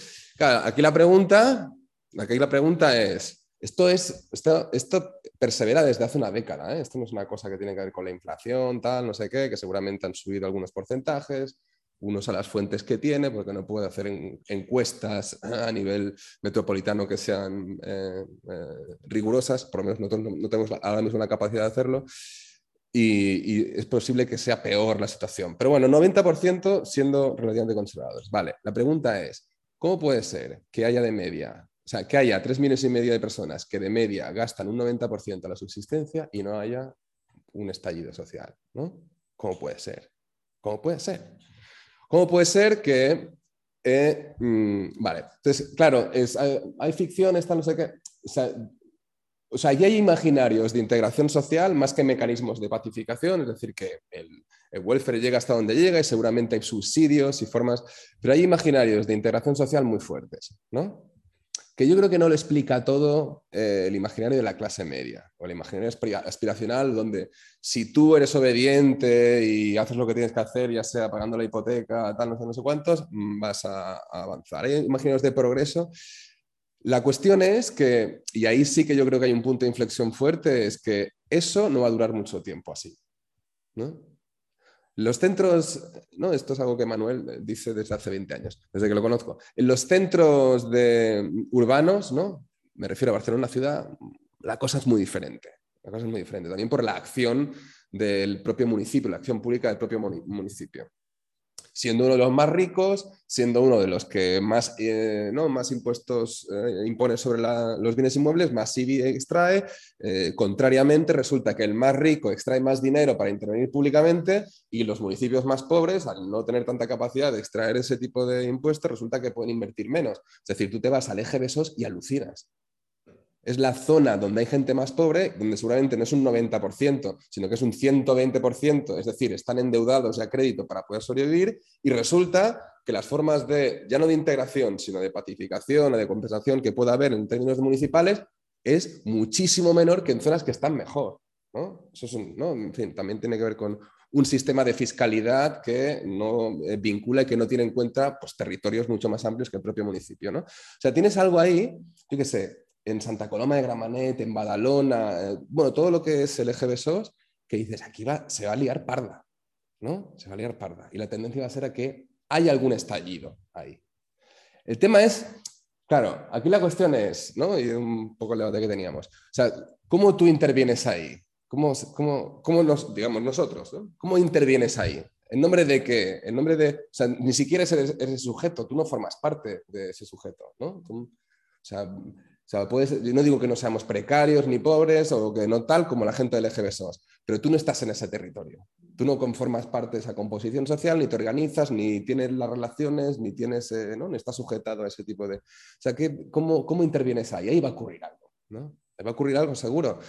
Speaker 3: aquí la pregunta, aquí la pregunta es, esto, es, esto, esto persevera desde hace una década. ¿eh? Esto no es una cosa que tiene que ver con la inflación, tal, no sé qué, que seguramente han subido algunos porcentajes, unos a las fuentes que tiene, porque no puede hacer encuestas a nivel metropolitano que sean eh, eh, rigurosas, por lo menos no, tenemos ahora mismo la capacidad de hacerlo, y, es posible que sea peor la situación. Pero bueno, 90% siendo relativamente conservadores. Vale, la pregunta es, ¿cómo puede ser que haya de media, sea, que haya 3 millones y medio de personas que de media gastan un 90% a la subsistencia y no haya un estallido social? ¿no? ¿Cómo puede ser? ¿Cómo puede ser? ¿Cómo puede ser que... Eh, mm, vale, entonces, claro, es, hay, ficción, está no sé qué. O sea, o hay imaginarios de integración social más que mecanismos de pacificación, es decir, que el, welfare llega hasta donde llega y seguramente hay subsidios y formas, pero hay imaginarios de integración social muy fuertes, ¿no? Que yo creo que no lo explica todo eh, el imaginario de la clase media o el imaginario aspiracional, donde si tú eres obediente y haces lo que tienes que hacer, ya sea pagando la hipoteca, tal, no sé, no sé cuántos, mm, vas a, avanzar. Hay imaginarios de progreso. La cuestión es que, y ahí sí que yo creo que hay un punto de inflexión fuerte, es que eso no va a durar mucho tiempo así. ¿no? Los centros, no, esto es algo que Manuel dice desde hace 20 años, desde que lo conozco. En los centros de, urbanos, ¿no? Me refiero a Barcelona ciudad, la cosa es muy diferente. La cosa es muy diferente, también por la acción del propio municipio, la acción pública del propio municipio siendo uno de los más ricos, siendo uno de los que más, eh, ¿no? más impuestos eh, impone sobre los bienes inmuebles, más IBI extrae. Eh, contrariamente, resulta que el más rico extrae más dinero para intervenir públicamente y los municipios más pobres, al no tener tanta capacidad de extraer ese tipo de impuestos, resulta que pueden invertir menos. Es decir, tú te vas al eje Besos y alucinas es la zona donde hay gente más pobre, donde seguramente no es un 90%, sino que es un 120%, es decir, están endeudados a crédito para poder sobrevivir y resulta que las formas de, ya no de integración, sino de pacificación o de compensación que pueda haber en términos municipales es muchísimo menor que en zonas que están mejor. Eso es En fin, también tiene que ver con un sistema de fiscalidad que no eh, vincula y que no tiene en cuenta pues, territorios mucho más amplios que el propio municipio. ¿no? O sea, tienes algo ahí, yo qué sé, en Santa Coloma de Gramanet, en Badalona, eh, bueno, todo lo que es el eje SOS, que dices, aquí va, se va a liar parda, ¿no? Se va a liar parda. Y la tendencia va a ser a que haya algún estallido ahí. El tema es, claro, aquí la cuestión es, ¿no? Y un poco el debate que teníamos. O sea, ¿cómo tú intervienes ahí? ¿Cómo, cómo, cómo nos, digamos, nosotros, ¿no? ¿Cómo intervienes ahí? ¿En nombre de qué? En nombre de, o sea, ni siquiera eres, el sujeto, tú no formas parte de ese sujeto, ¿no? o sea, Yo no digo que no seamos precarios ni pobres o que no tal como la gente del SOS, pero tú no estás en ese territorio. Tú no conformas parte de esa composición social, ni te organizas, ni tienes las relaciones, ni tienes, eh, ¿no? estás sujetado a ese tipo de... O sea, cómo, ¿cómo intervienes ahí? Ahí va a ocurrir algo, ¿no? Ahí va a ocurrir algo seguro.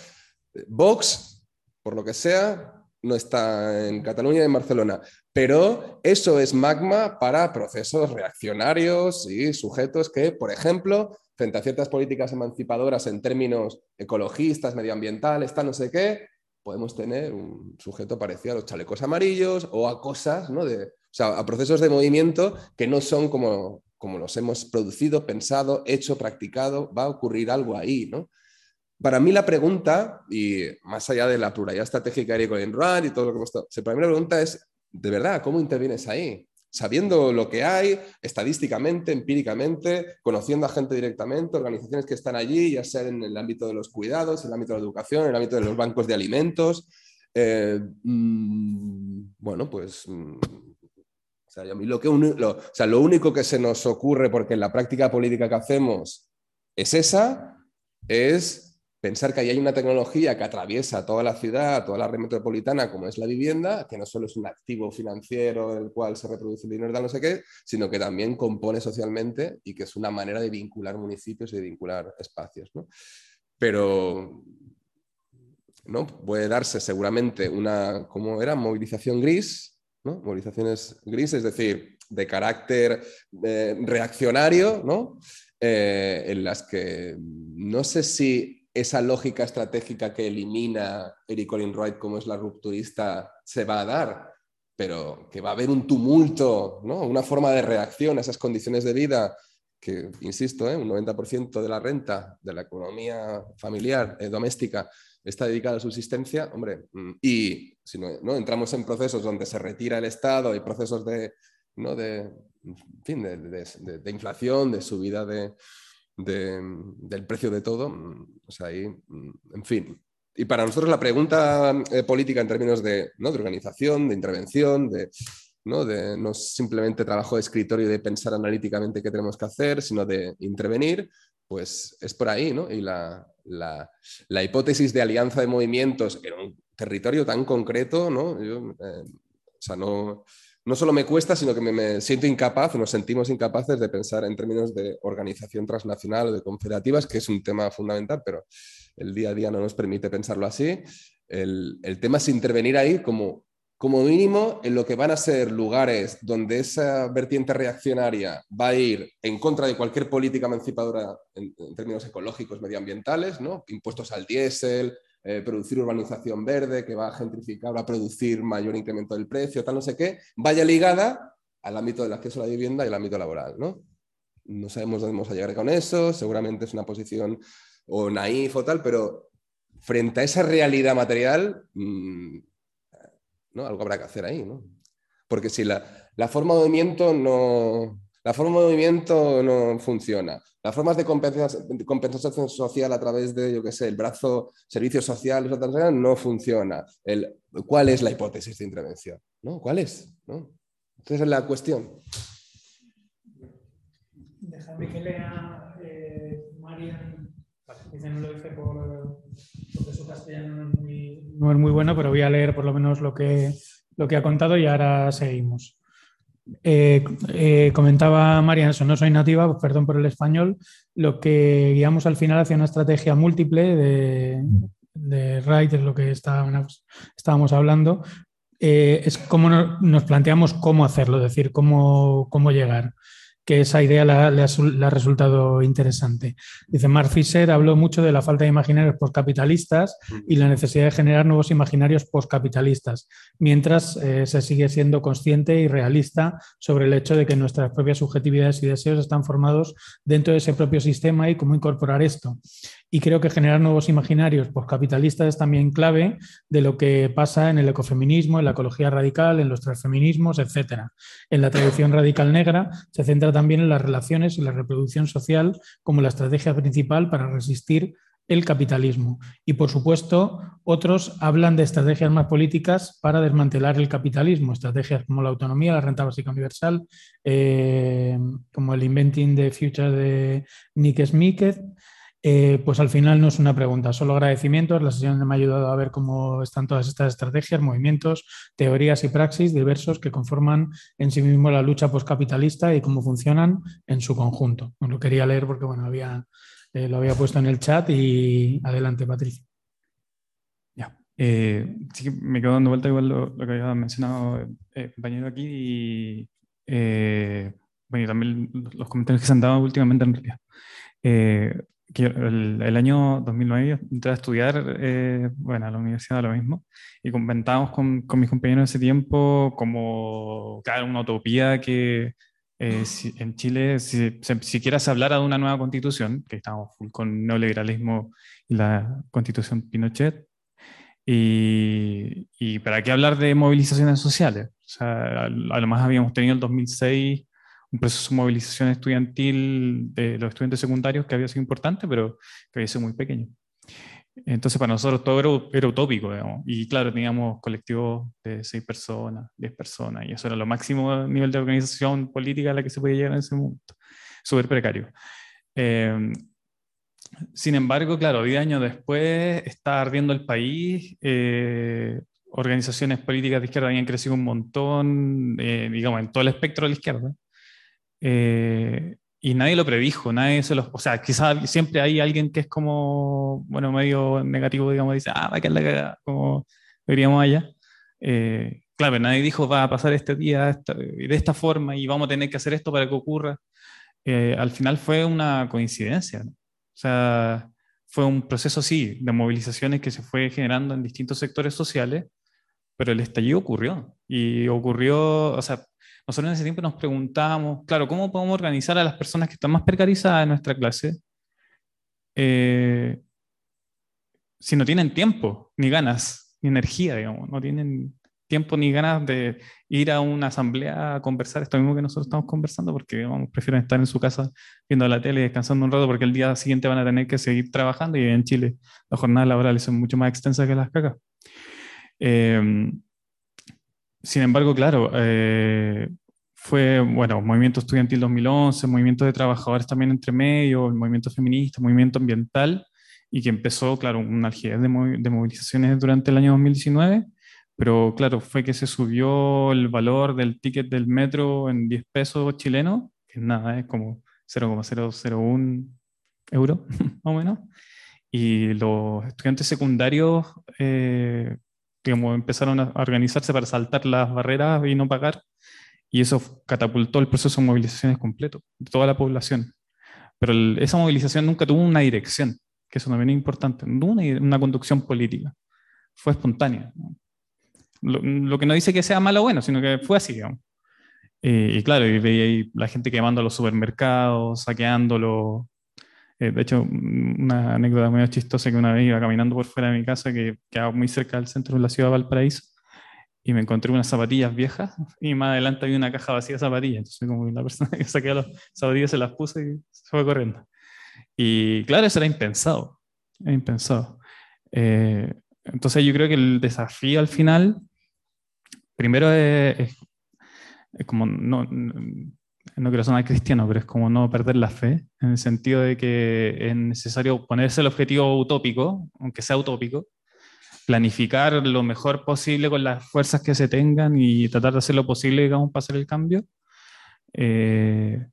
Speaker 3: Vox, por lo que sea, no está en Cataluña y en Barcelona, pero eso es magma para procesos reaccionarios y sujetos que, por ejemplo, frente a ciertas políticas emancipadoras en términos ecologistas, medioambientales, tal, no sé qué, podemos tener un sujeto parecido a los chalecos amarillos o a cosas, ¿no? De, o sea, a procesos de movimiento que no son como, como los hemos producido, pensado, hecho, practicado, va a ocurrir algo ahí, ¿no? Para mí la pregunta, y más allá de la pluralidad estratégica de Colin Rudd y todo lo que hemos estado, para mí la pregunta es, de verdad, ¿cómo intervienes ahí? Sabiendo lo que hay, estadísticamente, empíricamente, conociendo a gente directamente, organizaciones que están allí, ya sea en el ámbito de los cuidados, en el ámbito de la educación, en el ámbito de los bancos de alimentos. Eh, mm, bueno, pues mm, o sea, lo, que lo, o sea, lo único que se nos ocurre, porque la práctica política que hacemos es esa, es pensar que ahí hay una tecnología que atraviesa toda la ciudad, toda la red metropolitana, como es la vivienda, que no solo es un activo financiero en el cual se reproduce el dinero, no sé qué, sino que también compone socialmente y que es una manera de vincular municipios y de vincular espacios. Pero ¿no? puede darse seguramente una, ¿cómo era? Movilización gris, ¿no? movilizaciones gris, es decir, de carácter eh, reaccionario, ¿no? Eh, en las que no sé si esa lógica estratégica que elimina Eric Colin Wright como es la rupturista se va a dar, pero que va a haber un tumulto, ¿no? una forma de reacción a esas condiciones de vida que, insisto, ¿eh? un 90% de la renta de la economía familiar, eh, doméstica, está dedicada a subsistencia, hombre, mm, y si no, entramos en procesos donde se retira el Estado y procesos de, ¿no? de, fin, de inflación, de subida de, del precio de todo. Mm, o sea, ahí, mm, en fin. Y para nosotros la pregunta eh, política en términos de, ¿no? de organización, de intervención, de, ¿no? de no simplemente trabajo de escritorio y de pensar analíticamente qué tenemos que hacer, sino de intervenir, pues es por ahí, ¿no? Y la, la, hipótesis de alianza de movimientos en un territorio tan concreto, ¿no? Yo, eh, o sea, no, no solo me cuesta, sino que me, siento incapaz, nos sentimos incapaces de pensar en términos de organización transnacional o de confederativas, que es un tema fundamental, pero el día a día no nos permite pensarlo así. El, tema es intervenir ahí como, como mínimo en lo que van a ser lugares donde esa vertiente reaccionaria va a ir en contra de cualquier política emancipadora en, en términos ecológicos, medioambientales, ¿no? impuestos al diésel, eh, producir urbanización verde, que va a gentrificar, va a producir mayor incremento del precio, tal, no sé qué, vaya ligada al ámbito del acceso a la vivienda y al ámbito laboral. No, no sabemos dónde vamos a llegar con eso, seguramente es una posición o naif o tal, pero frente a esa realidad material, mm, ¿no? algo habrá que hacer ahí. ¿no? Porque si la, la forma de movimiento no, la forma de movimiento no funciona. Las formas de compensación, social a través de, yo qué sé, el brazo servicios sociales no funciona. El, ¿Cuál es la hipótesis de intervención? ¿No? ¿Cuál es? ¿No? Esa es la cuestión.
Speaker 2: Déjame que lea eh, Marian. No lo dice por, porque su castellano no es, muy, no es muy bueno, pero voy a leer por lo menos lo que, lo que ha contado y ahora seguimos. Eh, eh, comentaba no soy nativa, pues perdón por el español, lo que guiamos al final hacia una estrategia múltiple de, de es lo que estábamos, estábamos hablando, eh, es cómo nos planteamos cómo hacerlo, es decir, cómo, cómo llegar que esa idea le ha, resultado interesante. Dice, Mark Fisher habló mucho de la falta de imaginarios postcapitalistas y la necesidad de generar nuevos imaginarios postcapitalistas, mientras eh, se sigue siendo consciente y realista sobre el hecho de que nuestras propias subjetividades y deseos están formados dentro de ese propio sistema y cómo incorporar esto. Y creo que generar nuevos imaginarios postcapitalistas es también clave de lo que pasa en el ecofeminismo, en la ecología radical, en los transfeminismos, etc. En la tradición radical negra se centra también en las relaciones y la reproducción social como la estrategia principal para resistir el capitalismo. Y por supuesto, otros hablan de estrategias más políticas para desmantelar el capitalismo, estrategias como la autonomía, la renta básica universal, eh, como el Inventing the Future de Nick Smith Eh, pues al final no es una pregunta, solo agradecimientos. La sesión me ha ayudado a ver cómo están todas estas estrategias, movimientos, teorías y praxis diversos que conforman en sí mismo la lucha postcapitalista y cómo funcionan en su conjunto. Lo quería leer porque bueno, había, eh, lo había puesto en el chat y adelante, Patricia.
Speaker 6: Ya. Eh, sí me quedo dando vuelta igual lo, que había mencionado el compañero aquí y bueno, también los comentarios que se han dado últimamente en realidad el, año 2009 entré a estudiar, eh, bueno, a la universidad lo mismo, y comentábamos con, con, mis compañeros de ese tiempo como, claro, una utopía que eh, si, en Chile, si, siquiera se hablara de una nueva constitución, que estamos full con neoliberalismo y la constitución Pinochet, y, y para qué hablar de movilizaciones sociales. O sea, a, a lo más habíamos tenido el 2006 un proceso de movilización estudiantil de los estudiantes secundarios que había sido importante, pero que había sido muy pequeño. Entonces, para nosotros todo era, utópico, digamos. Y claro, teníamos colectivos de seis personas, diez personas, y eso era lo máximo nivel de organización política a la que se podía llegar en ese momento. Súper precario. Eh, sin embargo, claro, diez años después está ardiendo el país. Eh, organizaciones políticas de izquierda habían crecido un montón, eh, digamos, en todo el espectro de la izquierda. Eh, y nadie lo predijo, nadie se. O sea, quizás siempre hay alguien que es como, bueno, medio negativo, digamos, dice, ah, va a quedar la cagada, como diríamos allá. Eh, claro, nadie dijo, va a pasar este día de esta forma y vamos a tener que hacer esto para que ocurra. Eh, al final fue una coincidencia. O sea, fue un proceso, sí, de movilizaciones que se fue generando en distintos sectores sociales, pero el estallido ocurrió. Y ocurrió, o sea, nosotros en ese tiempo nos preguntábamos, claro, ¿cómo podemos organizar a las personas que están más precarizadas en nuestra clase eh, si no tienen tiempo, ni ganas, ni energía, digamos, no tienen tiempo ni ganas de ir a una asamblea a conversar esto mismo que nosotros estamos conversando, porque prefieren estar en su casa viendo la tele, descansando un rato, porque el día siguiente van a tener que seguir trabajando y en Chile las jornadas laborales son mucho más extensas que las cacas. Eh, sin embargo, claro, eh, fue, bueno, movimiento estudiantil 2011, movimiento de trabajadores también entre medio, el movimiento feminista, movimiento ambiental, y que empezó, claro, una algidez de, movilizaciones durante el año 2019, pero claro, fue que se subió el valor del ticket del metro en 10 pesos chilenos, que nada, es como 0,001 euro, más o menos, y los estudiantes secundarios, eh, digamos, empezaron a organizarse para saltar las barreras y no pagar y eso catapultó el proceso de movilizaciones completo de toda la población. Pero esa movilización nunca tuvo una dirección, que eso también es importante, no una, una conducción política, fue espontánea. Lo, que no dice que sea malo o bueno, sino que fue así, digamos. Eh, y claro, y veía ahí la gente quemando los supermercados, saqueándolo. Eh, de hecho, una anécdota muy chistosa que una vez iba caminando por fuera de mi casa, que quedaba muy cerca del centro de la ciudad de Valparaíso, y me encontré unas zapatillas viejas y más adelante había una caja vacía de zapatillas. Entonces, como la persona que saqué las zapatillas se las puse y se fue corriendo. Y claro, eso era impensado. Era impensado. Eh, entonces, yo creo que el desafío al final, primero es, es, como no, no quiero sonar cristiano, pero es como no perder la fe, en el sentido de que es necesario ponerse el objetivo utópico, aunque sea utópico, planificar lo mejor posible con las fuerzas que se tengan y tratar de hacer lo posible, digamos, para hacer el cambio. Eh,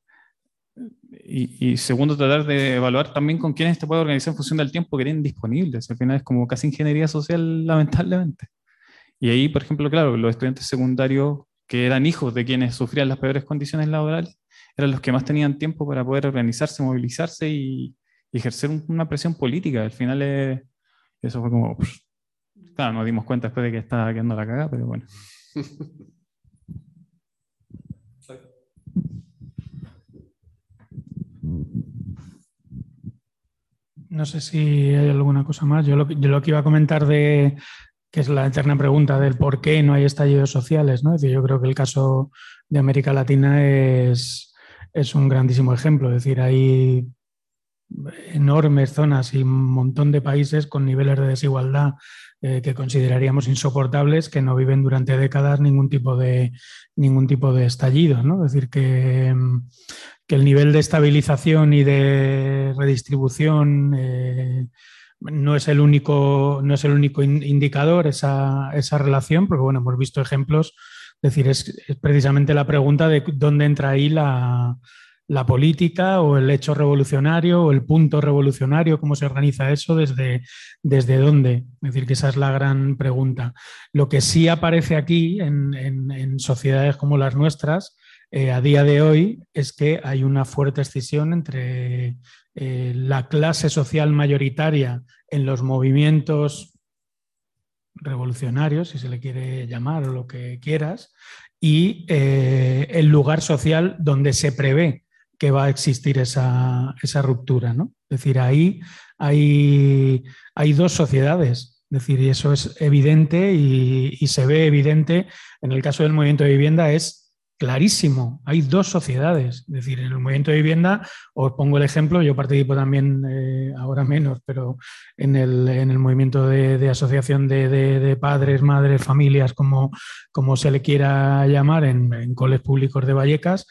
Speaker 6: y, segundo, tratar de evaluar también con quiénes te puede organizar en función del tiempo que tienen disponibles. Al final es como casi ingeniería social, lamentablemente. Y ahí, por ejemplo, claro, los estudiantes secundarios que eran hijos de quienes sufrían las peores condiciones laborales, eran los que más tenían tiempo para poder organizarse, movilizarse y, ejercer una presión política. Al final eso fue como... Claro, nos dimos cuenta después de que estaba quedando la cagada, pero bueno.
Speaker 2: No sé si hay alguna cosa más. Yo lo, yo lo, que iba a comentar de que es la eterna pregunta del por qué no hay estallidos sociales, ¿no? Es decir, yo creo que el caso de América Latina es, es un grandísimo ejemplo. Es decir, hay enormes zonas y un montón de países con niveles de desigualdad eh, que consideraríamos insoportables que no viven durante décadas ningún tipo de, ningún tipo de estallido. ¿no? Es decir, que, que, el nivel de estabilización y de redistribución eh, no es el único, no es el único indicador esa, esa, relación, porque bueno, hemos visto ejemplos. Es decir, es precisamente la pregunta de dónde entra ahí la, la política o el hecho revolucionario o el punto revolucionario, cómo se organiza eso, desde, desde dónde. Es decir, que esa es la gran pregunta. Lo que sí aparece aquí en, sociedades como las nuestras, eh, a día de hoy, es que hay una fuerte escisión entre eh, la clase social mayoritaria en los movimientos revolucionarios, si se le quiere llamar o lo que quieras, y eh, el lugar social donde se prevé que va a existir esa, ruptura. ¿no? Es decir, ahí hay, hay, dos sociedades. Es decir, y eso es evidente y, se ve evidente en el caso del movimiento de vivienda, es clarísimo. Hay dos sociedades. Es decir, en el movimiento de vivienda, os pongo el ejemplo, yo participo también, eh, ahora menos, pero en el, movimiento de, asociación de, padres, madres, familias, como, como se le quiera llamar, en, en coles públicos de Vallecas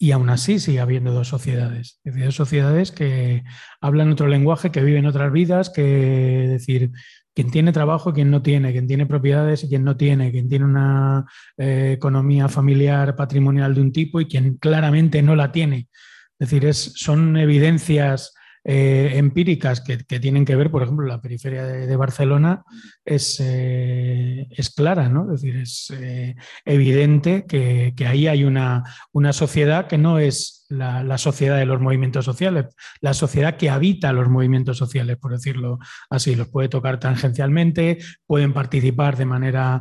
Speaker 2: y aún así sigue habiendo dos sociedades. Es decir, dos sociedades que hablan otro lenguaje, que viven otras vidas, que es decir, quien tiene trabajo y quien no tiene, quien tiene propiedades y quien no tiene, quien tiene una eh, economía familiar patrimonial de un tipo y quien claramente no la tiene. Es decir, es, son evidencias eh, empíricas que, tienen que ver, por ejemplo, la periferia de, Barcelona es, eh, es, clara, ¿no? Es decir, es eh, evidente que, ahí hay una, una, sociedad que no es la, sociedad de los movimientos sociales, la sociedad que habita los movimientos sociales, por decirlo así, los puede tocar tangencialmente, pueden participar de manera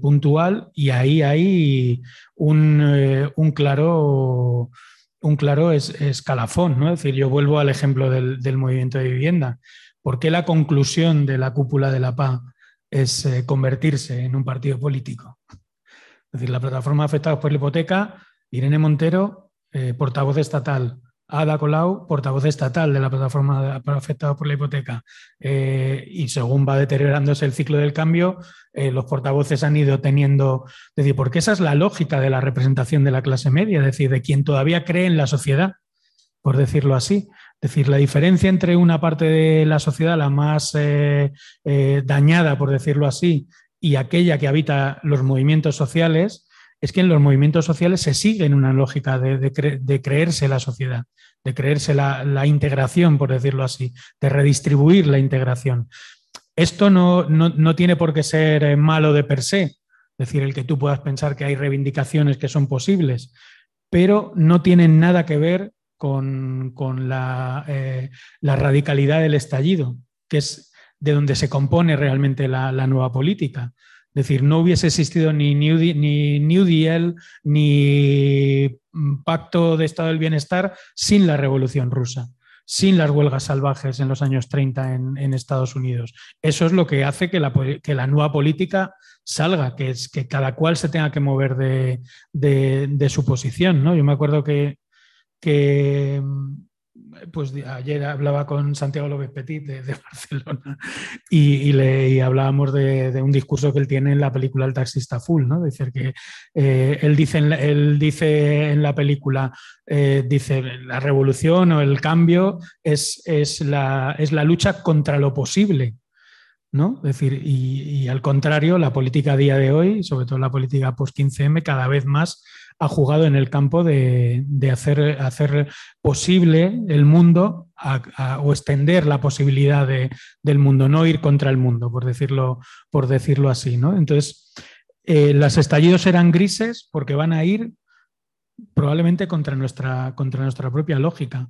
Speaker 2: puntual y ahí hay un, un claro un claro escalafón, ¿no? Es decir, yo vuelvo al ejemplo del, movimiento de vivienda. ¿Por qué la conclusión de la cúpula de la PA es eh, convertirse en un partido político? Es decir, la plataforma afectados por la hipoteca, Irene Montero, eh, portavoz estatal, Ada Colau, portavoz estatal de la plataforma afectada por la hipoteca, eh, y según va deteriorándose el ciclo del cambio, eh, los portavoces han ido teniendo, es decir, porque esa es la lógica de la representación de la clase media, es decir, de quien todavía cree en la sociedad, por decirlo así. Es decir, la diferencia entre una parte de la sociedad, la más eh, dañada, por decirlo así, y aquella que habita los movimientos sociales, es que en los movimientos sociales se sigue en una lógica de, creerse la sociedad, de creerse la, integración, por decirlo así, de redistribuir la integración. Esto no, tiene por qué ser eh, malo de per se, es decir, el que tú puedas pensar que hay reivindicaciones que son posibles, pero no tienen nada que ver con, eh, la, radicalidad del estallido, que es de donde se compone realmente la nueva política. Es decir, no hubiese existido ni New, Deal ni Pacto de Estado del Bienestar sin la Revolución Rusa, sin las huelgas salvajes en los años 30 en, Estados Unidos. Eso es lo que hace que la, nueva política salga, que es que cada cual se tenga que mover de, su posición. ¿no? Yo me acuerdo que, que pues ayer hablaba con Santiago López Petit de, Barcelona y, le hablábamos de, un discurso que él tiene en la película El taxista full, ¿no? Decir que eh, él, dice en la, él dice en la película, eh, dice, la revolución o el cambio es, es, la, es la lucha contra lo posible. ¿no? Decir, y, al contrario, la política a día de hoy, sobre todo la política post-15M, cada vez más ha jugado en el campo de, hacer, hacer, posible el mundo o extender la posibilidad del mundo, no ir contra el mundo, por decirlo, por decirlo así. ¿no? Entonces, eh, los estallidos serán grises porque van a ir probablemente contra nuestra, contra nuestra propia lógica.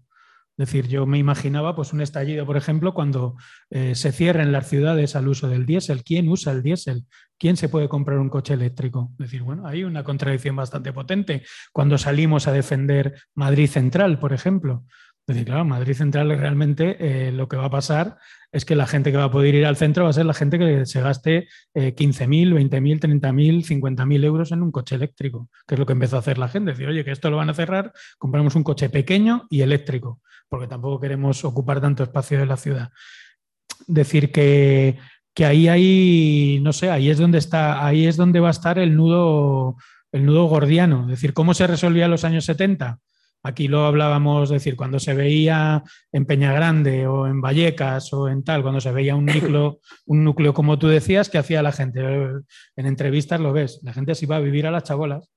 Speaker 2: Es decir, yo me imaginaba pues, un estallido, por ejemplo, cuando eh, se cierren las ciudades al uso del diésel. ¿Quién usa el diésel? ¿Quién se puede comprar un coche eléctrico? Es decir, bueno, hay una contradicción bastante potente cuando salimos a defender Madrid Central, por ejemplo. Es decir, claro, Madrid Central realmente eh, lo que va a pasar es que la gente que va a poder ir al centro va a ser la gente que se gaste eh, 15.000, 20.000, 30.000, 50.000 euros en un coche eléctrico, que es lo que empezó a hacer la gente. Decir, oye, que esto lo van a cerrar, compramos un coche pequeño y eléctrico, porque tampoco queremos ocupar tanto espacio de la ciudad. Decir que, que ahí hay, no sé, ahí es donde está, ahí es donde va a estar el nudo, el nudo gordiano. Es decir, ¿cómo se resolvía en los años 70? Aquí lo hablábamos, decir, cuando se veía en Peñagrande o en Vallecas o en tal, cuando se veía un núcleo, un núcleo como tú decías, ¿qué hacía la gente? En entrevistas lo ves, la gente se iba a vivir a las chabolas.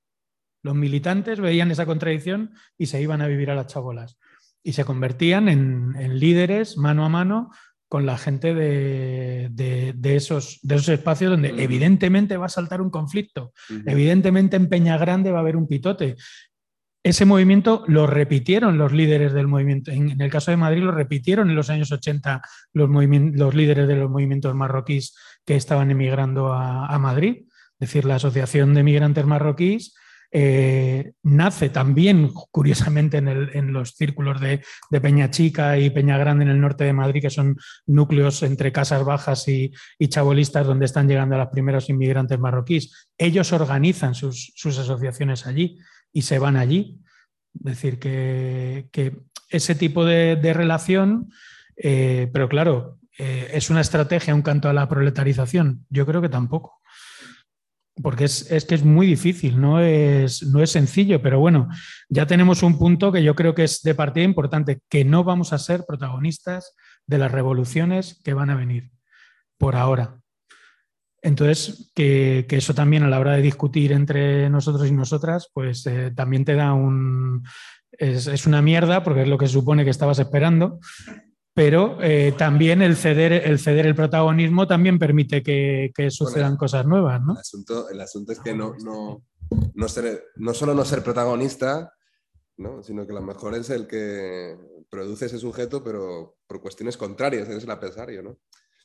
Speaker 2: Los militantes veían esa contradicción y se iban a vivir a las chabolas. Y se convertían en, líderes mano a mano con la gente de, esos, de esos espacios donde evidentemente va a saltar un conflicto, evidentemente en Peñagrande va a haber un pitote, ese movimiento lo repitieron los líderes del movimiento. En, el caso de Madrid lo repitieron en los años 80 los, los líderes de los movimientos marroquíes que estaban emigrando a, Madrid. Es decir, la Asociación de Migrantes Marroquíes eh, nace también, curiosamente, en, los círculos de, Peña Chica y Peña Grande en el norte de Madrid, que son núcleos entre casas bajas y, chabolistas donde están llegando los primeros inmigrantes marroquíes. Ellos organizan sus asociaciones allí y se van allí. Es decir, que, ese tipo de, relación, eh, pero claro, eh, ¿es una estrategia un canto a la proletarización? Yo creo que tampoco. Porque es, que es muy difícil, no es, no es sencillo, pero bueno, ya tenemos un punto que yo creo que es de partida importante, que no vamos a ser protagonistas de las revoluciones que van a venir por ahora. Entonces, que, eso también a la hora de discutir entre nosotros y nosotras, pues eh, también te da un... Es, una mierda porque es lo que se supone que estabas esperando, pero eh, también el ceder, el ceder el protagonismo también permite que, sucedan cosas nuevas, ¿no?
Speaker 3: El asunto, es que no, no, no, ser, no solo no ser protagonista, ¿no? sino que lo mejor es el que produce ese sujeto, pero por cuestiones contrarias, eres el adversario, ¿no?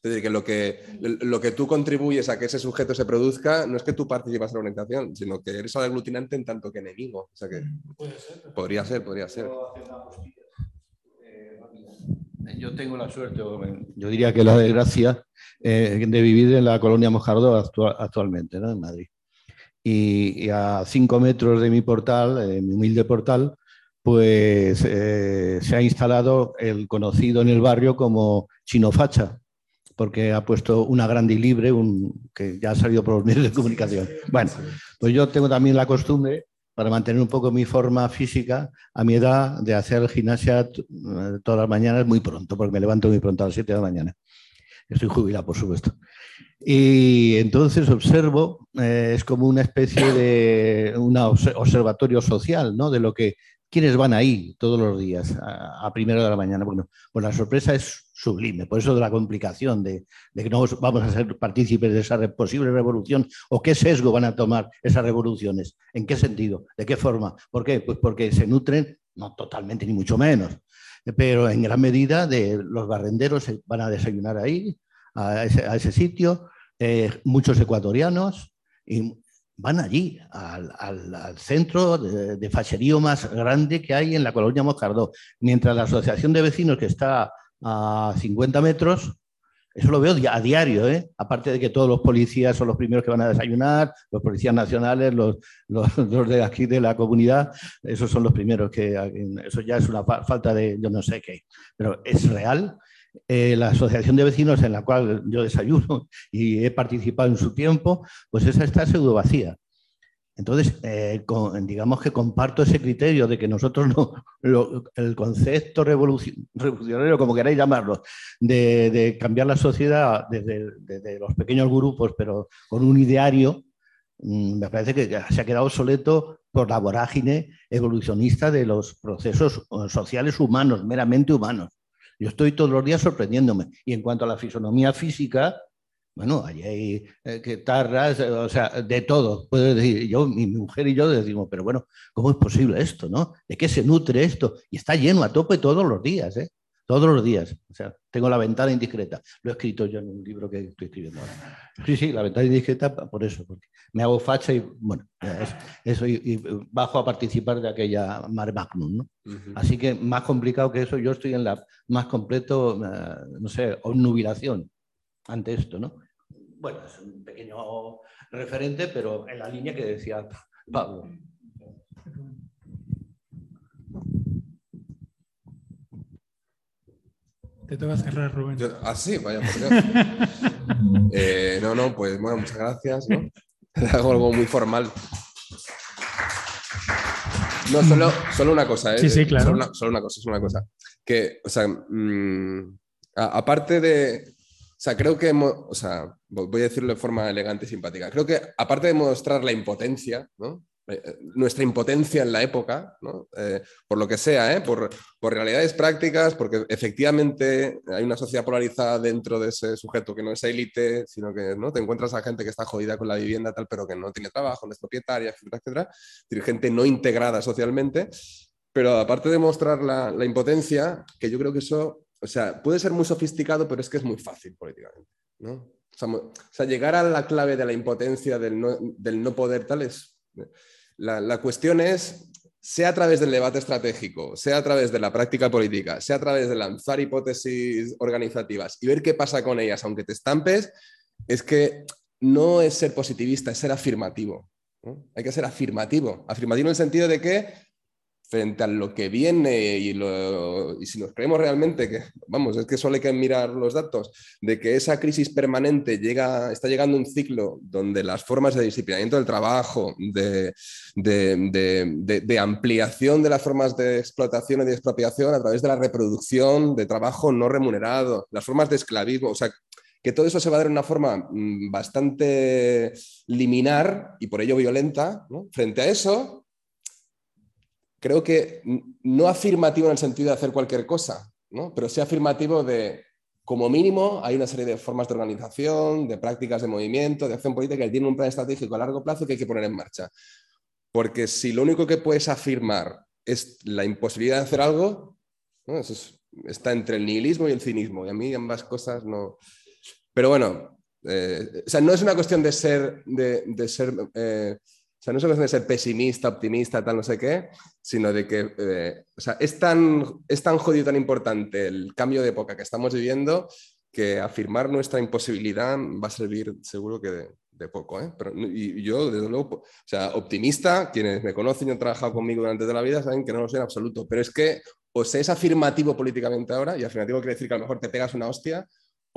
Speaker 3: Es decir, que lo, que lo que tú contribuyes a que ese sujeto se produzca no es que tú participas en la organización, sino que eres el aglutinante en tanto que enemigo. O sea que podría ser, podría ser.
Speaker 4: Yo tengo la suerte, yo diría que la desgracia, eh, de vivir en la colonia Mojardo actualmente, ¿no? en Madrid. Y, a cinco metros de mi portal, mi humilde portal, pues eh, se ha instalado el conocido en el barrio como Chinofacha, porque ha puesto una grande y libre, un, que ya ha salido por los medios de comunicación. Bueno, pues yo tengo también la costumbre, para mantener un poco mi forma física, a mi edad, de hacer gimnasia eh, todas las mañanas muy pronto, porque me levanto muy pronto a las 7 de la mañana. Estoy jubilado, por supuesto. Y entonces observo, eh, es como una especie de un observatorio social, ¿no? De lo que, quienes van ahí todos los días a, a primero de la mañana. Bueno, pues la sorpresa es sublime. Por eso de la complicación de, que no vamos a ser partícipes de esa posible revolución o qué sesgo van a tomar esas revoluciones, en qué sentido, de qué forma. ¿Por qué? Pues porque se nutren, no totalmente ni mucho menos, pero en gran medida de los barrenderos van a desayunar ahí, a ese, sitio, eh, muchos ecuatorianos, y van allí, al, centro de, de, facherío más grande que hay en la colonia Moscardó, mientras la asociación de vecinos que está a 50 metros, eso lo veo a diario, ¿eh? aparte de que todos los policías son los primeros que van a desayunar, los policías nacionales, los, los, de aquí de la comunidad, esos son los primeros que... Eso ya es una falta de yo no sé qué, pero es real. Eh, la asociación de vecinos en la cual yo desayuno y he participado en su tiempo, pues esa está pseudo vacía. Entonces, eh, digamos que comparto ese criterio de que nosotros no, el concepto revolucionario, como queráis llamarlo, de, cambiar la sociedad desde, los pequeños grupos, pero con un ideario, mm, me parece que se ha quedado obsoleto por la vorágine evolucionista de los procesos eh, sociales humanos, meramente humanos. Yo estoy todos los días sorprendiéndome. Y en cuanto a la fisonomía física, bueno, allí hay eh, guitarras, eh, o sea, de todo. Puedo decir, yo, mi, mujer y yo decimos, pero bueno, ¿cómo es posible esto, no? ¿De qué se nutre esto? Y está lleno a tope todos los días, ¿eh? Todos los días. O sea, tengo la ventana indiscreta. Lo he escrito yo en un libro que estoy escribiendo ahora. Sí, sí, la ventana indiscreta por eso, porque me hago facha y bueno, eso y, bajo a participar de aquella Mare Magnum. ¿no? Así que más complicado que eso, yo estoy en la más completo, eh, no sé, obnubilación ante esto, ¿no? Bueno, es un pequeño referente, pero en la línea que decía Pablo.
Speaker 2: Te toca cerrar, Rubén.
Speaker 3: ah, sí, vaya por Dios. Eh, no, no, pues bueno, muchas gracias. ¿no? Hago algo muy formal. No, solo, solo una cosa, ¿eh?
Speaker 2: Sí, sí, claro.
Speaker 3: Solo una, solo una cosa, es una cosa. Que, o sea, mm, aparte de. O sea, creo que. O sea, voy a decirlo de forma elegante y simpática. Creo que, aparte de mostrar la impotencia, ¿no? Eh, nuestra impotencia en la época, eh, por lo que sea, ¿eh? por, realidades prácticas, porque efectivamente hay una sociedad polarizada dentro de ese sujeto que no es élite, sino que ¿no? te encuentras a gente que está jodida con la vivienda, tal, pero que no tiene trabajo, no es propietaria, etcétera, etcétera, gente no integrada socialmente. Pero aparte de mostrar la, impotencia, que yo creo que eso, o sea, puede ser muy sofisticado, pero es que es muy fácil políticamente. ¿no? O, sea, llegar a la clave de la impotencia, del no, del no poder, tal, es la, cuestión es, sea a través del debate estratégico, sea a través de la práctica política, sea a través de lanzar hipótesis organizativas y ver qué pasa con ellas, aunque te estampes, es que no es ser positivista, es ser afirmativo. Hay que ser afirmativo. Afirmativo en el sentido de que frente a lo que viene y, si nos creemos realmente que, vamos, es que solo hay que mirar los datos, de que esa crisis permanente llega, está llegando un ciclo donde las formas de disciplinamiento del trabajo, de, de, ampliación de las formas de explotación y de expropiación a través de la reproducción de trabajo no remunerado, las formas de esclavismo, o sea, que todo eso se va a dar de una forma mm, bastante liminar y por ello violenta. Frente a eso, creo que no afirmativo en el sentido de hacer cualquier cosa, ¿no? pero sí afirmativo de, como mínimo, hay una serie de formas de organización, de prácticas de movimiento, de acción política que tienen un plan estratégico a largo plazo que hay que poner en marcha. Porque si lo único que puedes afirmar es la imposibilidad de hacer algo, Eso está entre el nihilismo y el cinismo. Y a mí ambas cosas no... Pero bueno, eh, o sea, no es una cuestión de ser, de, ser eh, sea, no solo es de ser pesimista, optimista, tal, no sé qué, sino de que eh, o sea, es, tan, es tan jodido, tan importante el cambio de época que estamos viviendo que afirmar nuestra imposibilidad va a servir seguro que de, poco. ¿eh? Pero, y yo, desde luego, o sea, optimista, quienes me conocen y han trabajado conmigo durante toda la vida saben que no lo soy en absoluto, pero es que o se es afirmativo políticamente ahora, y afirmativo quiere decir que a lo mejor te pegas una hostia,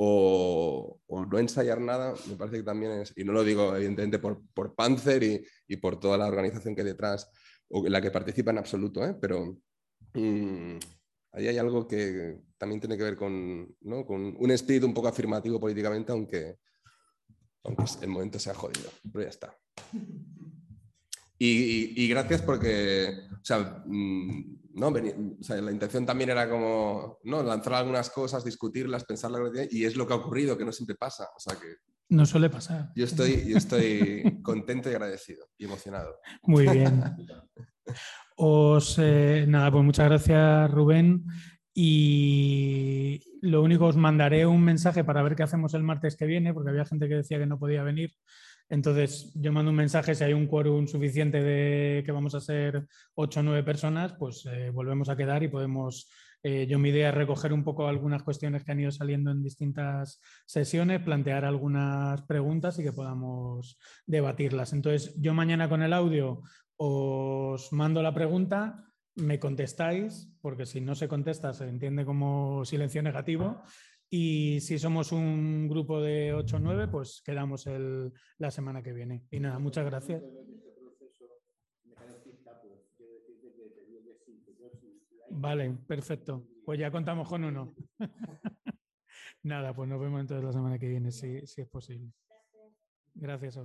Speaker 3: o, no ensayar nada, me parece que también es, y no lo digo evidentemente por, por Panzer y, por toda la organización que hay detrás, o la que participa en absoluto, ¿eh? pero mm, ahí hay algo que también tiene que ver con, ¿no? con un espíritu un poco afirmativo políticamente, aunque, aunque el momento sea jodido, pero ya está. Y, gracias porque, o sea, mm, ¿no? la intención también era como ¿no? lanzar algunas cosas, discutirlas, pensarlas, y es lo que ha ocurrido, que no siempre pasa. O sea que
Speaker 2: no suele pasar.
Speaker 3: Yo estoy, yo estoy contento y agradecido y emocionado.
Speaker 2: Muy bien. Os, eh, nada, pues muchas gracias, Rubén. Y lo único, os mandaré un mensaje para ver qué hacemos el martes que viene, porque había gente que decía que no podía venir. Entonces, yo mando un mensaje, si hay un quórum suficiente de que vamos a ser ocho o nueve personas, pues eh, volvemos a quedar y podemos, eh, yo mi idea es recoger un poco algunas cuestiones que han ido saliendo en distintas sesiones, plantear algunas preguntas y que podamos debatirlas. Entonces, yo mañana con el audio os mando la pregunta, me contestáis, porque si no se contesta se entiende como silencio negativo y si somos un grupo de 8 o 9, pues quedamos el, la semana que viene. Y nada, muchas gracias. Vale, perfecto. Pues ya contamos con uno. nada, pues nos vemos entonces la semana que viene, si, si es posible. Gracias.